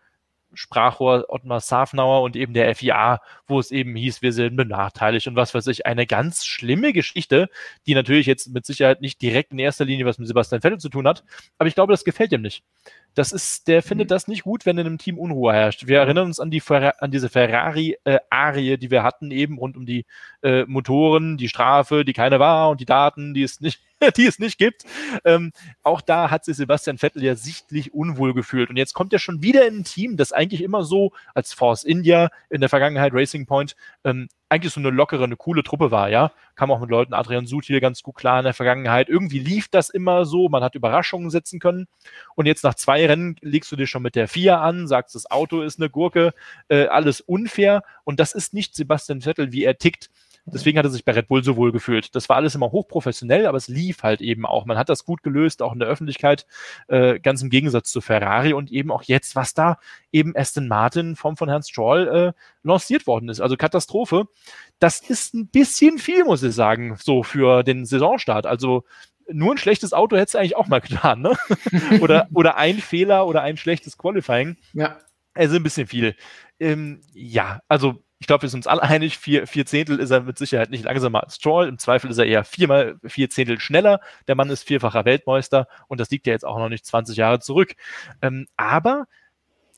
Sprachrohr Ottmar Safnauer und eben der FIA, wo es eben hieß, wir sind benachteiligt und was weiß ich. Eine ganz schlimme Geschichte, die natürlich jetzt mit Sicherheit nicht direkt in erster Linie was mit Sebastian Vettel zu tun hat, aber ich glaube, das gefällt ihm nicht. Das ist, der findet mhm. das nicht gut, wenn in einem Team Unruhe herrscht. Wir erinnern uns an, die an diese Ferrari-Arie, äh, die wir hatten, eben rund um die äh, Motoren, die Strafe, die keine war und die Daten, die es nicht, die es nicht gibt. Ähm, auch da hat sich Sebastian Vettel ja sichtlich unwohl gefühlt. Und jetzt kommt er schon wieder in ein Team, das eigentlich immer so als Force India in der Vergangenheit Racing Point ähm, eigentlich so eine lockere, eine coole Truppe war, ja. Kam auch mit Leuten, Adrian Sutil ganz gut klar in der Vergangenheit. Irgendwie lief das immer so, man hat Überraschungen setzen können. Und jetzt nach zwei Rennen legst du dir schon mit der Vier an, sagst, das Auto ist eine Gurke, äh, alles unfair. Und das ist nicht Sebastian Vettel, wie er tickt. Deswegen hat er sich bei Red Bull so wohl gefühlt. Das war alles immer hochprofessionell, aber es lief halt eben auch. Man hat das gut gelöst, auch in der Öffentlichkeit, äh, ganz im Gegensatz zu Ferrari und eben auch jetzt, was da eben Aston Martin vom von Herrn Stroll äh, lanciert worden ist. Also Katastrophe. Das ist ein bisschen viel, muss ich sagen, so für den Saisonstart. Also nur ein schlechtes Auto hättest du eigentlich auch mal getan, ne? oder, oder ein Fehler oder ein schlechtes Qualifying. Ja. Also ein bisschen viel. Ähm, ja, also ich glaube, wir sind uns alle einig, vier, vier Zehntel ist er mit Sicherheit nicht langsamer als Stroll. Im Zweifel ist er eher viermal vier Zehntel schneller. Der Mann ist vierfacher Weltmeister und das liegt ja jetzt auch noch nicht 20 Jahre zurück. Ähm, aber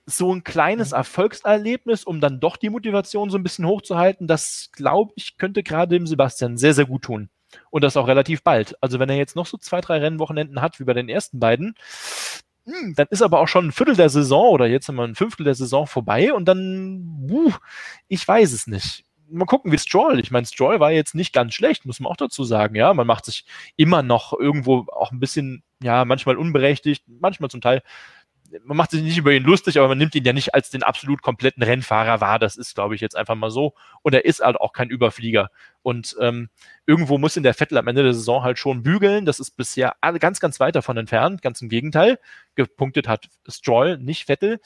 so ein kleines mhm. Erfolgserlebnis, um dann doch die Motivation so ein bisschen hochzuhalten, das glaube ich, könnte gerade dem Sebastian sehr, sehr gut tun. Und das auch relativ bald. Also wenn er jetzt noch so zwei, drei Rennwochenenden hat, wie bei den ersten beiden, hm, dann ist aber auch schon ein Viertel der Saison oder jetzt haben wir ein Fünftel der Saison vorbei und dann, buh, ich weiß es nicht. Mal gucken, wie Stroll. Ich meine, Stroll war jetzt nicht ganz schlecht, muss man auch dazu sagen. Ja, man macht sich immer noch irgendwo auch ein bisschen, ja, manchmal unberechtigt, manchmal zum Teil man macht sich nicht über ihn lustig, aber man nimmt ihn ja nicht als den absolut kompletten Rennfahrer wahr. Das ist, glaube ich, jetzt einfach mal so. Und er ist halt auch kein Überflieger. Und ähm, irgendwo muss in der Vettel am Ende der Saison halt schon bügeln. Das ist bisher ganz, ganz weit davon entfernt. Ganz im Gegenteil. Gepunktet hat Stroll, nicht Vettel.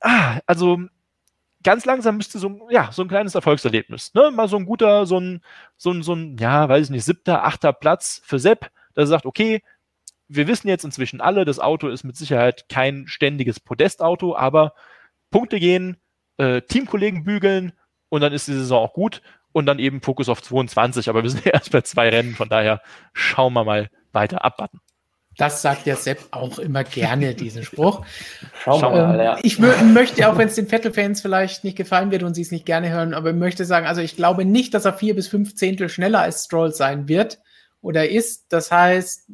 Ah, also ganz langsam müsste so, ja, so ein kleines Erfolgserlebnis. Ne? Mal so ein guter, so ein, so ein, so ein, ja, weiß ich nicht, siebter, achter Platz für Sepp, der sagt, okay, wir wissen jetzt inzwischen alle, das Auto ist mit Sicherheit kein ständiges Podestauto, aber Punkte gehen, äh, Teamkollegen bügeln und dann ist die Saison auch gut und dann eben Fokus auf 22. Aber wir sind erst bei zwei Rennen, von daher schauen wir mal weiter abwarten. Das sagt der Sepp auch immer gerne, diesen Spruch. Schauen wir mal. Ähm, ja. Ich möchte, auch wenn es den Vettel-Fans vielleicht nicht gefallen wird und sie es nicht gerne hören, aber ich möchte sagen, also ich glaube nicht, dass er vier bis fünf Zehntel schneller als Stroll sein wird oder ist. Das heißt,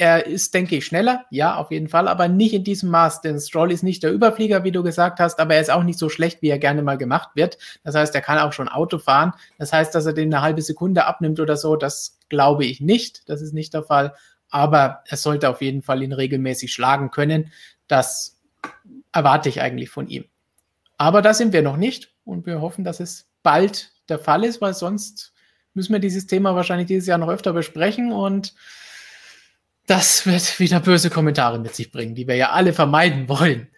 er ist, denke ich, schneller, ja, auf jeden Fall, aber nicht in diesem Maß, denn Stroll ist nicht der Überflieger, wie du gesagt hast, aber er ist auch nicht so schlecht, wie er gerne mal gemacht wird. Das heißt, er kann auch schon Auto fahren. Das heißt, dass er den eine halbe Sekunde abnimmt oder so, das glaube ich nicht. Das ist nicht der Fall. Aber er sollte auf jeden Fall ihn regelmäßig schlagen können. Das erwarte ich eigentlich von ihm. Aber da sind wir noch nicht und wir hoffen, dass es bald der Fall ist, weil sonst müssen wir dieses Thema wahrscheinlich dieses Jahr noch öfter besprechen und das wird wieder böse Kommentare mit sich bringen, die wir ja alle vermeiden wollen.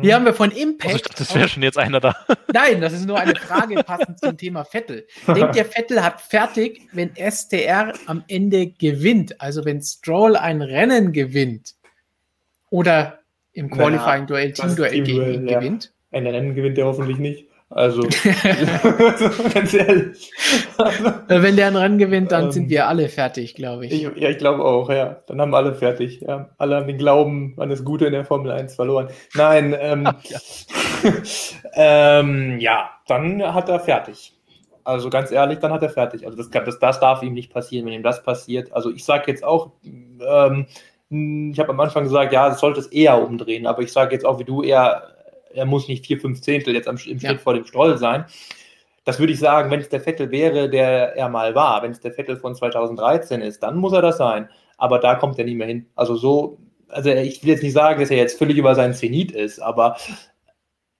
Hier haben wir von Impact. Also ich dachte, das wäre schon jetzt einer da. Nein, das ist nur eine Frage passend zum Thema Vettel. Denkt ihr, Vettel hat fertig, wenn STR am Ende gewinnt? Also wenn Stroll ein Rennen gewinnt oder im Qualifying-Duell, Team-Duell Team gewinnt? Ja. Ein Rennen gewinnt er hoffentlich nicht. Also, ganz ehrlich. Wenn der ein Rennen gewinnt, dann ähm, sind wir alle fertig, glaube ich. ich. Ja, ich glaube auch, ja. Dann haben wir alle fertig. Ja. Alle haben den Glauben an das Gute in der Formel 1 verloren. Nein, ähm, ja. ähm, ja, dann hat er fertig. Also ganz ehrlich, dann hat er fertig. Also das, das, das darf ihm nicht passieren, wenn ihm das passiert. Also ich sage jetzt auch, ähm, ich habe am Anfang gesagt, ja, sollte es eher umdrehen, aber ich sage jetzt auch wie du eher er muss nicht vier, fünf Zehntel jetzt am, im Schritt ja. vor dem Stroll sein. Das würde ich sagen, wenn es der Vettel wäre, der er mal war, wenn es der Vettel von 2013 ist, dann muss er das sein. Aber da kommt er nicht mehr hin. Also so, also ich will jetzt nicht sagen, dass er jetzt völlig über seinen Zenit ist, aber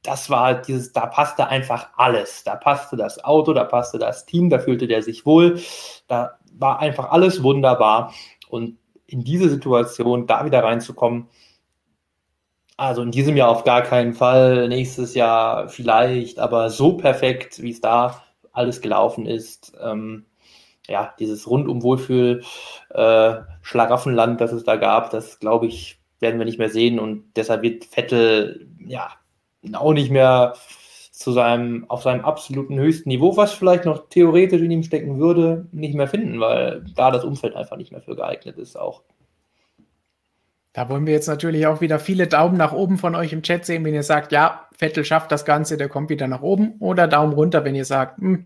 das war halt dieses, da passte einfach alles. Da passte das Auto, da passte das Team, da fühlte der sich wohl. Da war einfach alles wunderbar. Und in diese Situation da wieder reinzukommen, also in diesem Jahr auf gar keinen Fall, nächstes Jahr vielleicht, aber so perfekt, wie es da alles gelaufen ist. Ähm, ja, dieses rundum Wohlfühl äh, Schlaraffenland, das es da gab, das glaube ich, werden wir nicht mehr sehen und deshalb wird Vettel ja auch nicht mehr zu seinem, auf seinem absoluten höchsten Niveau, was vielleicht noch theoretisch in ihm stecken würde, nicht mehr finden, weil da das Umfeld einfach nicht mehr für geeignet ist auch. Da wollen wir jetzt natürlich auch wieder viele Daumen nach oben von euch im Chat sehen, wenn ihr sagt, ja, Vettel schafft das Ganze, der kommt wieder nach oben. Oder Daumen runter, wenn ihr sagt, hm,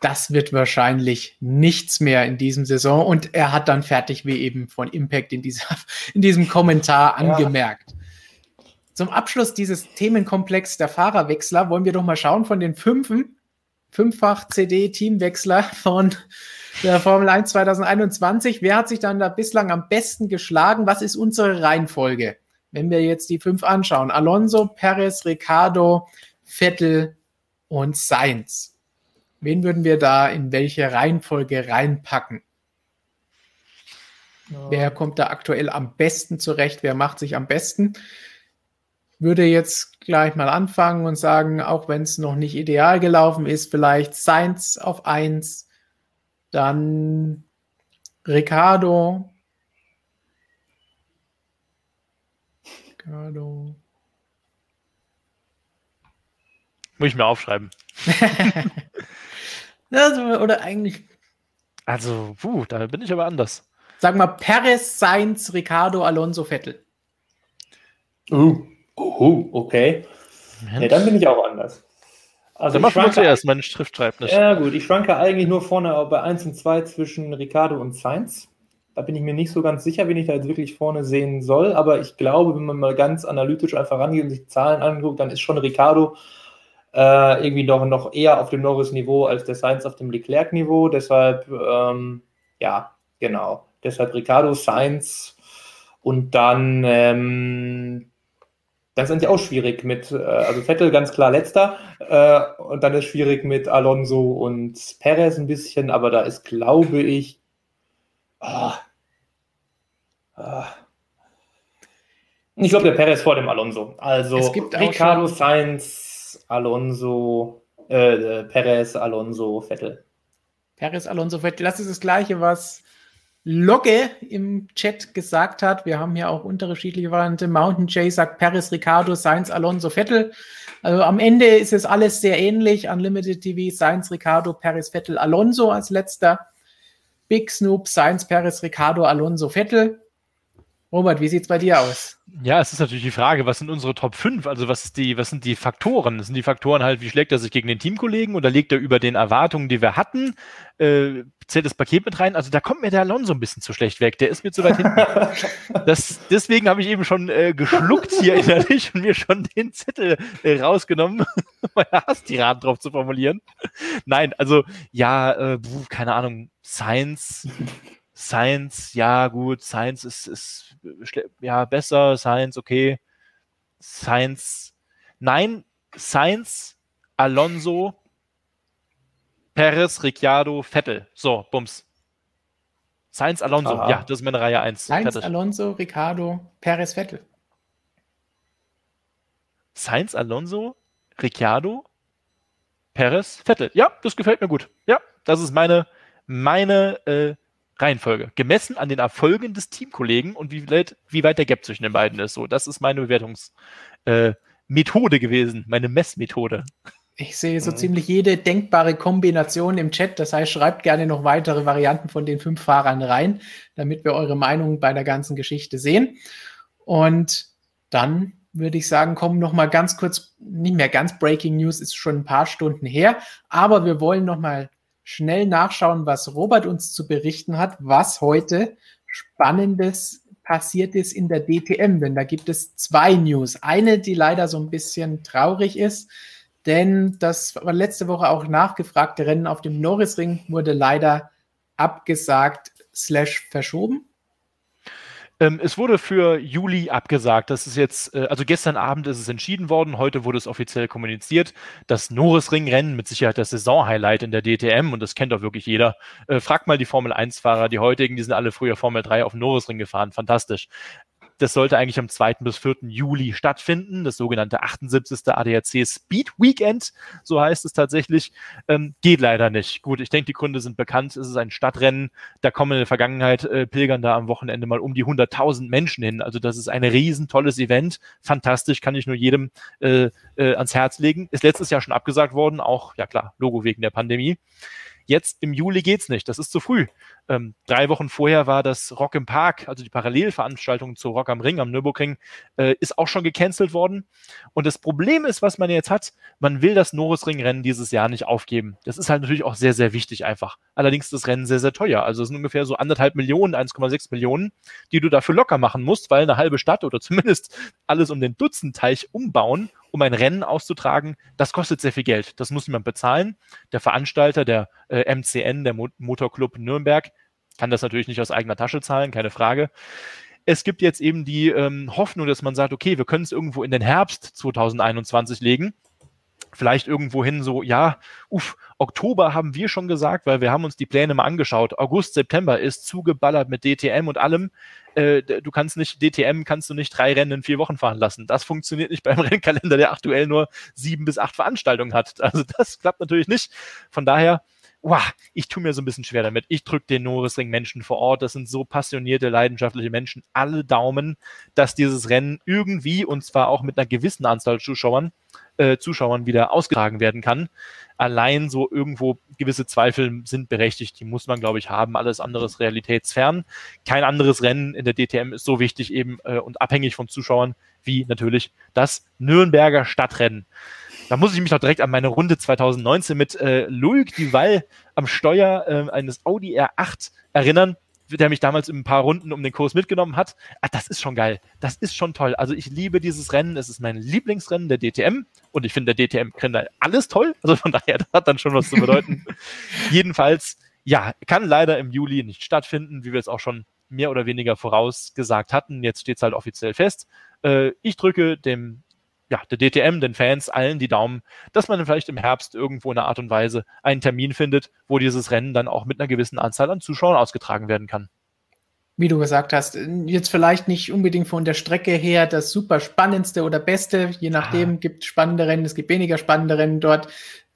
das wird wahrscheinlich nichts mehr in diesem Saison. Und er hat dann fertig, wie eben von Impact in, dieser, in diesem Kommentar angemerkt. Ja. Zum Abschluss dieses Themenkomplex der Fahrerwechsler wollen wir doch mal schauen von den fünfen, fünffach CD-Teamwechsler von der Formel 1 2021. Wer hat sich dann da bislang am besten geschlagen? Was ist unsere Reihenfolge? Wenn wir jetzt die fünf anschauen. Alonso, Perez, Ricardo, Vettel und Sainz. Wen würden wir da in welche Reihenfolge reinpacken? Ja. Wer kommt da aktuell am besten zurecht? Wer macht sich am besten? Würde jetzt gleich mal anfangen und sagen, auch wenn es noch nicht ideal gelaufen ist, vielleicht Sainz auf 1, dann Ricardo. Ricardo. Muss ich mir aufschreiben. also, oder eigentlich. Also, puh, da bin ich aber anders. Sag mal, Perez, Sainz, Ricardo, Alonso, Vettel. Uh, uh okay. Ja, dann bin ich auch anders. Also Dann machen wir zuerst, meine Schrift schreibt nicht. Ja, gut, ich schwanke eigentlich nur vorne bei 1 und 2 zwischen Ricardo und Sainz. Da bin ich mir nicht so ganz sicher, wen ich da jetzt wirklich vorne sehen soll. Aber ich glaube, wenn man mal ganz analytisch einfach rangeht und sich die Zahlen anguckt, dann ist schon Ricardo äh, irgendwie noch, noch eher auf dem Norris-Niveau als der Sainz auf dem Leclerc-Niveau. Deshalb, ähm, ja, genau. Deshalb Ricardo, Sainz und dann ähm, dann ist eigentlich auch schwierig mit, äh, also Vettel ganz klar letzter äh, und dann ist schwierig mit Alonso und Perez ein bisschen, aber da ist, glaube ich, oh, oh. ich glaube, der Perez vor dem Alonso. Also Ricardo Sainz, Alonso, äh, Perez, Alonso, Vettel. Perez, Alonso, Vettel, das ist das Gleiche, was Logge im Chat gesagt hat. Wir haben hier auch unterschiedliche Varianten. Mountain Jay sagt Paris, Ricardo, Sainz, Alonso, Vettel. Also am Ende ist es alles sehr ähnlich. Unlimited TV, Sainz, Ricardo, Paris, Vettel, Alonso als letzter. Big Snoop, Sainz, Paris, Ricardo, Alonso, Vettel. Robert, wie sieht es bei dir aus? Ja, es ist natürlich die Frage, was sind unsere Top 5? Also was, die, was sind die Faktoren? Das sind die Faktoren halt, wie schlägt er sich gegen den Teamkollegen oder legt er über den Erwartungen, die wir hatten? Äh, zählt das Paket mit rein? Also da kommt mir der Alonso ein bisschen zu schlecht weg. Der ist mir zu weit hinten. das, deswegen habe ich eben schon äh, geschluckt hier innerlich und mir schon den Zettel äh, rausgenommen, meine Hasstiraden drauf zu formulieren. Nein, also ja, äh, keine Ahnung, Science Science, ja gut, Science ist, ist ja besser, Science, okay. Science, nein, Science, Alonso, Perez, Ricciardo, Vettel. So, Bums. Science, Alonso, Aha. ja, das ist meine Reihe 1. Science, Fertig. Alonso, Ricciardo, Perez, Vettel. Science, Alonso, Ricciardo, Perez, Vettel. Ja, das gefällt mir gut. Ja, das ist meine, meine äh, Reihenfolge. Gemessen an den Erfolgen des Teamkollegen und wie weit, wie weit der Gap zwischen den beiden ist. So, das ist meine Bewertungsmethode äh, gewesen, meine Messmethode. Ich sehe so mhm. ziemlich jede denkbare Kombination im Chat. Das heißt, schreibt gerne noch weitere Varianten von den fünf Fahrern rein, damit wir eure Meinung bei der ganzen Geschichte sehen. Und dann würde ich sagen, kommen noch mal ganz kurz, nicht mehr ganz Breaking News, ist schon ein paar Stunden her, aber wir wollen noch mal schnell nachschauen, was Robert uns zu berichten hat, was heute Spannendes passiert ist in der DTM, denn da gibt es zwei News. Eine, die leider so ein bisschen traurig ist, denn das letzte Woche auch nachgefragte Rennen auf dem Norrisring wurde leider abgesagt slash verschoben. Ähm, es wurde für Juli abgesagt. Das ist jetzt, äh, also gestern Abend ist es entschieden worden, heute wurde es offiziell kommuniziert. Das Norrisring-Rennen mit Sicherheit das Saison-Highlight in der DTM und das kennt doch wirklich jeder. Äh, fragt mal die Formel 1-Fahrer, die heutigen, die sind alle früher Formel 3 auf dem Norrisring gefahren. Fantastisch Das sollte eigentlich am 2. bis 4. Juli stattfinden, das sogenannte 78. ADAC Speed Weekend, so heißt es tatsächlich. Ähm, geht leider nicht. Gut, ich denke, die Gründe sind bekannt. Es ist ein Stadtrennen. Da kommen in der Vergangenheit äh, pilgern da am Wochenende mal um die 100.000 Menschen hin. Also das ist ein riesen tolles Event. Fantastisch, kann ich nur jedem äh, äh, ans Herz legen. Ist letztes Jahr schon abgesagt worden, auch, ja klar, Logo wegen der Pandemie. Jetzt im Juli geht's nicht, das ist zu früh. Ähm, drei Wochen vorher war das Rock im Park, also die Parallelveranstaltung zu Rock am Ring, am Nürburgring, äh, ist auch schon gecancelt worden. Und das Problem ist, was man jetzt hat, man will das Norrisring-Rennen dieses Jahr nicht aufgeben. Das ist halt natürlich auch sehr, sehr wichtig einfach. Allerdings ist das Rennen sehr, sehr teuer. Also es sind ungefähr so anderthalb Millionen, 1,6 Millionen, die du dafür locker machen musst, weil eine halbe Stadt oder zumindest alles um den Dutzendteich umbauen um ein Rennen auszutragen, das kostet sehr viel Geld. Das muss jemand bezahlen. Der Veranstalter, der äh, MCN, der Mo Motorclub Nürnberg, kann das natürlich nicht aus eigener Tasche zahlen, keine Frage. Es gibt jetzt eben die ähm, Hoffnung, dass man sagt, okay, wir können es irgendwo in den Herbst 2021 legen vielleicht irgendwo hin so, ja, uff, Oktober haben wir schon gesagt, weil wir haben uns die Pläne mal angeschaut. August, September ist zugeballert mit DTM und allem. Äh, du kannst nicht, DTM kannst du nicht drei Rennen in vier Wochen fahren lassen. Das funktioniert nicht beim Rennkalender, der aktuell nur sieben bis acht Veranstaltungen hat. Also das klappt natürlich nicht. Von daher, wow, ich tue mir so ein bisschen schwer damit. Ich drücke den Norrisring-Menschen vor Ort. Das sind so passionierte, leidenschaftliche Menschen. Alle Daumen, dass dieses Rennen irgendwie, und zwar auch mit einer gewissen Anzahl Zuschauern, äh, Zuschauern wieder ausgetragen werden kann. Allein so irgendwo gewisse Zweifel sind berechtigt. Die muss man, glaube ich, haben. Alles andere ist realitätsfern. Kein anderes Rennen in der DTM ist so wichtig eben äh, und abhängig von Zuschauern wie natürlich das Nürnberger Stadtrennen. Da muss ich mich noch direkt an meine Runde 2019 mit äh, Loic Duval am Steuer äh, eines Audi R8 erinnern der mich damals in ein paar Runden um den Kurs mitgenommen hat. Ah, das ist schon geil. Das ist schon toll. Also ich liebe dieses Rennen. Es ist mein Lieblingsrennen der DTM und ich finde der DTM-Rennen alles toll. Also von daher, das hat dann schon was zu bedeuten. Jedenfalls, ja, kann leider im Juli nicht stattfinden, wie wir es auch schon mehr oder weniger vorausgesagt hatten. Jetzt steht es halt offiziell fest. Äh, ich drücke dem ja, der DTM, den Fans, allen die Daumen, dass man vielleicht im Herbst irgendwo in einer Art und Weise einen Termin findet, wo dieses Rennen dann auch mit einer gewissen Anzahl an Zuschauern ausgetragen werden kann. Wie du gesagt hast, jetzt vielleicht nicht unbedingt von der Strecke her das super spannendste oder beste, je nachdem, ah. gibt spannende Rennen, es gibt weniger spannende Rennen dort,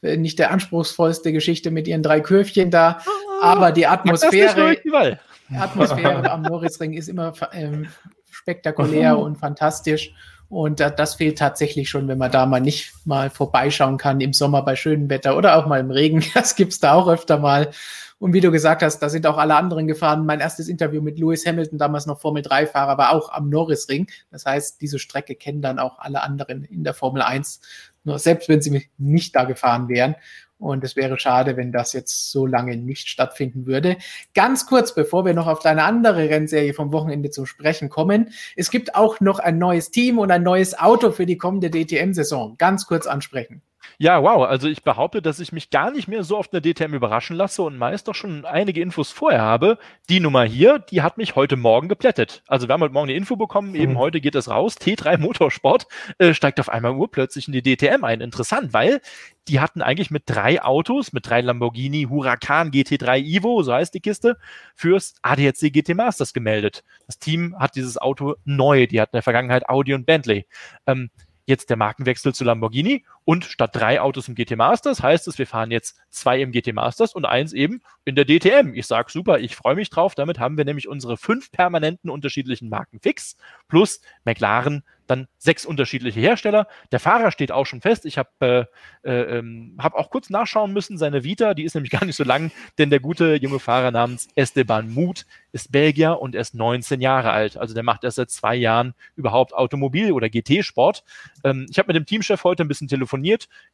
äh, nicht der anspruchsvollste Geschichte mit ihren drei Kürfchen da, ah, aber die Atmosphäre, die Atmosphäre am Norrisring ist immer ähm, spektakulär und fantastisch. Und das fehlt tatsächlich schon, wenn man da mal nicht mal vorbeischauen kann im Sommer bei schönem Wetter oder auch mal im Regen. Das gibt's da auch öfter mal. Und wie du gesagt hast, da sind auch alle anderen gefahren. Mein erstes Interview mit Lewis Hamilton, damals noch Formel 3-Fahrer, war auch am Norrisring. Das heißt, diese Strecke kennen dann auch alle anderen in der Formel 1, nur selbst wenn sie nicht da gefahren wären. Und es wäre schade, wenn das jetzt so lange nicht stattfinden würde. Ganz kurz, bevor wir noch auf deine andere Rennserie vom Wochenende zum Sprechen kommen. Es gibt auch noch ein neues Team und ein neues Auto für die kommende DTM-Saison. Ganz kurz ansprechen. Ja, wow. Also ich behaupte, dass ich mich gar nicht mehr so oft in der DTM überraschen lasse und meist doch schon einige Infos vorher habe. Die Nummer hier, die hat mich heute Morgen geplättet. Also wir haben heute Morgen eine Info bekommen, eben mhm. heute geht es raus. T3 Motorsport äh, steigt auf einmal urplötzlich in die DTM ein. Interessant, weil die hatten eigentlich mit drei Autos, mit drei Lamborghini Huracan GT3 Evo, so heißt die Kiste, fürs ADAC GT Masters gemeldet. Das Team hat dieses Auto neu. Die hatten in der Vergangenheit Audi und Bentley. Ähm, jetzt der Markenwechsel zu Lamborghini und statt drei Autos im GT Masters heißt es, wir fahren jetzt zwei im GT Masters und eins eben in der DTM. Ich sage super, ich freue mich drauf. Damit haben wir nämlich unsere fünf permanenten unterschiedlichen Marken fix plus McLaren dann sechs unterschiedliche Hersteller. Der Fahrer steht auch schon fest. Ich habe äh, äh, ähm, hab auch kurz nachschauen müssen, seine Vita, die ist nämlich gar nicht so lang, denn der gute junge Fahrer namens Esteban Mut ist Belgier und er ist 19 Jahre alt. Also der macht erst seit zwei Jahren überhaupt Automobil- oder GT-Sport. Ähm, ich habe mit dem Teamchef heute ein bisschen telefoniert,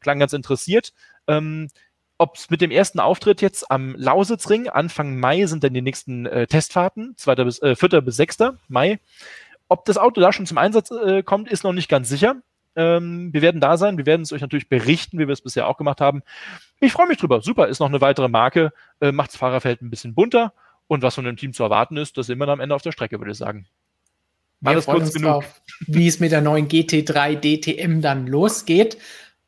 klang ganz interessiert. Ähm, ob es mit dem ersten Auftritt jetzt am Lausitzring, Anfang Mai sind dann die nächsten äh, Testfahrten, 2. bis, äh, 4. bis 6. Mai. Ob das Auto da schon zum Einsatz äh, kommt, ist noch nicht ganz sicher. Ähm, wir werden da sein. Wir werden es euch natürlich berichten, wie wir es bisher auch gemacht haben. Ich freue mich drüber. Super, ist noch eine weitere Marke. Äh, macht das Fahrerfeld ein bisschen bunter. Und was von dem Team zu erwarten ist, das sehen wir dann am Ende auf der Strecke, würde ich sagen. Wir Alles kurz genug. Drauf, wie es mit der neuen GT3 DTM dann losgeht.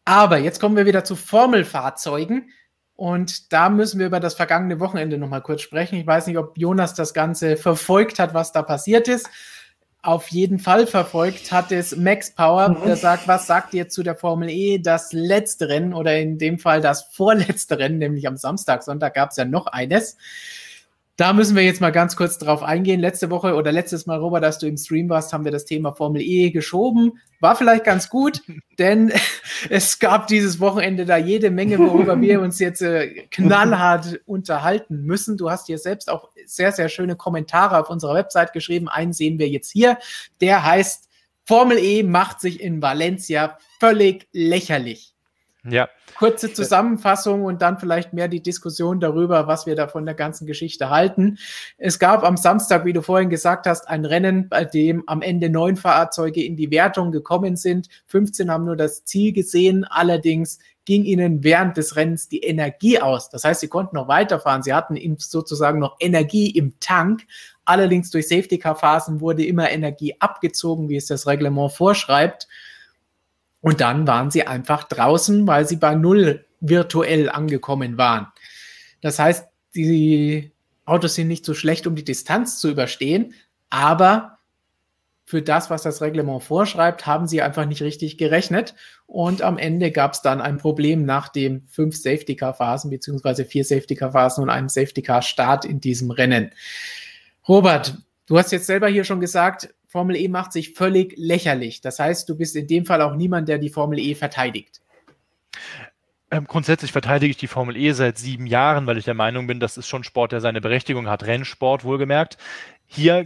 Aber jetzt kommen wir wieder zu Formelfahrzeugen. Und da müssen wir über das vergangene Wochenende nochmal kurz sprechen. Ich weiß nicht, ob Jonas das Ganze verfolgt hat, was da passiert ist. auf jeden Fall verfolgt hat, ist Max Power, mhm. der sagt, was sagt ihr zu der Formel E? Das letzte Rennen oder in dem Fall das vorletzte Rennen, nämlich am Samstag, Sonntag gab es ja noch eines. Da müssen wir jetzt mal ganz kurz drauf eingehen. Letzte Woche oder letztes Mal, Robert, dass du im Stream warst, haben wir das Thema Formel E geschoben. War vielleicht ganz gut, denn es gab dieses Wochenende da jede Menge, worüber wir uns jetzt äh, knallhart unterhalten müssen. Du hast hier selbst auch sehr, sehr schöne Kommentare auf unserer Website geschrieben. Einen sehen wir jetzt hier. Der heißt, Formel E macht sich in Valencia völlig lächerlich. Ja. Kurze Zusammenfassung und dann vielleicht mehr die Diskussion darüber, was wir da von der ganzen Geschichte halten. Es gab am Samstag, wie du vorhin gesagt hast, ein Rennen, bei dem am Ende neun Fahrzeuge in die Wertung gekommen sind. 15 haben nur das Ziel gesehen. Allerdings ging ihnen während des Rennens die Energie aus. Das heißt, sie konnten noch weiterfahren. Sie hatten sozusagen noch Energie im Tank. Allerdings durch Safety-Car-Phasen wurde immer Energie abgezogen, wie es das Reglement vorschreibt. Und dann waren sie einfach draußen, weil sie bei Null virtuell angekommen waren. Das heißt, die Autos sind nicht so schlecht, um die Distanz zu überstehen, aber für das, was das Reglement vorschreibt, haben sie einfach nicht richtig gerechnet. Und am Ende gab es dann ein Problem nach den fünf Safety-Car-Phasen, beziehungsweise vier Safety-Car-Phasen und einem Safety-Car-Start in diesem Rennen. Robert, du hast jetzt selber hier schon gesagt, Formel E macht sich völlig lächerlich. Das heißt, du bist in dem Fall auch niemand, der die Formel E verteidigt. Ähm, grundsätzlich verteidige ich die Formel E seit sieben Jahren, weil ich der Meinung bin, das ist schon Sport, der seine Berechtigung hat. Rennsport, wohlgemerkt. Hier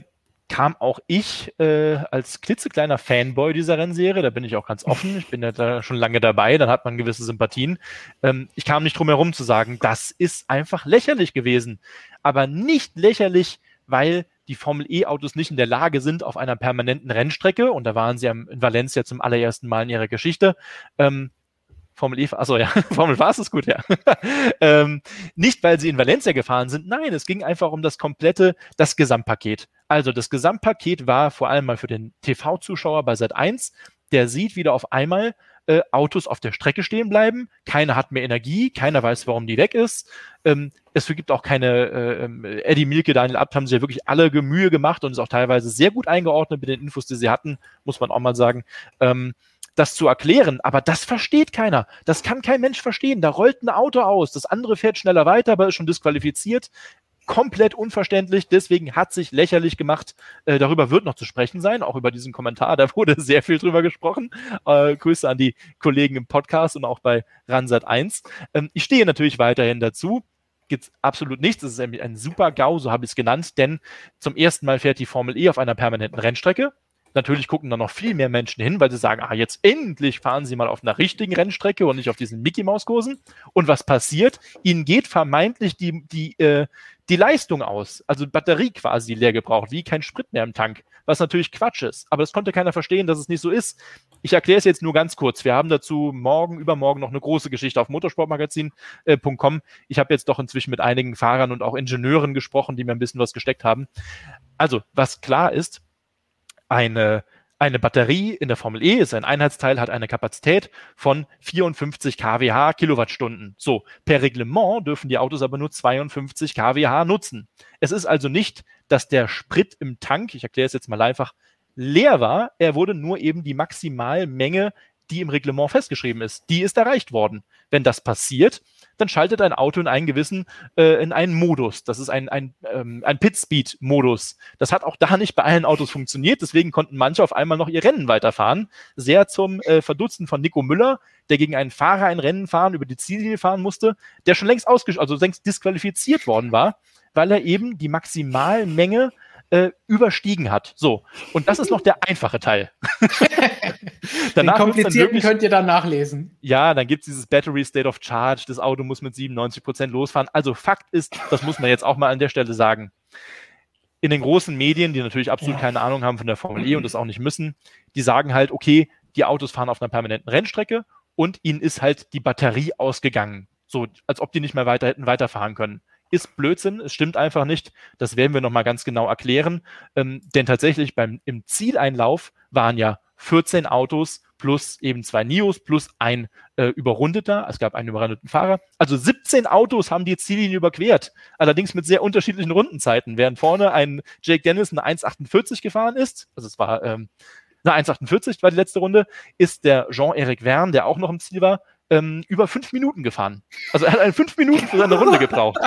kam auch ich äh, als klitzekleiner Fanboy dieser Rennserie, da bin ich auch ganz offen, ich bin ja da schon lange dabei, dann hat man gewisse Sympathien. Ähm, ich kam nicht drum herum zu sagen, das ist einfach lächerlich gewesen. Aber nicht lächerlich, weil die Formel E-Autos nicht in der Lage sind, auf einer permanenten Rennstrecke, und da waren sie in Valencia zum allerersten Mal in ihrer Geschichte, ähm, Formel E, achso, ja, Formel Fast ist gut, ja. ähm, nicht, weil sie in Valencia gefahren sind, nein, es ging einfach um das komplette, das Gesamtpaket. Also das Gesamtpaket war vor allem mal für den TV-Zuschauer bei Sat 1, der sieht wieder auf einmal, äh, Autos auf der Strecke stehen bleiben. Keiner hat mehr Energie, keiner weiß, warum die weg ist. Ähm, es gibt auch keine, äh, ähm, Eddie Milke, Daniel Abt haben sich ja wirklich alle Mühe gemacht und ist auch teilweise sehr gut eingeordnet mit den Infos, die sie hatten, muss man auch mal sagen. Ähm, das zu erklären, aber das versteht keiner. Das kann kein Mensch verstehen. Da rollt ein Auto aus, das andere fährt schneller weiter, aber ist schon disqualifiziert komplett unverständlich, deswegen hat sich lächerlich gemacht. Äh, darüber wird noch zu sprechen sein, auch über diesen Kommentar, da wurde sehr viel drüber gesprochen. Äh, Grüße an die Kollegen im Podcast und auch bei Ransat 1. Ähm, ich stehe natürlich weiterhin dazu. Gibt absolut nichts. Es ist ein, ein super GAU, so habe ich es genannt, denn zum ersten Mal fährt die Formel E auf einer permanenten Rennstrecke. Natürlich gucken da noch viel mehr Menschen hin, weil sie sagen, ah, jetzt endlich fahren sie mal auf einer richtigen Rennstrecke und nicht auf diesen Mickey-Maus-Kursen. Und was passiert? Ihnen geht vermeintlich die, die, äh, die Leistung aus, also Batterie quasi leer gebraucht, wie kein Sprit mehr im Tank, was natürlich Quatsch ist. Aber das konnte keiner verstehen, dass es nicht so ist. Ich erkläre es jetzt nur ganz kurz. Wir haben dazu morgen, übermorgen noch eine große Geschichte auf motorsportmagazin.com. Äh, ich habe jetzt doch inzwischen mit einigen Fahrern und auch Ingenieuren gesprochen, die mir ein bisschen was gesteckt haben. Also, was klar ist, eine eine Batterie in der Formel E ist ein Einheitsteil, hat eine Kapazität von 54 kWh Kilowattstunden. So, per Reglement dürfen die Autos aber nur 52 kWh nutzen. Es ist also nicht, dass der Sprit im Tank, ich erkläre es jetzt mal einfach, leer war. Er wurde nur eben die Maximalmenge, die im Reglement festgeschrieben ist, die ist erreicht worden. Wenn das passiert, dann schaltet ein Auto in einen gewissen, äh, in einen Modus. Das ist ein, ein, ähm, ein Pit-Speed-Modus. Das hat auch da nicht bei allen Autos funktioniert, deswegen konnten manche auf einmal noch ihr Rennen weiterfahren. Sehr zum äh, Verdutzen von Nico Müller, der gegen einen Fahrer ein Rennen fahren, über die Ziellinie fahren musste, der schon längst ausgesch also längst disqualifiziert worden war, weil er eben die Maximalmenge äh, überstiegen hat. So, und das ist noch der einfache Teil. Danach Den komplizierten wirklich, könnt ihr dann nachlesen. Ja, dann gibt es dieses Battery State of Charge, das Auto muss mit 97% losfahren. Also Fakt ist, das muss man jetzt auch mal an der Stelle sagen, in den großen Medien, die natürlich absolut keine Ahnung haben von der Formel E und das auch nicht müssen, die sagen halt, okay, die Autos fahren auf einer permanenten Rennstrecke und ihnen ist halt die Batterie ausgegangen. So, als ob die nicht mehr weiter hätten weiterfahren können ist Blödsinn, es stimmt einfach nicht. Das werden wir nochmal ganz genau erklären. Ähm, denn tatsächlich beim, im Zieleinlauf waren ja 14 Autos plus eben zwei Nios plus ein äh, Überrundeter. Es gab einen überrundeten Fahrer. Also 17 Autos haben die Ziellinie überquert. Allerdings mit sehr unterschiedlichen Rundenzeiten. Während vorne ein Jake Dennis eine 1,48 gefahren ist, also es war ähm, eine 1,48 war die letzte Runde, ist der Jean-Eric Verne, der auch noch im Ziel war, ähm, über fünf Minuten gefahren. Also er hat eine fünf Minuten für seine Runde gebraucht.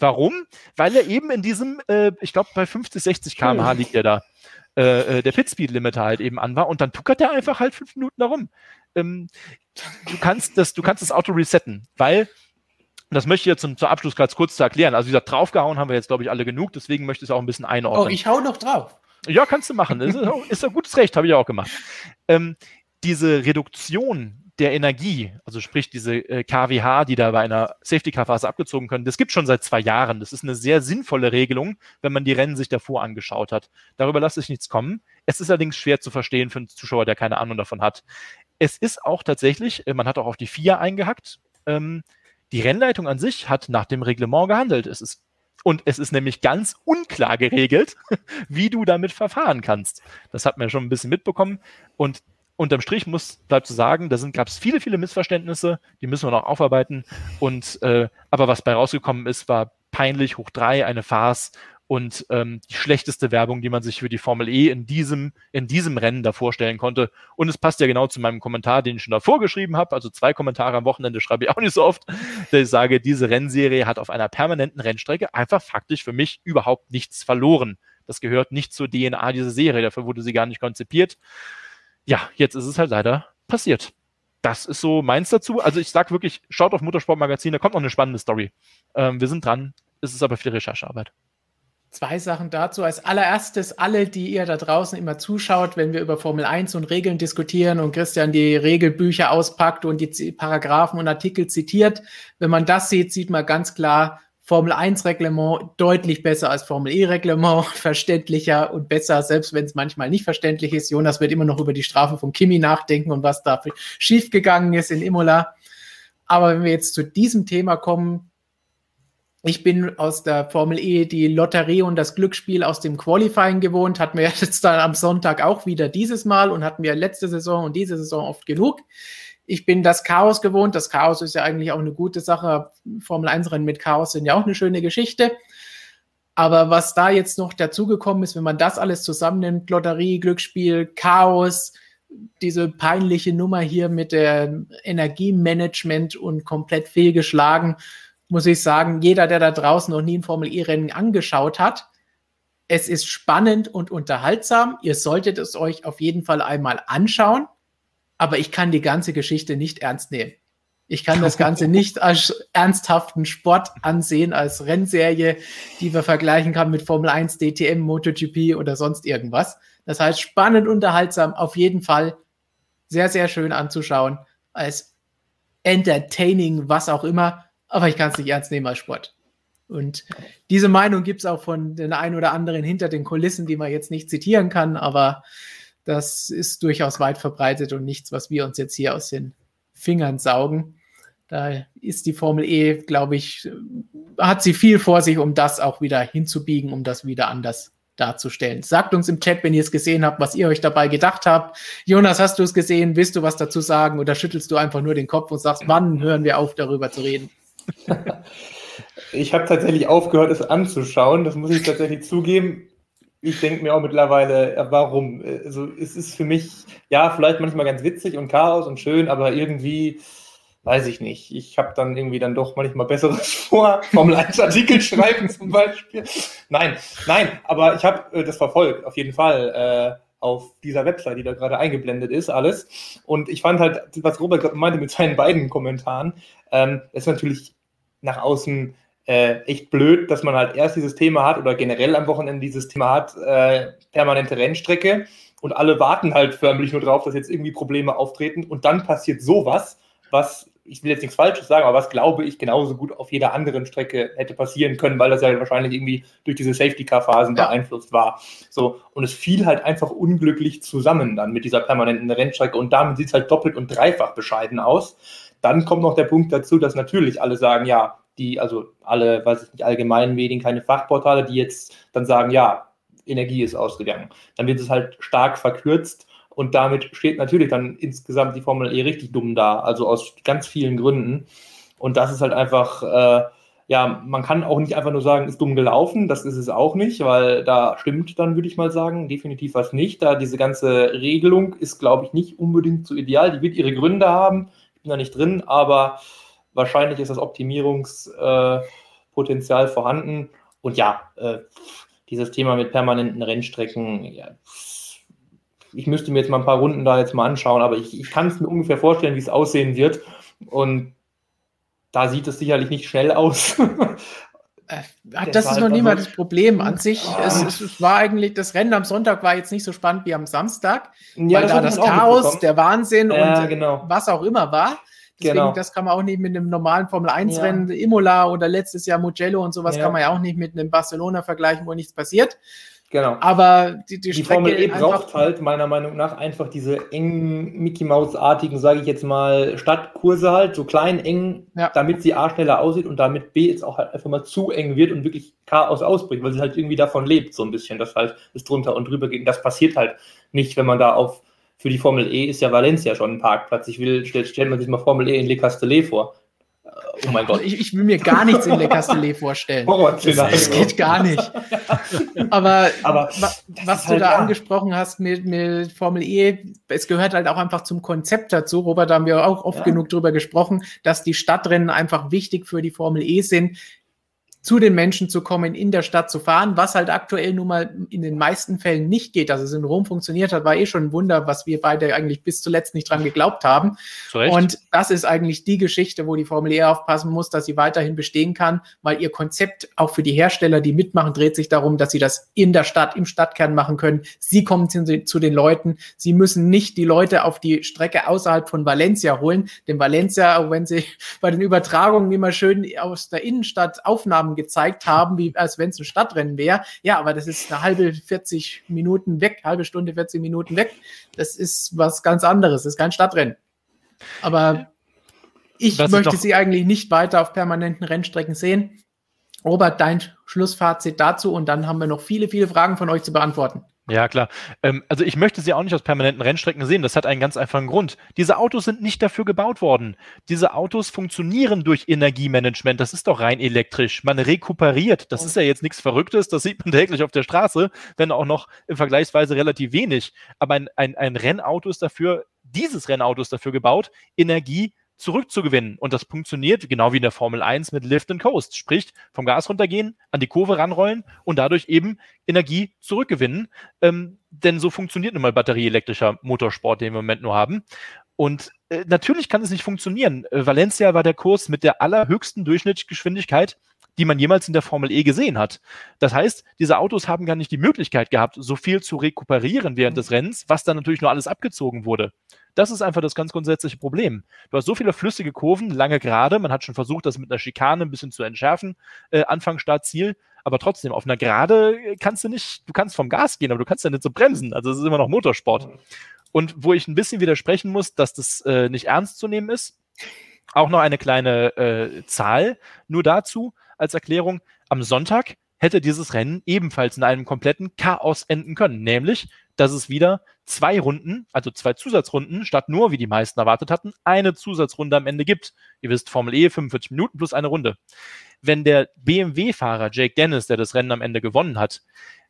Warum? Weil er eben in diesem, äh, ich glaube, bei 50, 60 km/h liegt er da. Äh, äh, der Pit-Speed-Limiter halt eben an war und dann tuckert er einfach halt fünf Minuten darum. Ähm, du, kannst das, du kannst das Auto resetten, weil das möchte ich jetzt zum, zum Abschluss ganz kurz zu erklären. Also, wie gesagt, draufgehauen haben wir jetzt, glaube ich, alle genug, deswegen möchte ich es auch ein bisschen einordnen. Oh, ich hau noch drauf. Ja, kannst du machen. ist, ist ein gutes Recht, habe ich auch gemacht. Ähm, diese Reduktion der Energie, also sprich diese äh, KWH, die da bei einer Safety-Car-Phase abgezogen können, das gibt schon seit zwei Jahren. Das ist eine sehr sinnvolle Regelung, wenn man die Rennen sich davor angeschaut hat. Darüber lasse ich nichts kommen. Es ist allerdings schwer zu verstehen für einen Zuschauer, der keine Ahnung davon hat. Es ist auch tatsächlich, äh, man hat auch auf die FIA eingehackt, ähm, die Rennleitung an sich hat nach dem Reglement gehandelt. Es ist und es ist nämlich ganz unklar geregelt, wie du damit verfahren kannst. Das hat man schon ein bisschen mitbekommen. Und unterm Strich muss, bleibt zu sagen, da gab es viele, viele Missverständnisse, die müssen wir noch aufarbeiten. Und äh, aber was bei rausgekommen ist, war peinlich hoch drei, eine Farce und ähm, die schlechteste Werbung, die man sich für die Formel E in diesem, in diesem Rennen da vorstellen konnte. Und es passt ja genau zu meinem Kommentar, den ich schon davor geschrieben habe. Also zwei Kommentare am Wochenende schreibe ich auch nicht so oft, dass ich sage, diese Rennserie hat auf einer permanenten Rennstrecke einfach faktisch für mich überhaupt nichts verloren. Das gehört nicht zur DNA dieser Serie, dafür wurde sie gar nicht konzipiert ja, jetzt ist es halt leider passiert. Das ist so meins dazu. Also ich sag wirklich, schaut auf Motorsportmagazin, da kommt noch eine spannende Story. Ähm, wir sind dran. Es ist aber viel Recherchearbeit. Zwei Sachen dazu. Als allererstes, alle, die ihr da draußen immer zuschaut, wenn wir über Formel 1 und Regeln diskutieren und Christian die Regelbücher auspackt und die Paragraphen und Artikel zitiert, wenn man das sieht, sieht man ganz klar, Formel 1 Reglement deutlich besser als Formel E Reglement, verständlicher und besser, selbst wenn es manchmal nicht verständlich ist. Jonas wird immer noch über die Strafe von Kimi nachdenken und was da schiefgegangen ist in Imola. Aber wenn wir jetzt zu diesem Thema kommen, ich bin aus der Formel E die Lotterie und das Glücksspiel aus dem Qualifying gewohnt, hatten wir jetzt dann am Sonntag auch wieder dieses Mal und hatten wir letzte Saison und diese Saison oft genug ich bin das Chaos gewohnt. Das Chaos ist ja eigentlich auch eine gute Sache. Formel 1-Rennen mit Chaos sind ja auch eine schöne Geschichte. Aber was da jetzt noch dazugekommen ist, wenn man das alles zusammennimmt, Lotterie, Glücksspiel, Chaos, diese peinliche Nummer hier mit der Energiemanagement und komplett fehlgeschlagen, muss ich sagen, jeder, der da draußen noch nie ein Formel E-Rennen angeschaut hat, es ist spannend und unterhaltsam. Ihr solltet es euch auf jeden Fall einmal anschauen aber ich kann die ganze Geschichte nicht ernst nehmen. Ich kann das Ganze nicht als ernsthaften Sport ansehen, als Rennserie, die wir vergleichen kann mit Formel 1, DTM, MotoGP oder sonst irgendwas. Das heißt, spannend, unterhaltsam, auf jeden Fall sehr, sehr schön anzuschauen, als entertaining, was auch immer, aber ich kann es nicht ernst nehmen als Sport. Und diese Meinung gibt es auch von den ein oder anderen hinter den Kulissen, die man jetzt nicht zitieren kann, aber das ist durchaus weit verbreitet und nichts, was wir uns jetzt hier aus den Fingern saugen. Da ist die Formel E, glaube ich, hat sie viel vor sich, um das auch wieder hinzubiegen, um das wieder anders darzustellen. Sagt uns im Chat, wenn ihr es gesehen habt, was ihr euch dabei gedacht habt. Jonas, hast du es gesehen? Willst du was dazu sagen oder schüttelst du einfach nur den Kopf und sagst, wann hören wir auf, darüber zu reden? Ich habe tatsächlich aufgehört, es anzuschauen. Das muss ich tatsächlich zugeben ich denke mir auch mittlerweile, warum? Also es ist für mich, ja, vielleicht manchmal ganz witzig und Chaos und schön, aber irgendwie, weiß ich nicht. Ich habe dann irgendwie dann doch manchmal Besseres vor, Formel 1 Artikel schreiben zum Beispiel. Nein, nein, aber ich habe äh, das verfolgt, auf jeden Fall. Äh, auf dieser Website, die da gerade eingeblendet ist, alles. Und ich fand halt, was Robert meinte mit seinen beiden Kommentaren, ähm, ist natürlich nach außen äh, echt blöd, dass man halt erst dieses Thema hat oder generell am Wochenende dieses Thema hat, äh, permanente Rennstrecke und alle warten halt förmlich nur drauf, dass jetzt irgendwie Probleme auftreten und dann passiert sowas, was, ich will jetzt nichts Falsches sagen, aber was glaube ich genauso gut auf jeder anderen Strecke hätte passieren können, weil das ja wahrscheinlich irgendwie durch diese Safety-Car-Phasen ja. beeinflusst war. So, und es fiel halt einfach unglücklich zusammen dann mit dieser permanenten Rennstrecke und damit sieht es halt doppelt und dreifach bescheiden aus. Dann kommt noch der Punkt dazu, dass natürlich alle sagen, ja, die, also alle, weiß ich nicht, allgemeinen Medien, keine Fachportale, die jetzt dann sagen, ja, Energie ist ausgegangen. Dann wird es halt stark verkürzt Und damit steht natürlich dann insgesamt die Formel E richtig dumm da, also aus ganz vielen Gründen. Und das ist halt einfach, äh, ja, man kann auch nicht einfach nur sagen, ist dumm gelaufen, das ist es auch nicht, weil da stimmt dann, würde ich mal sagen, definitiv was nicht. Da diese ganze Regelung ist, glaube ich, nicht unbedingt so ideal. Die wird ihre Gründe haben, ich bin da nicht drin, aber wahrscheinlich ist das Optimierungspotenzial äh, vorhanden. Und ja, äh, dieses Thema mit permanenten Rennstrecken, ja, ich müsste mir jetzt mal ein paar Runden da jetzt mal anschauen, aber ich, ich kann es mir ungefähr vorstellen, wie es aussehen wird. Und da sieht es sicherlich nicht schnell aus. Äh, das ist noch niemals das Problem. An sich, oh. es, es, war eigentlich, das Rennen am Sonntag war jetzt nicht so spannend wie am Samstag, ja, weil das da das Chaos, der Wahnsinn ja, und genau. was auch immer war. Deswegen, genau. das kann man auch nicht mit einem normalen Formel-1-Rennen, ja. Imola oder letztes Jahr Mugello und sowas, kann man ja auch nicht mit einem Barcelona vergleichen, wo nichts passiert. Genau. Aber die, die, die Formel E braucht halt meiner Meinung nach einfach diese engen Mickey Mouse-artigen, sage ich jetzt mal, Stadtkurse halt, so klein, eng, ja. damit sie A schneller aussieht und damit B jetzt auch halt einfach mal zu eng wird und wirklich Chaos ausbricht, weil sie halt irgendwie davon lebt, so ein bisschen, dass halt es drunter und drüber geht. das passiert halt nicht, wenn man da auf, für die Formel E ist ja Valencia schon ein Parkplatz. Ich will, stellt stell man sich mal Formel E in Le Castellet vor. Oh mein Gott. Ich, ich, will mir gar nichts in Le Castellet vorstellen. Das, das geht gar nicht. Aber, Aber was du halt da ja. angesprochen hast mit, mit, Formel E, es gehört halt auch einfach zum Konzept dazu. Robert, da haben wir auch oft ja. genug drüber gesprochen, dass die Stadtrennen einfach wichtig für die Formel E sind zu den Menschen zu kommen, in der Stadt zu fahren, was halt aktuell nun mal in den meisten Fällen nicht geht. Dass es in Rom funktioniert hat, war eh schon ein Wunder, was wir beide eigentlich bis zuletzt nicht dran geglaubt haben. Und das ist eigentlich die Geschichte, wo die Formel E aufpassen muss, dass sie weiterhin bestehen kann, weil ihr Konzept auch für die Hersteller, die mitmachen, dreht sich darum, dass sie das in der Stadt, im Stadtkern machen können. Sie kommen zu, zu den Leuten. Sie müssen nicht die Leute auf die Strecke außerhalb von Valencia holen, denn Valencia, auch wenn sie bei den Übertragungen immer schön aus der Innenstadt Aufnahmen gezeigt haben, wie als wenn es ein Stadtrennen wäre. Ja, aber das ist eine halbe 40 Minuten weg, halbe Stunde 40 Minuten weg. Das ist was ganz anderes. Das ist kein Stadtrennen. Aber ich was möchte sie eigentlich nicht weiter auf permanenten Rennstrecken sehen. Robert, dein Schlussfazit dazu und dann haben wir noch viele, viele Fragen von euch zu beantworten. Ja, klar. Ähm, also ich möchte sie auch nicht aus permanenten Rennstrecken sehen. Das hat einen ganz einfachen Grund. Diese Autos sind nicht dafür gebaut worden. Diese Autos funktionieren durch Energiemanagement. Das ist doch rein elektrisch. Man rekuperiert. Das ist ja jetzt nichts Verrücktes. Das sieht man täglich auf der Straße, wenn auch noch im Vergleichsweise relativ wenig. Aber ein, ein, ein Rennauto ist dafür, dieses Rennauto ist dafür gebaut, Energie zurückzugewinnen. Und das funktioniert genau wie in der Formel 1 mit Lift and Coast. Sprich, vom Gas runtergehen, an die Kurve ranrollen und dadurch eben Energie zurückgewinnen. Ähm, denn so funktioniert nun mal batterieelektrischer Motorsport, den wir im Moment nur haben. Und äh, natürlich kann es nicht funktionieren. Äh, Valencia war der Kurs mit der allerhöchsten Durchschnittsgeschwindigkeit, die man jemals in der Formel E gesehen hat. Das heißt, diese Autos haben gar nicht die Möglichkeit gehabt, so viel zu rekuperieren während des Rennens, was dann natürlich nur alles abgezogen wurde. Das ist einfach das ganz grundsätzliche Problem. Du hast so viele flüssige Kurven, lange gerade. Man hat schon versucht, das mit einer Schikane ein bisschen zu entschärfen. Äh, Anfang, Start, Ziel. Aber trotzdem, auf einer Gerade kannst du nicht, du kannst vom Gas gehen, aber du kannst ja nicht so bremsen. Also es ist immer noch Motorsport. Und wo ich ein bisschen widersprechen muss, dass das äh, nicht ernst zu nehmen ist, auch noch eine kleine äh, Zahl nur dazu als Erklärung. Am Sonntag hätte dieses Rennen ebenfalls in einem kompletten Chaos enden können. Nämlich, dass es wieder zwei Runden, also zwei Zusatzrunden, statt nur, wie die meisten erwartet hatten, eine Zusatzrunde am Ende gibt. Ihr wisst, Formel E 45 Minuten plus eine Runde. Wenn der BMW-Fahrer Jake Dennis, der das Rennen am Ende gewonnen hat,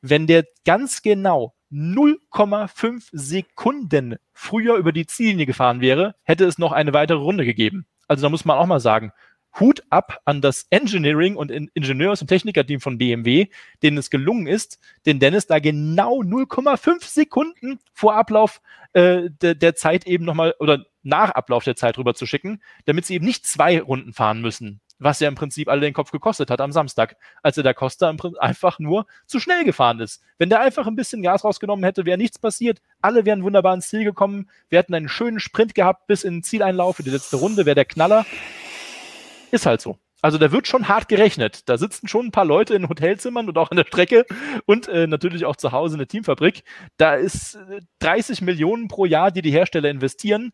wenn der ganz genau 0,5 Sekunden früher über die Ziellinie gefahren wäre, hätte es noch eine weitere Runde gegeben. Also da muss man auch mal sagen, Hut ab an das Engineering und Ingenieurs- und Technikerteam von BMW, denen es gelungen ist, den Dennis da genau 0,5 Sekunden vor Ablauf äh, de, der Zeit eben nochmal oder nach Ablauf der Zeit rüber zu schicken, damit sie eben nicht zwei Runden fahren müssen, was ja im Prinzip alle den Kopf gekostet hat am Samstag, als der Costa einfach nur zu schnell gefahren ist. Wenn der einfach ein bisschen Gas rausgenommen hätte, wäre nichts passiert. Alle wären wunderbar ins Ziel gekommen. Wir hätten einen schönen Sprint gehabt bis in den Zieleinlauf. Die letzte Runde wäre der Knaller. Ist halt so. Also da wird schon hart gerechnet. Da sitzen schon ein paar Leute in Hotelzimmern und auch an der Strecke und äh, natürlich auch zu Hause in der Teamfabrik. Da ist äh, 30 Millionen pro Jahr, die die Hersteller investieren.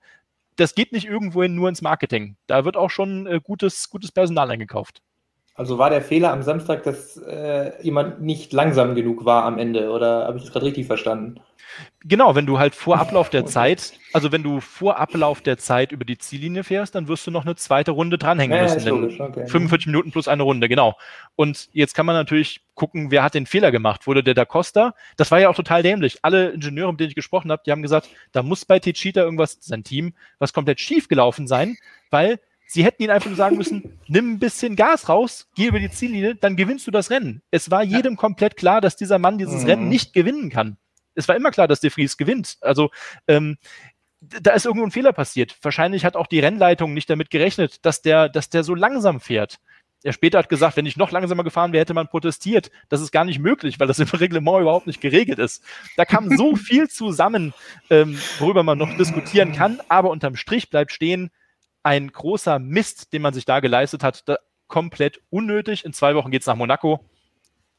Das geht nicht irgendwohin nur ins Marketing. Da wird auch schon äh, gutes, gutes Personal eingekauft. Also war der Fehler am Samstag, dass äh, jemand nicht langsam genug war am Ende? Oder habe ich das gerade richtig verstanden? Genau, wenn du halt vor Ablauf der Zeit, also wenn du vor Ablauf der Zeit über die Ziellinie fährst, dann wirst du noch eine zweite Runde dranhängen ja, müssen. Logisch, okay. 45 Minuten plus eine Runde, genau. Und jetzt kann man natürlich gucken, wer hat den Fehler gemacht. Wurde der Da Costa? Das war ja auch total dämlich. Alle Ingenieure, mit denen ich gesprochen habe, die haben gesagt, da muss bei Techita irgendwas, sein Team, was komplett schief gelaufen sein, weil Sie hätten ihn einfach nur sagen müssen, nimm ein bisschen Gas raus, geh über die Ziellinie, dann gewinnst du das Rennen. Es war jedem komplett klar, dass dieser Mann dieses mhm. Rennen nicht gewinnen kann es war immer klar, dass De Vries gewinnt. Also ähm, da ist irgendwo ein Fehler passiert. Wahrscheinlich hat auch die Rennleitung nicht damit gerechnet, dass der, dass der so langsam fährt. Er später hat gesagt, wenn ich noch langsamer gefahren wäre, hätte man protestiert. Das ist gar nicht möglich, weil das im Reglement überhaupt nicht geregelt ist. Da kam so viel zusammen, ähm, worüber man noch diskutieren kann, aber unterm Strich bleibt stehen, ein großer Mist, den man sich da geleistet hat, da komplett unnötig. In zwei Wochen geht es nach Monaco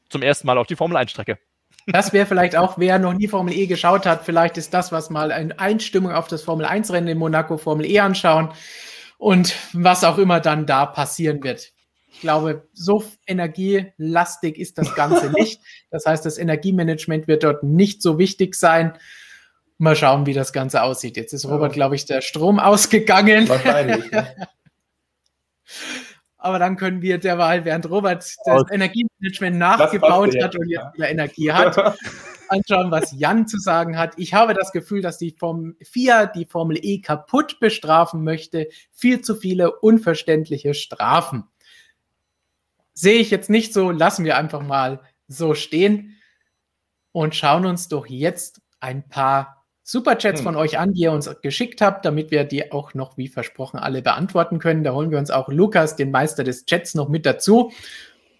zum ersten Mal auf die Formel 1-Strecke. Das wäre vielleicht auch, wer noch nie Formel E geschaut hat, vielleicht ist das, was mal eine Einstimmung auf das Formel 1-Rennen in Monaco Formel E anschauen und was auch immer dann da passieren wird. Ich glaube, so energielastig ist das Ganze nicht. Das heißt, das Energiemanagement wird dort nicht so wichtig sein. Mal schauen, wie das Ganze aussieht. Jetzt ist Robert, glaube ich, der Strom ausgegangen. Wahrscheinlich. Ja. aber dann können wir derweil, während Robert das Energiemanagement nachgebaut hat und jetzt wieder Energie hat, anschauen, was Jan zu sagen hat. Ich habe das Gefühl, dass die Form FIA die Formel E kaputt bestrafen möchte. Viel zu viele unverständliche Strafen. Sehe ich jetzt nicht so, lassen wir einfach mal so stehen und schauen uns doch jetzt ein paar Superchats hm. von euch an, die ihr uns geschickt habt, damit wir die auch noch wie versprochen alle beantworten können. Da holen wir uns auch Lukas, den Meister des Chats, noch mit dazu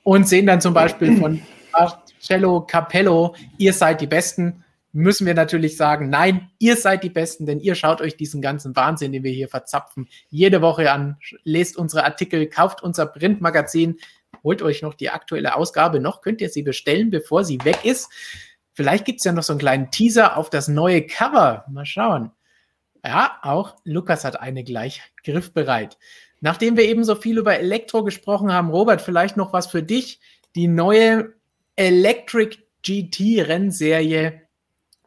und sehen dann zum Beispiel von Marcello Capello, ihr seid die Besten. Müssen wir natürlich sagen, nein, ihr seid die Besten, denn ihr schaut euch diesen ganzen Wahnsinn, den wir hier verzapfen, jede Woche an, lest unsere Artikel, kauft unser Printmagazin, holt euch noch die aktuelle Ausgabe, noch könnt ihr sie bestellen, bevor sie weg ist. Vielleicht gibt es ja noch so einen kleinen Teaser auf das neue Cover. Mal schauen. Ja, auch Lukas hat eine gleich griffbereit. Nachdem wir eben so viel über Elektro gesprochen haben, Robert, vielleicht noch was für dich. Die neue Electric GT Rennserie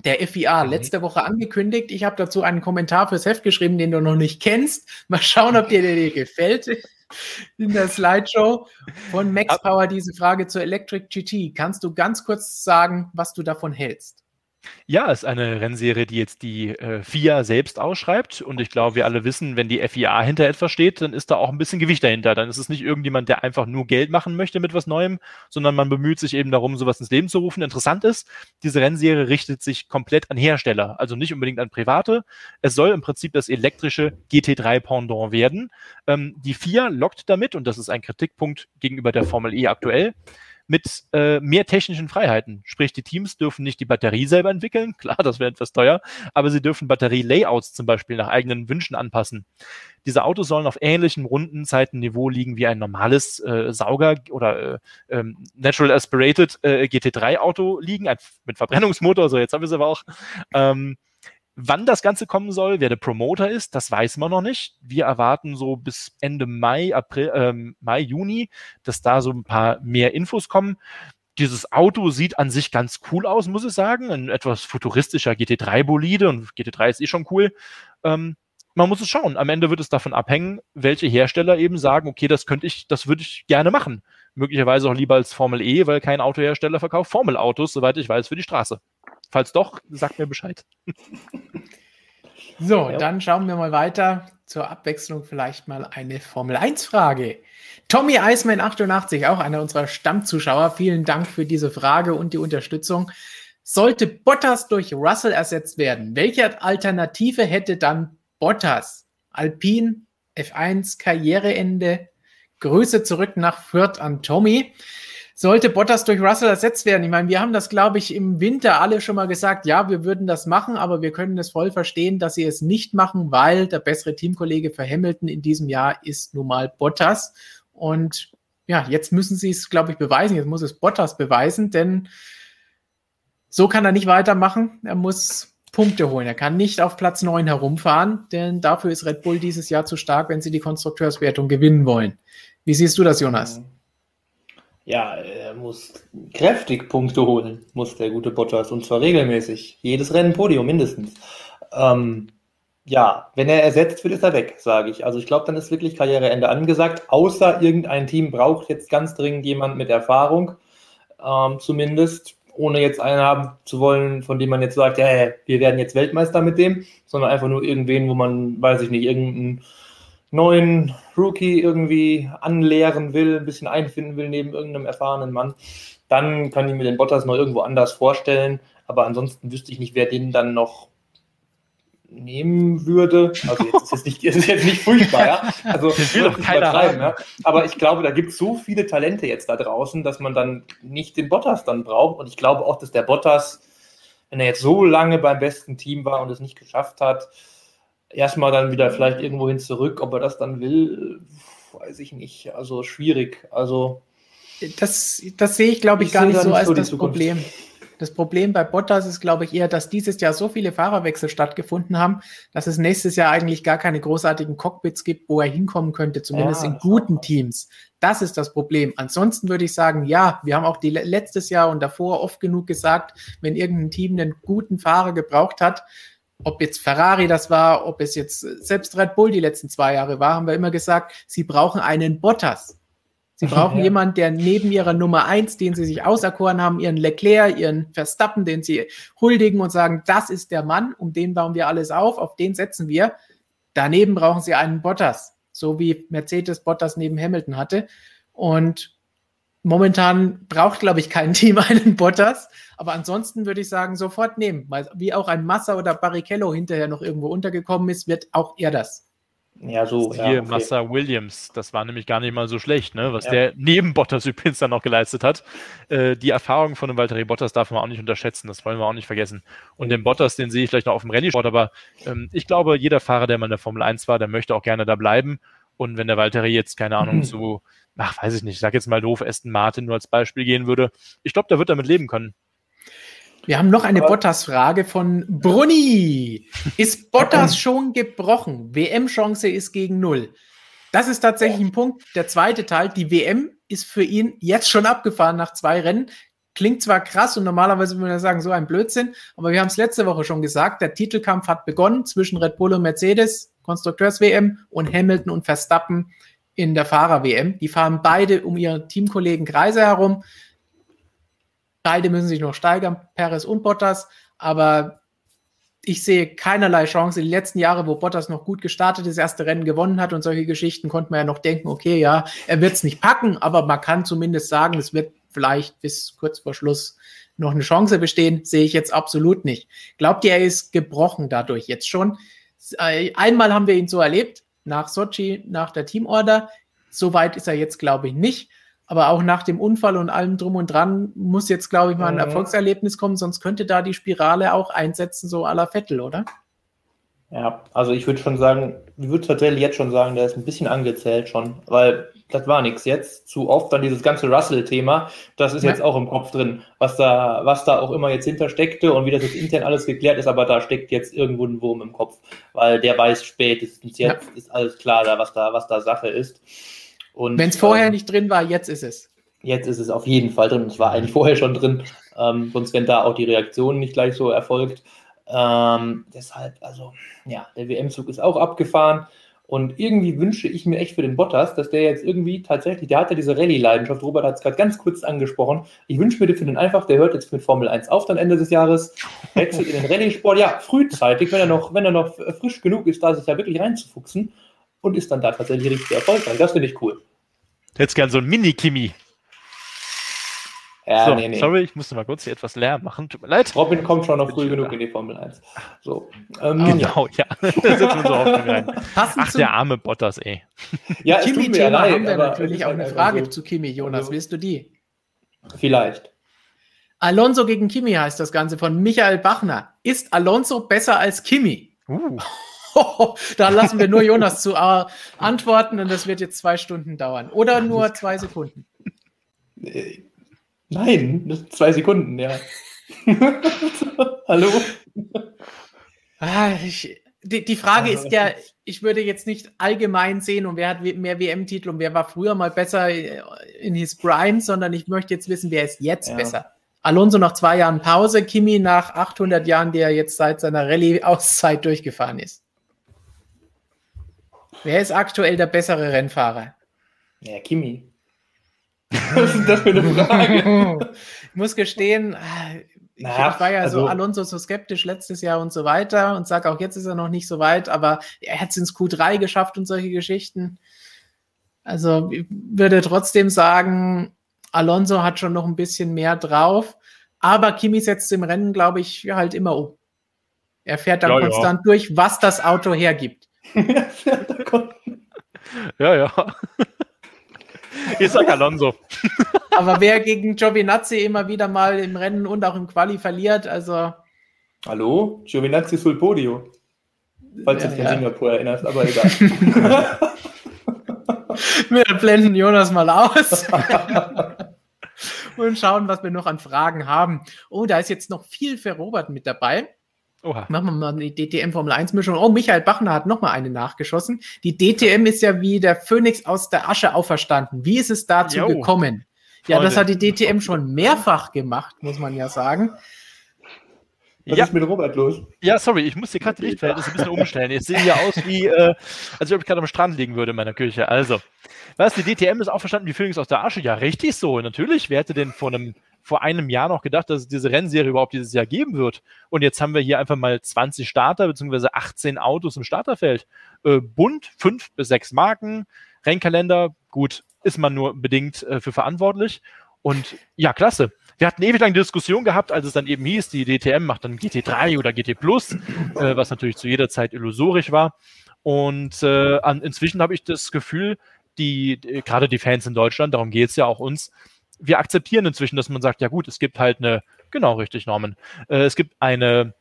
der FIA mhm. letzte Woche angekündigt. Ich habe dazu einen Kommentar fürs Heft geschrieben, den du noch nicht kennst. Mal schauen, ob dir der dir gefällt in der Slideshow von Max Power diese Frage zur Electric GT. Kannst du ganz kurz sagen, was du davon hältst? Ja, ist eine Rennserie, die jetzt die äh, FIA selbst ausschreibt. Und ich glaube, wir alle wissen, wenn die FIA hinter etwas steht, dann ist da auch ein bisschen Gewicht dahinter. Dann ist es nicht irgendjemand, der einfach nur Geld machen möchte mit was Neuem, sondern man bemüht sich eben darum, sowas ins Leben zu rufen. Interessant ist, diese Rennserie richtet sich komplett an Hersteller, also nicht unbedingt an Private. Es soll im Prinzip das elektrische GT3-Pendant werden. Ähm, die FIA lockt damit, und das ist ein Kritikpunkt gegenüber der Formel E aktuell, mit äh, mehr technischen Freiheiten. Sprich, die Teams dürfen nicht die Batterie selber entwickeln, klar, das wäre etwas teuer, aber sie dürfen Batterie-Layouts zum Beispiel nach eigenen Wünschen anpassen. Diese Autos sollen auf ähnlichem Rundenzeitenniveau liegen wie ein normales äh, Sauger oder äh, ähm, Natural Aspirated äh, GT3-Auto liegen, ein, mit Verbrennungsmotor, so jetzt haben wir es aber auch. Ähm, Wann das Ganze kommen soll, wer der Promoter ist, das weiß man noch nicht. Wir erwarten so bis Ende Mai, April, ähm, Mai, Juni, dass da so ein paar mehr Infos kommen. Dieses Auto sieht an sich ganz cool aus, muss ich sagen. Ein etwas futuristischer GT3-Bolide und GT3 ist eh schon cool. Ähm, man muss es schauen. Am Ende wird es davon abhängen, welche Hersteller eben sagen, okay, das könnte ich, das würde ich gerne machen. Möglicherweise auch lieber als Formel E, weil kein Autohersteller verkauft Formel-Autos, soweit ich weiß, für die Straße. Falls doch, sagt mir Bescheid. So, ja. dann schauen wir mal weiter. Zur Abwechslung vielleicht mal eine Formel 1-Frage. Tommy Eisman 88, auch einer unserer Stammzuschauer. Vielen Dank für diese Frage und die Unterstützung. Sollte Bottas durch Russell ersetzt werden, welche Alternative hätte dann Bottas? Alpine, F1, Karriereende, Grüße zurück nach Fürth an Tommy sollte Bottas durch Russell ersetzt werden? Ich meine, wir haben das, glaube ich, im Winter alle schon mal gesagt, ja, wir würden das machen, aber wir können es voll verstehen, dass sie es nicht machen, weil der bessere Teamkollege für Hamilton in diesem Jahr ist nun mal Bottas. Und ja, jetzt müssen sie es, glaube ich, beweisen. Jetzt muss es Bottas beweisen, denn so kann er nicht weitermachen. Er muss Punkte holen. Er kann nicht auf Platz 9 herumfahren, denn dafür ist Red Bull dieses Jahr zu stark, wenn sie die Konstrukteurswertung gewinnen wollen. Wie siehst du das, Jonas? Ja, er muss kräftig Punkte holen, muss der gute Bottas, und zwar regelmäßig. Jedes Rennen Podium mindestens. Ähm, ja, wenn er ersetzt wird, ist er weg, sage ich. Also ich glaube, dann ist wirklich Karriereende angesagt, außer irgendein Team braucht jetzt ganz dringend jemand mit Erfahrung, ähm, zumindest, ohne jetzt einen haben zu wollen, von dem man jetzt sagt, ja, wir werden jetzt Weltmeister mit dem, sondern einfach nur irgendwen, wo man, weiß ich nicht, irgendeinen neuen Rookie irgendwie anlehren will, ein bisschen einfinden will neben irgendeinem erfahrenen Mann. Dann kann ich mir den Bottas noch irgendwo anders vorstellen, aber ansonsten wüsste ich nicht, wer den dann noch nehmen würde. Also jetzt ist es nicht, ist jetzt nicht furchtbar, ja. Also das will doch keiner haben. Ja. Aber ich glaube, da gibt es so viele Talente jetzt da draußen, dass man dann nicht den Bottas dann braucht. Und ich glaube auch, dass der Bottas, wenn er jetzt so lange beim besten Team war und es nicht geschafft hat, erstmal dann wieder vielleicht irgendwo hin zurück. Ob er das dann will, weiß ich nicht. Also schwierig. Also das, das sehe ich, glaube ich, ich gar nicht so als das Problem. Das Problem bei Bottas ist, glaube ich, eher, dass dieses Jahr so viele Fahrerwechsel stattgefunden haben, dass es nächstes Jahr eigentlich gar keine großartigen Cockpits gibt, wo er hinkommen könnte, zumindest ja, in guten Teams. Das ist das Problem. Ansonsten würde ich sagen, ja, wir haben auch die letztes Jahr und davor oft genug gesagt, wenn irgendein Team einen guten Fahrer gebraucht hat, ob jetzt Ferrari das war, ob es jetzt selbst Red Bull die letzten zwei Jahre war, haben wir immer gesagt, sie brauchen einen Bottas. Sie brauchen ja. jemanden, der neben ihrer Nummer eins, den sie sich auserkoren haben, ihren Leclerc, ihren Verstappen, den sie huldigen und sagen, das ist der Mann, um den bauen wir alles auf, auf den setzen wir. Daneben brauchen sie einen Bottas, so wie Mercedes Bottas neben Hamilton hatte. Und momentan braucht, glaube ich, kein Team einen Bottas. Aber ansonsten würde ich sagen, sofort nehmen. Weil wie auch ein Massa oder Barrichello hinterher noch irgendwo untergekommen ist, wird auch er das. Ja, so. Hier ja, okay. Massa Williams, das war nämlich gar nicht mal so schlecht, ne? was ja. der neben Bottas übrigens dann noch geleistet hat. Äh, die Erfahrung von dem Valtteri Bottas darf man auch nicht unterschätzen, das wollen wir auch nicht vergessen. Und den Bottas, den sehe ich vielleicht noch auf dem Rallye-Sport, aber ähm, ich glaube, jeder Fahrer, der mal in der Formel 1 war, der möchte auch gerne da bleiben. Und wenn der Valtteri jetzt, keine Ahnung, so, ach, weiß ich nicht, ich sag jetzt mal doof, Aston Martin nur als Beispiel gehen würde, ich glaube, der wird damit leben können. Wir haben noch eine Bottas-Frage von Brunni. Ist Bottas schon gebrochen? WM-Chance ist gegen null. Das ist tatsächlich ein Punkt. Der zweite Teil, die WM ist für ihn jetzt schon abgefahren nach zwei Rennen. Klingt zwar krass und normalerweise würde man sagen, so ein Blödsinn, aber wir haben es letzte Woche schon gesagt, der Titelkampf hat begonnen zwischen Red Bull und Mercedes, Konstrukteurs-WM und Hamilton und Verstappen in der Fahrer-WM. Die fahren beide um ihre Teamkollegen Kreise herum. Beide müssen sich noch steigern, Perez und Bottas, aber ich sehe keinerlei Chance. Die letzten Jahre, wo Bottas noch gut gestartet das erste Rennen gewonnen hat und solche Geschichten, konnte man ja noch denken, okay, ja, er wird es nicht packen, aber man kann zumindest sagen, es wird vielleicht bis kurz vor Schluss noch eine Chance bestehen, sehe ich jetzt absolut nicht. Glaubt ihr, er ist gebrochen dadurch jetzt schon? Äh, einmal haben wir ihn so erlebt, nach Sochi, nach der Teamorder. So weit ist er jetzt, glaube ich, nicht. Aber auch nach dem Unfall und allem drum und dran muss jetzt, glaube ich, mal ein mhm. Erfolgserlebnis kommen, sonst könnte da die Spirale auch einsetzen, so à la Vettel, oder? Ja, also ich würde schon sagen, ich würde tatsächlich jetzt schon sagen, der ist ein bisschen angezählt schon, weil das war nichts jetzt. Zu oft dann dieses ganze Russell-Thema, das ist ja. jetzt auch im Kopf drin, was da, was da auch immer jetzt hintersteckte und wie das jetzt intern alles geklärt ist, aber da steckt jetzt irgendwo ein Wurm im Kopf, weil der weiß spätestens jetzt ja. ist alles klar da, was da, was da Sache ist. Wenn es vorher ähm, nicht drin war, jetzt ist es. Jetzt ist es auf jeden Fall drin. Es war eigentlich vorher schon drin. Ähm, sonst wenn da auch die Reaktion nicht gleich so erfolgt. Ähm, deshalb, also, ja, der WM-Zug ist auch abgefahren. Und irgendwie wünsche ich mir echt für den Bottas, dass der jetzt irgendwie tatsächlich, der hat ja diese Rallye-Leidenschaft, Robert hat es gerade ganz kurz angesprochen. Ich wünsche mir für den einfach, der hört jetzt mit Formel 1 auf, dann Ende des Jahres, wechselt in den Rallye-Sport, ja, frühzeitig, wenn er noch, wenn er noch frisch genug ist, da sich ja wirklich reinzufuchsen und ist dann da tatsächlich richtig erfolgreich. Das finde ich cool. Hättest gern so ein Mini-Kimi. Ja, so, nee, nee. Sorry, ich musste mal kurz hier etwas leer machen. Tut mir leid. Robin kommt schon noch früh genug in die Formel 1. So, ähm, genau, ja. da sind wir so. Ach, der arme Bottas, ey. Ja, Kimi-Thema haben wir natürlich auch eine Frage so. zu Kimi, Jonas. Also, Willst du die? Vielleicht. Alonso gegen Kimi heißt das Ganze von Michael Bachner. Ist Alonso besser als Kimi? Uh. da lassen wir nur Jonas zu äh, antworten und das wird jetzt zwei Stunden dauern. Oder nur zwei Sekunden. Nein, zwei Sekunden, ja. Hallo? Ah, ich, die, die Frage ist ja, ich würde jetzt nicht allgemein sehen und wer hat mehr WM-Titel und wer war früher mal besser in his Prime, sondern ich möchte jetzt wissen, wer ist jetzt ja. besser. Alonso nach zwei Jahren Pause, Kimi nach 800 Jahren, der jetzt seit seiner Rallye-Auszeit durchgefahren ist. Wer ist aktuell der bessere Rennfahrer? Ja, Kimi. Was ist das für eine Frage? ich muss gestehen, ich, naja, ich war ja also, so Alonso so skeptisch letztes Jahr und so weiter und sage auch jetzt ist er noch nicht so weit, aber er hat es ins Q3 geschafft und solche Geschichten. Also ich würde trotzdem sagen, Alonso hat schon noch ein bisschen mehr drauf, aber Kimi setzt im Rennen, glaube ich, halt immer um. Er fährt dann ja, konstant ja. durch, was das Auto hergibt. ja, ja. Ich sag Alonso. Aber wer gegen Giovinazzi immer wieder mal im Rennen und auch im Quali verliert, also. Hallo? Giovinazzi sul Podio. Falls du dich an Singapur erinnerst, aber egal. wir blenden Jonas mal aus. und schauen, was wir noch an Fragen haben. Oh, da ist jetzt noch viel für Robert mit dabei. Oha. Machen wir mal eine DTM Formel 1 Mischung. Oh, Michael Bachner hat noch mal eine nachgeschossen. Die DTM ist ja wie der Phönix aus der Asche auferstanden. Wie ist es dazu jo. gekommen? Ja, das hat die DTM schon mehrfach gemacht, muss man ja sagen. Was ja. ist mit Robert los? Ja, sorry, ich muss hier gerade die Lichtverhältnisse ein bisschen umstellen. Ich sehe hier aus wie, äh, als ob ich gerade am Strand liegen würde in meiner Küche. Also, was, die DTM ist auch verstanden wie Phönix aus der Asche? Ja, richtig so, natürlich. Wer hätte denn vor einem vor einem Jahr noch gedacht, dass es diese Rennserie überhaupt dieses Jahr geben wird. Und jetzt haben wir hier einfach mal 20 Starter bzw. 18 Autos im Starterfeld. Äh, bunt, fünf bis sechs Marken, Rennkalender, gut, ist man nur bedingt äh, für verantwortlich. Und ja, klasse. Wir hatten ewig lang Diskussion gehabt, als es dann eben hieß, die DTM macht dann GT3 oder GT Plus, äh, was natürlich zu jeder Zeit illusorisch war. Und äh, an, inzwischen habe ich das Gefühl, die, gerade die Fans in Deutschland, darum geht es ja auch uns, wir akzeptieren inzwischen, dass man sagt, ja gut, es gibt halt eine, genau richtig, Norman, äh, es gibt eine,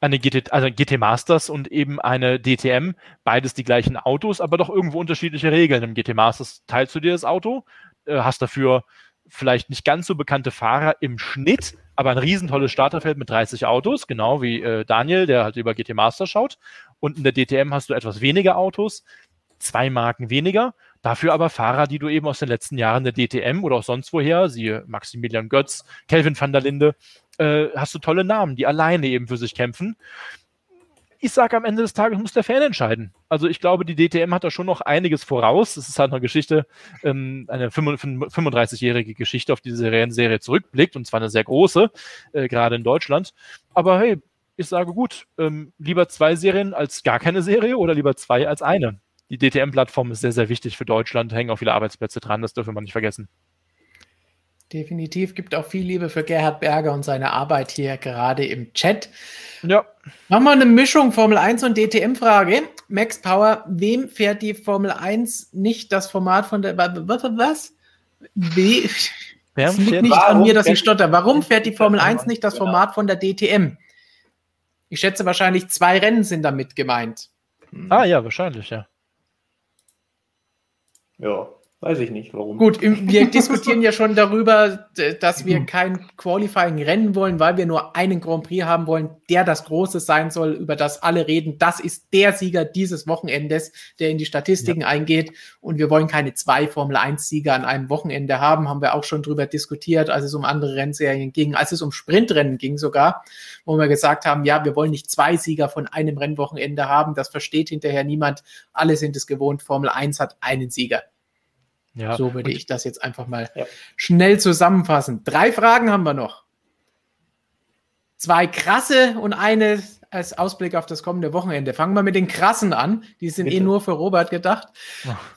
eine GT, also GT Masters und eben eine DTM, beides die gleichen Autos, aber doch irgendwo unterschiedliche Regeln. Im GT Masters teilst du dir das Auto, äh, hast dafür vielleicht nicht ganz so bekannte Fahrer im Schnitt, aber ein riesentolles Starterfeld mit 30 Autos, genau wie äh, Daniel, der halt über GT Master schaut. Und in der DTM hast du etwas weniger Autos, zwei Marken weniger Dafür aber Fahrer, die du eben aus den letzten Jahren der DTM oder auch sonst woher, siehe Maximilian Götz, Kelvin van der Linde, äh, hast du tolle Namen, die alleine eben für sich kämpfen. Ich sage, am Ende des Tages muss der Fan entscheiden. Also ich glaube, die DTM hat da schon noch einiges voraus. Es ist halt eine Geschichte, ähm, eine 35-jährige Geschichte, auf die diese Rennserie zurückblickt, und zwar eine sehr große, äh, gerade in Deutschland. Aber hey, ich sage gut, ähm, lieber zwei Serien als gar keine Serie oder lieber zwei als eine die DTM-Plattform ist sehr, sehr wichtig für Deutschland, hängen auch viele Arbeitsplätze dran, das dürfen wir nicht vergessen. Definitiv gibt auch viel Liebe für Gerhard Berger und seine Arbeit hier gerade im Chat. Ja. Machen wir eine Mischung Formel 1 und DTM-Frage. Max Power, wem fährt die Formel 1 nicht das Format von der. Was? Wie? Es liegt nicht an mir, dass ich stotter. Warum fährt die Formel 1 nicht das Format von der DTM? Ich schätze wahrscheinlich zwei Rennen sind damit gemeint. Ah ja, wahrscheinlich, ja. Ja, weiß ich nicht, warum. Gut, wir diskutieren ja schon darüber, dass wir kein Qualifying-Rennen wollen, weil wir nur einen Grand Prix haben wollen, der das Große sein soll, über das alle reden. Das ist der Sieger dieses Wochenendes, der in die Statistiken ja. eingeht. Und wir wollen keine zwei Formel-1-Sieger an einem Wochenende haben, haben wir auch schon drüber diskutiert, als es um andere Rennserien ging, als es um Sprintrennen ging sogar, wo wir gesagt haben, ja, wir wollen nicht zwei Sieger von einem Rennwochenende haben. Das versteht hinterher niemand. Alle sind es gewohnt. Formel 1 hat einen Sieger. Ja, so würde ich das jetzt einfach mal ja. schnell zusammenfassen. Drei Fragen haben wir noch. Zwei krasse und eine als Ausblick auf das kommende Wochenende. Fangen wir mit den krassen an. Die sind eh Bitte. eh nur für Robert gedacht.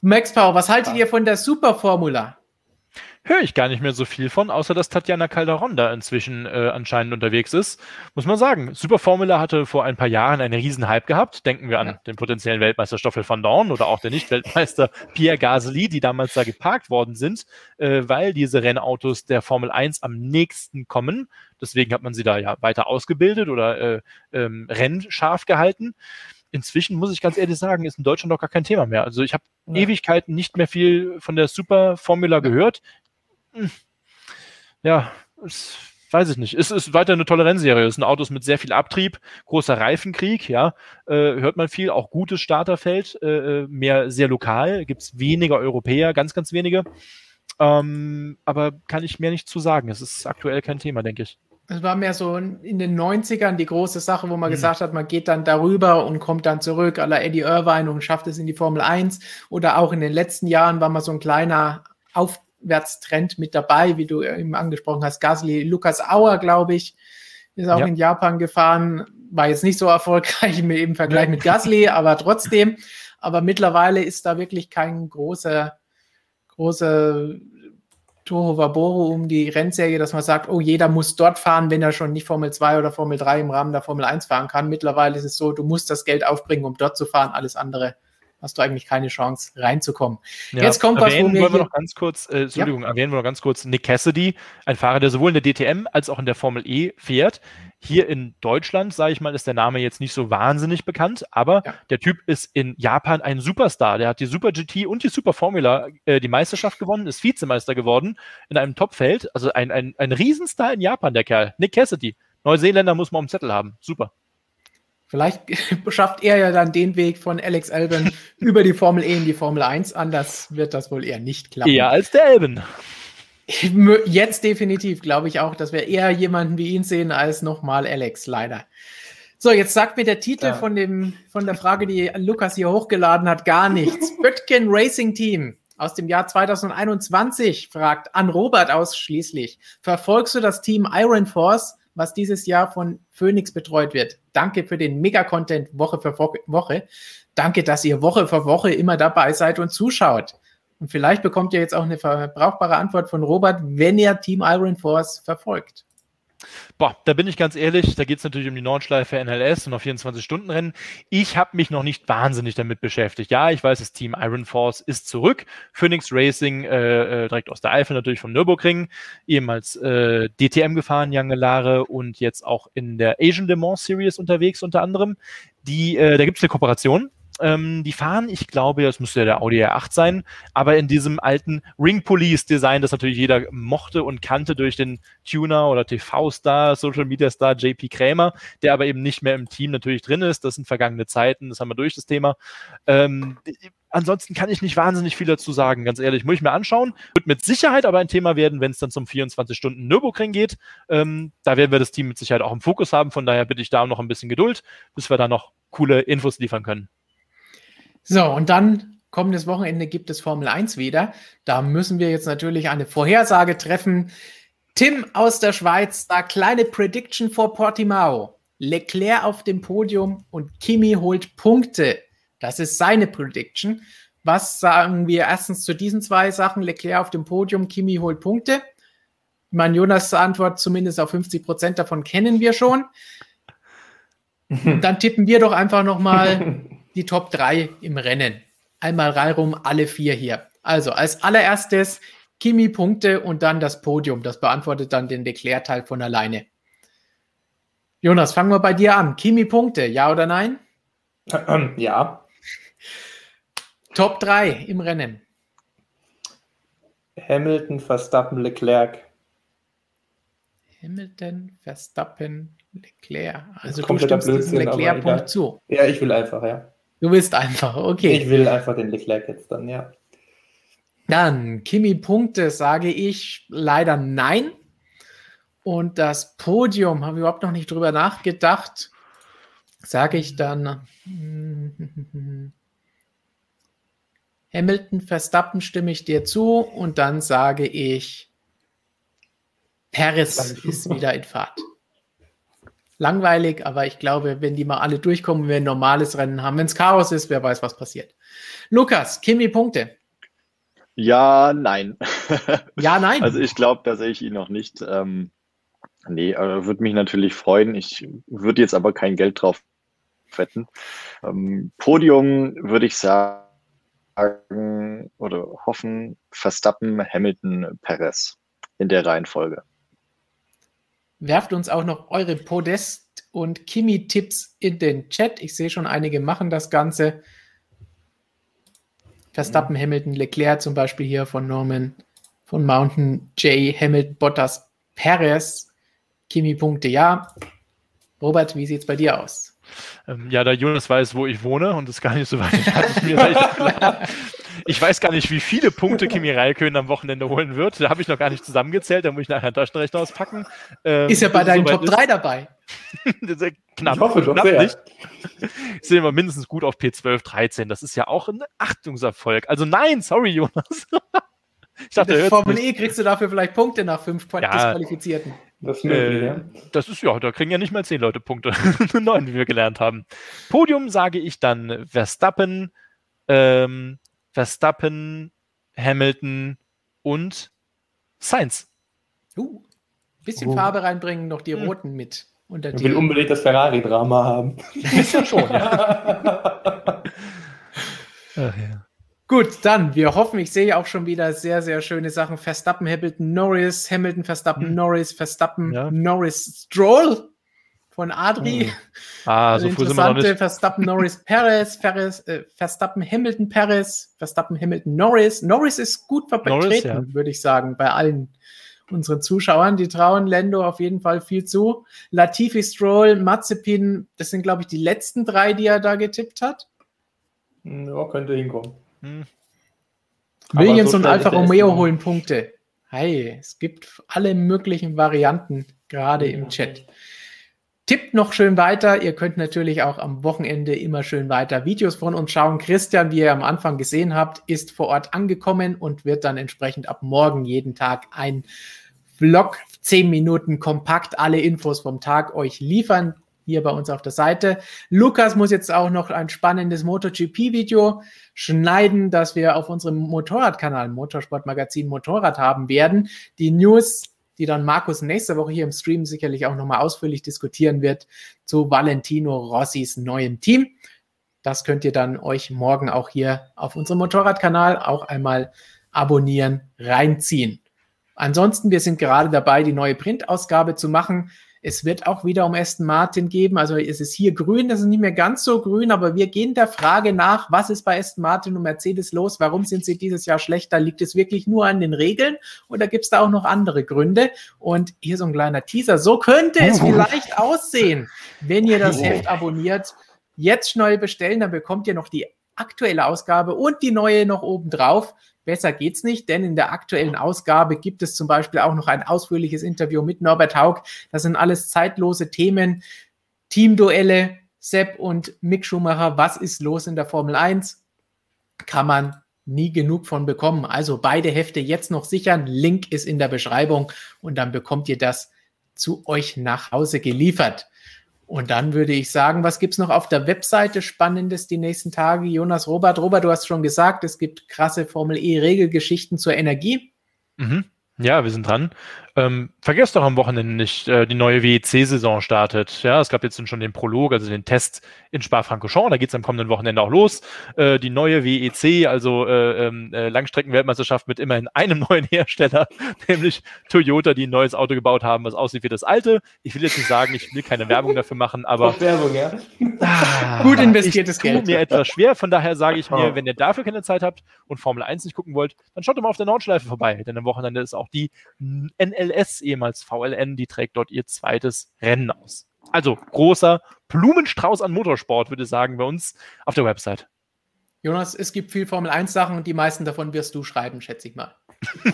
Max Power, was haltet ihr von der Superformula? Höre ich gar nicht mehr so viel von, außer dass Tatjana Calderon da inzwischen äh, anscheinend unterwegs ist. Muss man sagen. Super Formula hatte vor ein paar Jahren einen riesen Hype gehabt. Denken wir an ja. den potenziellen Weltmeister Stoffel van Dorn oder auch den Nicht-Weltmeister Pierre Gasly, die damals da geparkt worden sind, äh, weil diese Rennautos der Formel 1 am nächsten kommen. Deswegen hat man sie da ja weiter ausgebildet oder äh, ähm, rennscharf gehalten inzwischen muss ich ganz ehrlich sagen, ist in Deutschland doch gar kein Thema mehr. Also ich habe ja. Ewigkeiten nicht mehr viel von der Super Formula gehört ja, es weiß ich nicht. Es ist weiter eine tolle Rennserie. Es sind Autos mit sehr viel Abtrieb, großer Reifenkrieg, ja. Äh, hört man viel, auch gutes Starterfeld, äh, äh mehr sehr lokal, gibt es weniger Europäer, ganz, ganz wenige. Ähm, aber kann ich mehr nicht zu sagen. Es ist aktuell kein Thema, denke ich. Es war mehr so in den 90ern die große Sache, wo man mhm. gesagt hat, man geht dann darüber und kommt dann zurück, à la Eddie Irvine und schafft es in die Formel 1. Oder auch in den letzten Jahren war mal so ein kleiner Aufwärtstrend mit dabei, wie du eben angesprochen hast. Gasly, Lukas Auer, glaube ich, ist auch ja. in Japan gefahren. War jetzt nicht so erfolgreich im Vergleich mit Gasly, aber trotzdem. Aber mittlerweile ist da wirklich kein großer, großer Toho Vaboro um die Rennserie, dass man sagt, oh, jeder muss dort fahren, wenn er schon nicht Formel 2 oder Formel 3 im Rahmen der Formel 1 fahren kann. Mittlerweile ist es so, du musst das Geld aufbringen, um dort zu fahren. Alles andere hast du eigentlich keine Chance reinzukommen. Ja, Jetzt kommt was, wo wir, wollen wir noch ganz kurz, äh, Entschuldigung, ja. erwähnen wir noch ganz kurz Nick Cassidy, ein Fahrer, der sowohl in der DTM als auch in der Formel E fährt. Hier in Deutschland, sage ich mal, ist der Name jetzt nicht so wahnsinnig bekannt, aber ja. der Typ ist in Japan ein Superstar. Der hat die Super GT und die Super Formula äh, die Meisterschaft gewonnen, ist Vizemeister geworden in einem Topfeld. Also ein, ein, ein Riesenstar in Japan, der Kerl. Nick Cassidy. Neuseeländer muss man am Zettel haben. Super. Vielleicht schafft er ja dann den Weg von Alex Albon über die Formel E in die Formel 1 Anders wird das wohl eher nicht klappen. Eher als der Albon. Jetzt definitiv glaube ich auch, dass wir eher jemanden wie ihn sehen als nochmal Alex, leider. So, jetzt sagt mir der Titel ja. von, dem, von der Frage, die Lukas hier hochgeladen hat, gar nichts. Böttgen Racing Team aus dem Jahr 2021 fragt an Robert ausschließlich. Verfolgst du das Team Iron Force, was dieses Jahr von Phoenix betreut wird? Danke für den Mega-Content Woche für Woche. Danke, dass ihr Woche für Woche immer dabei seid und zuschaut. Und vielleicht bekommt ihr jetzt auch eine brauchbare Antwort von Robert, wenn ihr Team Iron Force verfolgt. Boah, da bin ich ganz ehrlich, da geht es natürlich um die Nordschleife NLS und auf 24-Stunden-Rennen. Ich habe mich noch nicht wahnsinnig damit beschäftigt. Ja, ich weiß, das Team Iron Force ist zurück. Phoenix Racing, äh, äh, direkt aus der Eifel natürlich vom Nürburgring, ehemals äh, DTM gefahren, Jangelare und jetzt auch in der Asian Le Mans Series unterwegs unter anderem. Die, äh, da gibt es eine Kooperation ähm, die fahren, ich glaube, das müsste ja der Audi R8 sein, aber in diesem alten Ring Police Design, das natürlich jeder mochte und kannte durch den Tuner oder TV-Star, Social Media Star JP Krämer, der aber eben nicht mehr im Team natürlich drin ist. Das sind vergangene Zeiten, das haben wir durch das Thema. Ähm, ansonsten kann ich nicht wahnsinnig viel dazu sagen, ganz ehrlich. Muss ich mir anschauen. Wird mit Sicherheit aber ein Thema werden, wenn es dann zum 24-Stunden Nürburgring geht. Ähm, da werden wir das Team mit Sicherheit auch im Fokus haben. Von daher bitte ich da noch ein bisschen Geduld, bis wir da noch coole Infos liefern können. So, und dann kommendes Wochenende gibt es Formel 1 wieder. Da müssen wir jetzt natürlich eine Vorhersage treffen. Tim aus der Schweiz, da kleine Prediction vor Portimao. Leclerc auf dem Podium und Kimi holt Punkte. Das ist seine Prediction. Was sagen wir erstens zu diesen zwei Sachen? Leclerc auf dem Podium, Kimi holt Punkte. Ich meine, Jonas' Antwort zumindest auf 50 Prozent davon kennen wir schon. Dann tippen wir doch einfach nochmal die Top 3 im Rennen. Einmal reihum alle vier hier. Also als allererstes Kimi Punkte und dann das Podium. Das beantwortet dann den Leclerc-Teil von alleine. Jonas, fangen wir bei dir an. Kimi Punkte, ja oder nein? Ja. Top 3 im Rennen. Hamilton, Verstappen, Leclerc. Hamilton, Verstappen, Leclerc. Also du stimmst diesem Leclerc-Punkt zu. Ja, ich will einfach, ja. Du willst einfach, okay. Ich will einfach den Leclerc jetzt dann, ja. Dann, Kimi Punkte, sage ich leider nein. Und das Podium, haben wir überhaupt noch nicht drüber nachgedacht, sage ich dann Hamilton, Verstappen stimme ich dir zu und dann sage ich Paris ist wieder in Fahrt langweilig, aber ich glaube, wenn die mal alle durchkommen, wir ein normales Rennen haben, wenn es Chaos ist, wer weiß, was passiert. Lukas, Kimi Punkte. Ja, nein. Ja, nein. Also ich glaube, da sehe ich ihn noch nicht. Ähm, nee, äh, würde mich natürlich freuen. Ich würde jetzt aber kein Geld drauf wetten. Ähm, Podium würde ich sagen oder hoffen, Verstappen, Hamilton, Perez in der Reihenfolge. Werft uns auch noch eure Podest- und Kimi-Tipps in den Chat. Ich sehe schon, einige machen das Ganze. Verstappen, mhm. Hamilton, Leclerc zum Beispiel hier von Norman, von Mountain, J, Hamilton, Bottas, Perez. Kimi-Punkte ja. Robert, wie sieht es bei dir aus? Ähm, ja, da Jonas weiß, wo ich wohne und das gar nicht so weit ist mir recht klar. Ich weiß gar nicht, wie viele Punkte Kimi Räikkönen am Wochenende holen wird. Da habe ich noch gar nicht zusammengezählt. Da muss ich nachher einen Taschenrechner auspacken. Ähm, ist ja bei deinen Top 3 dabei. knapp, ich hoffe doch knapp sehr. nicht. Ich sehe immer mindestens gut auf P12, 13. Das ist ja auch ein Achtungserfolg. Also nein, sorry, Jonas. ich dachte, In der Formel E kriegst du dafür vielleicht Punkte nach fünf ja, Disqualifizierten. Das ist, möglich, äh, ja. das ist ja, da kriegen ja nicht mal zehn Leute Punkte. Neun, wie wir gelernt haben. Podium sage ich dann Verstappen, ähm, Verstappen, Hamilton und Sainz. Uh, bisschen oh. Farbe reinbringen, noch die hm. roten mit. Unter ich will unbedingt das Ferrari-Drama haben. Ist ja schon, ja. Ach, ja. Gut, dann, wir hoffen, ich sehe auch schon wieder sehr, sehr schöne Sachen. Verstappen, Hamilton, Norris, Hamilton, Verstappen, hm. Norris, Verstappen, ja. Norris, Stroll von Adri. Hm. Ah, also so früh sind wir noch nicht. Verstappen, Norris, Perez, Perez äh, Verstappen, Hamilton, Perez, Verstappen, Hamilton, Norris. Norris ist gut vertreten, ja. würde ich sagen, bei allen unseren Zuschauern. Die trauen Lendo auf jeden Fall viel zu. Latifi, Stroll, Mazepin, das sind, glaube ich, die letzten drei, die er da getippt hat. Ja, könnte hinkommen. Hm. Williams so und Alfa Romeo holen Punkte. Hey, es gibt alle möglichen Varianten gerade im Chat. Tippt noch schön weiter. Ihr könnt natürlich auch am Wochenende immer schön weiter Videos von uns schauen. Christian, wie ihr am Anfang gesehen habt, ist vor Ort angekommen und wird dann entsprechend ab morgen jeden Tag ein Vlog, zehn Minuten kompakt, alle Infos vom Tag euch liefern hier bei uns auf der Seite. Lukas muss jetzt auch noch ein spannendes MotoGP-Video schneiden, das wir auf unserem Motorradkanal, Motorsportmagazin Motorrad haben werden. Die News, die dann Markus nächste Woche hier im Stream sicherlich auch nochmal ausführlich diskutieren wird, zu Valentino Rossis neuem Team. Das könnt ihr dann euch morgen auch hier auf unserem Motorradkanal auch einmal abonnieren, reinziehen. Ansonsten, wir sind gerade dabei, die neue Printausgabe zu machen. Es wird auch wieder um Aston Martin geben. Also es ist hier grün, das ist nicht mehr ganz so grün, aber wir gehen der Frage nach, was ist bei Aston Martin und Mercedes los? Warum sind sie dieses Jahr schlechter? Liegt es wirklich nur an den Regeln oder gibt es da auch noch andere Gründe? Und hier so ein kleiner Teaser. So könnte es vielleicht aussehen, wenn ihr das Heft abonniert. Jetzt schnell bestellen, dann bekommt ihr noch die aktuelle Ausgabe und die neue noch oben drauf. Besser geht's nicht, denn in der aktuellen Ausgabe gibt es zum Beispiel auch noch ein ausführliches Interview mit Norbert Haug. Das sind alles zeitlose Themen, Teamduelle, Sepp und Mick Schumacher. Was ist los in der Formel 1? Kann man nie genug von bekommen. Also beide Hefte jetzt noch sichern. Link ist in der Beschreibung und dann bekommt ihr das zu euch nach Hause geliefert. Und dann würde ich sagen, was gibt es noch auf der Webseite Spannendes die nächsten Tage? Jonas Robert, Robert, du hast schon gesagt, es gibt krasse Formel E-Regelgeschichten zur Energie. Mhm. Ja, wir sind dran. Ähm, vergesst doch am Wochenende nicht, äh, die neue WEC-Saison startet. Ja, es gab jetzt schon den Prolog, also den Test in Spa-Francorchamps. Da geht es am kommenden Wochenende auch los. Äh, die neue WEC, also äh, ähm, äh, Langstreckenweltmeisterschaft mit immerhin einem neuen Hersteller, nämlich Toyota, die ein neues Auto gebaut haben, was aussieht wie das alte. Ich will jetzt nicht sagen, ich will keine Werbung dafür machen, aber Auch Werbung, ja. Ah, Gut investiertes Geld. mir etwas schwer. Von daher sage ich mir, oh. wenn ihr dafür keine Zeit habt und Formel 1 nicht gucken wollt, dann schaut doch mal auf der Nordschleife vorbei, denn am Wochenende ist auch die NL VLS, ehemals VLN, die trägt dort ihr zweites Rennen aus. Also großer Blumenstrauß an Motorsport, würde ich sagen, bei uns auf der Website. Jonas, es gibt viel Formel 1 Sachen und die meisten davon wirst du schreiben, schätze ich mal.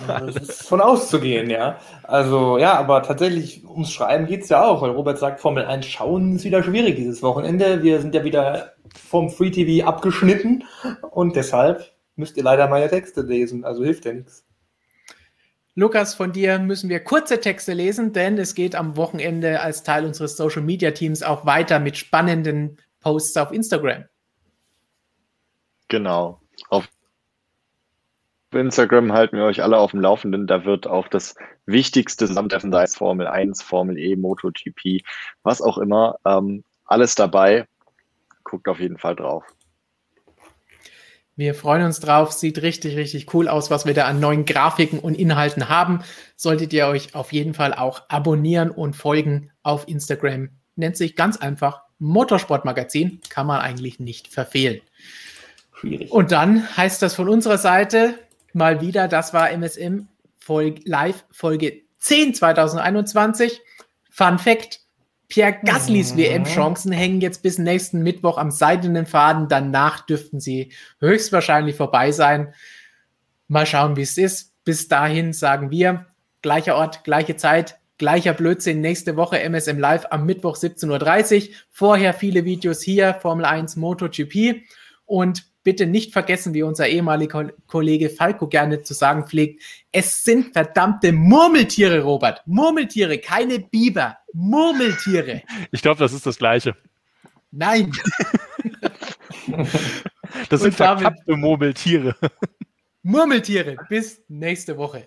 Das ist von auszugehen, ja. Also, ja, aber tatsächlich ums Schreiben geht es ja auch, weil Robert sagt, Formel 1 schauen ist wieder schwierig dieses Wochenende. Wir sind ja wieder vom Free TV abgeschnitten und deshalb müsst ihr leider meine Texte lesen. Also hilft ja nichts. Lukas, von dir müssen wir kurze Texte lesen, denn es geht am Wochenende als Teil unseres Social Media Teams auch weiter mit spannenden Posts auf Instagram. Genau. Auf Instagram halten wir euch alle auf dem Laufenden. Da wird auch das wichtigste Zusammentreffen, sei Formel 1, Formel E, MotoGP, was auch immer, ähm, alles dabei. Guckt auf jeden Fall drauf. Wir freuen uns drauf. Sieht richtig, richtig cool aus, was wir da an neuen Grafiken und Inhalten haben. Solltet ihr euch auf jeden Fall auch abonnieren und folgen auf Instagram. Nennt sich ganz einfach Motorsportmagazin. Kann man eigentlich nicht verfehlen. Schwierig. Und dann heißt das von unserer Seite mal wieder, das war MSM Folge, Live Folge 10 2021. Fun Fact: Pierre Gaslys Mhm. WM-Chancen hängen jetzt bis nächsten Mittwoch am seidenen Faden. Danach dürften sie höchstwahrscheinlich vorbei sein. Mal schauen, wie es ist. Bis dahin sagen wir, gleicher Ort, gleiche Zeit, gleicher Blödsinn. Nächste Woche MSM Live am Mittwoch 17.30 Uhr. Vorher viele Videos hier, Formel 1, MotoGP. Und bitte nicht vergessen, wie unser ehemaliger Kollege Falco gerne zu sagen pflegt, es sind verdammte Murmeltiere, Robert. Murmeltiere, keine Biber. Murmeltiere. Ich glaube, das ist das Gleiche. Nein. Das sind verkappte Murmeltiere. Murmeltiere. Bis nächste Woche.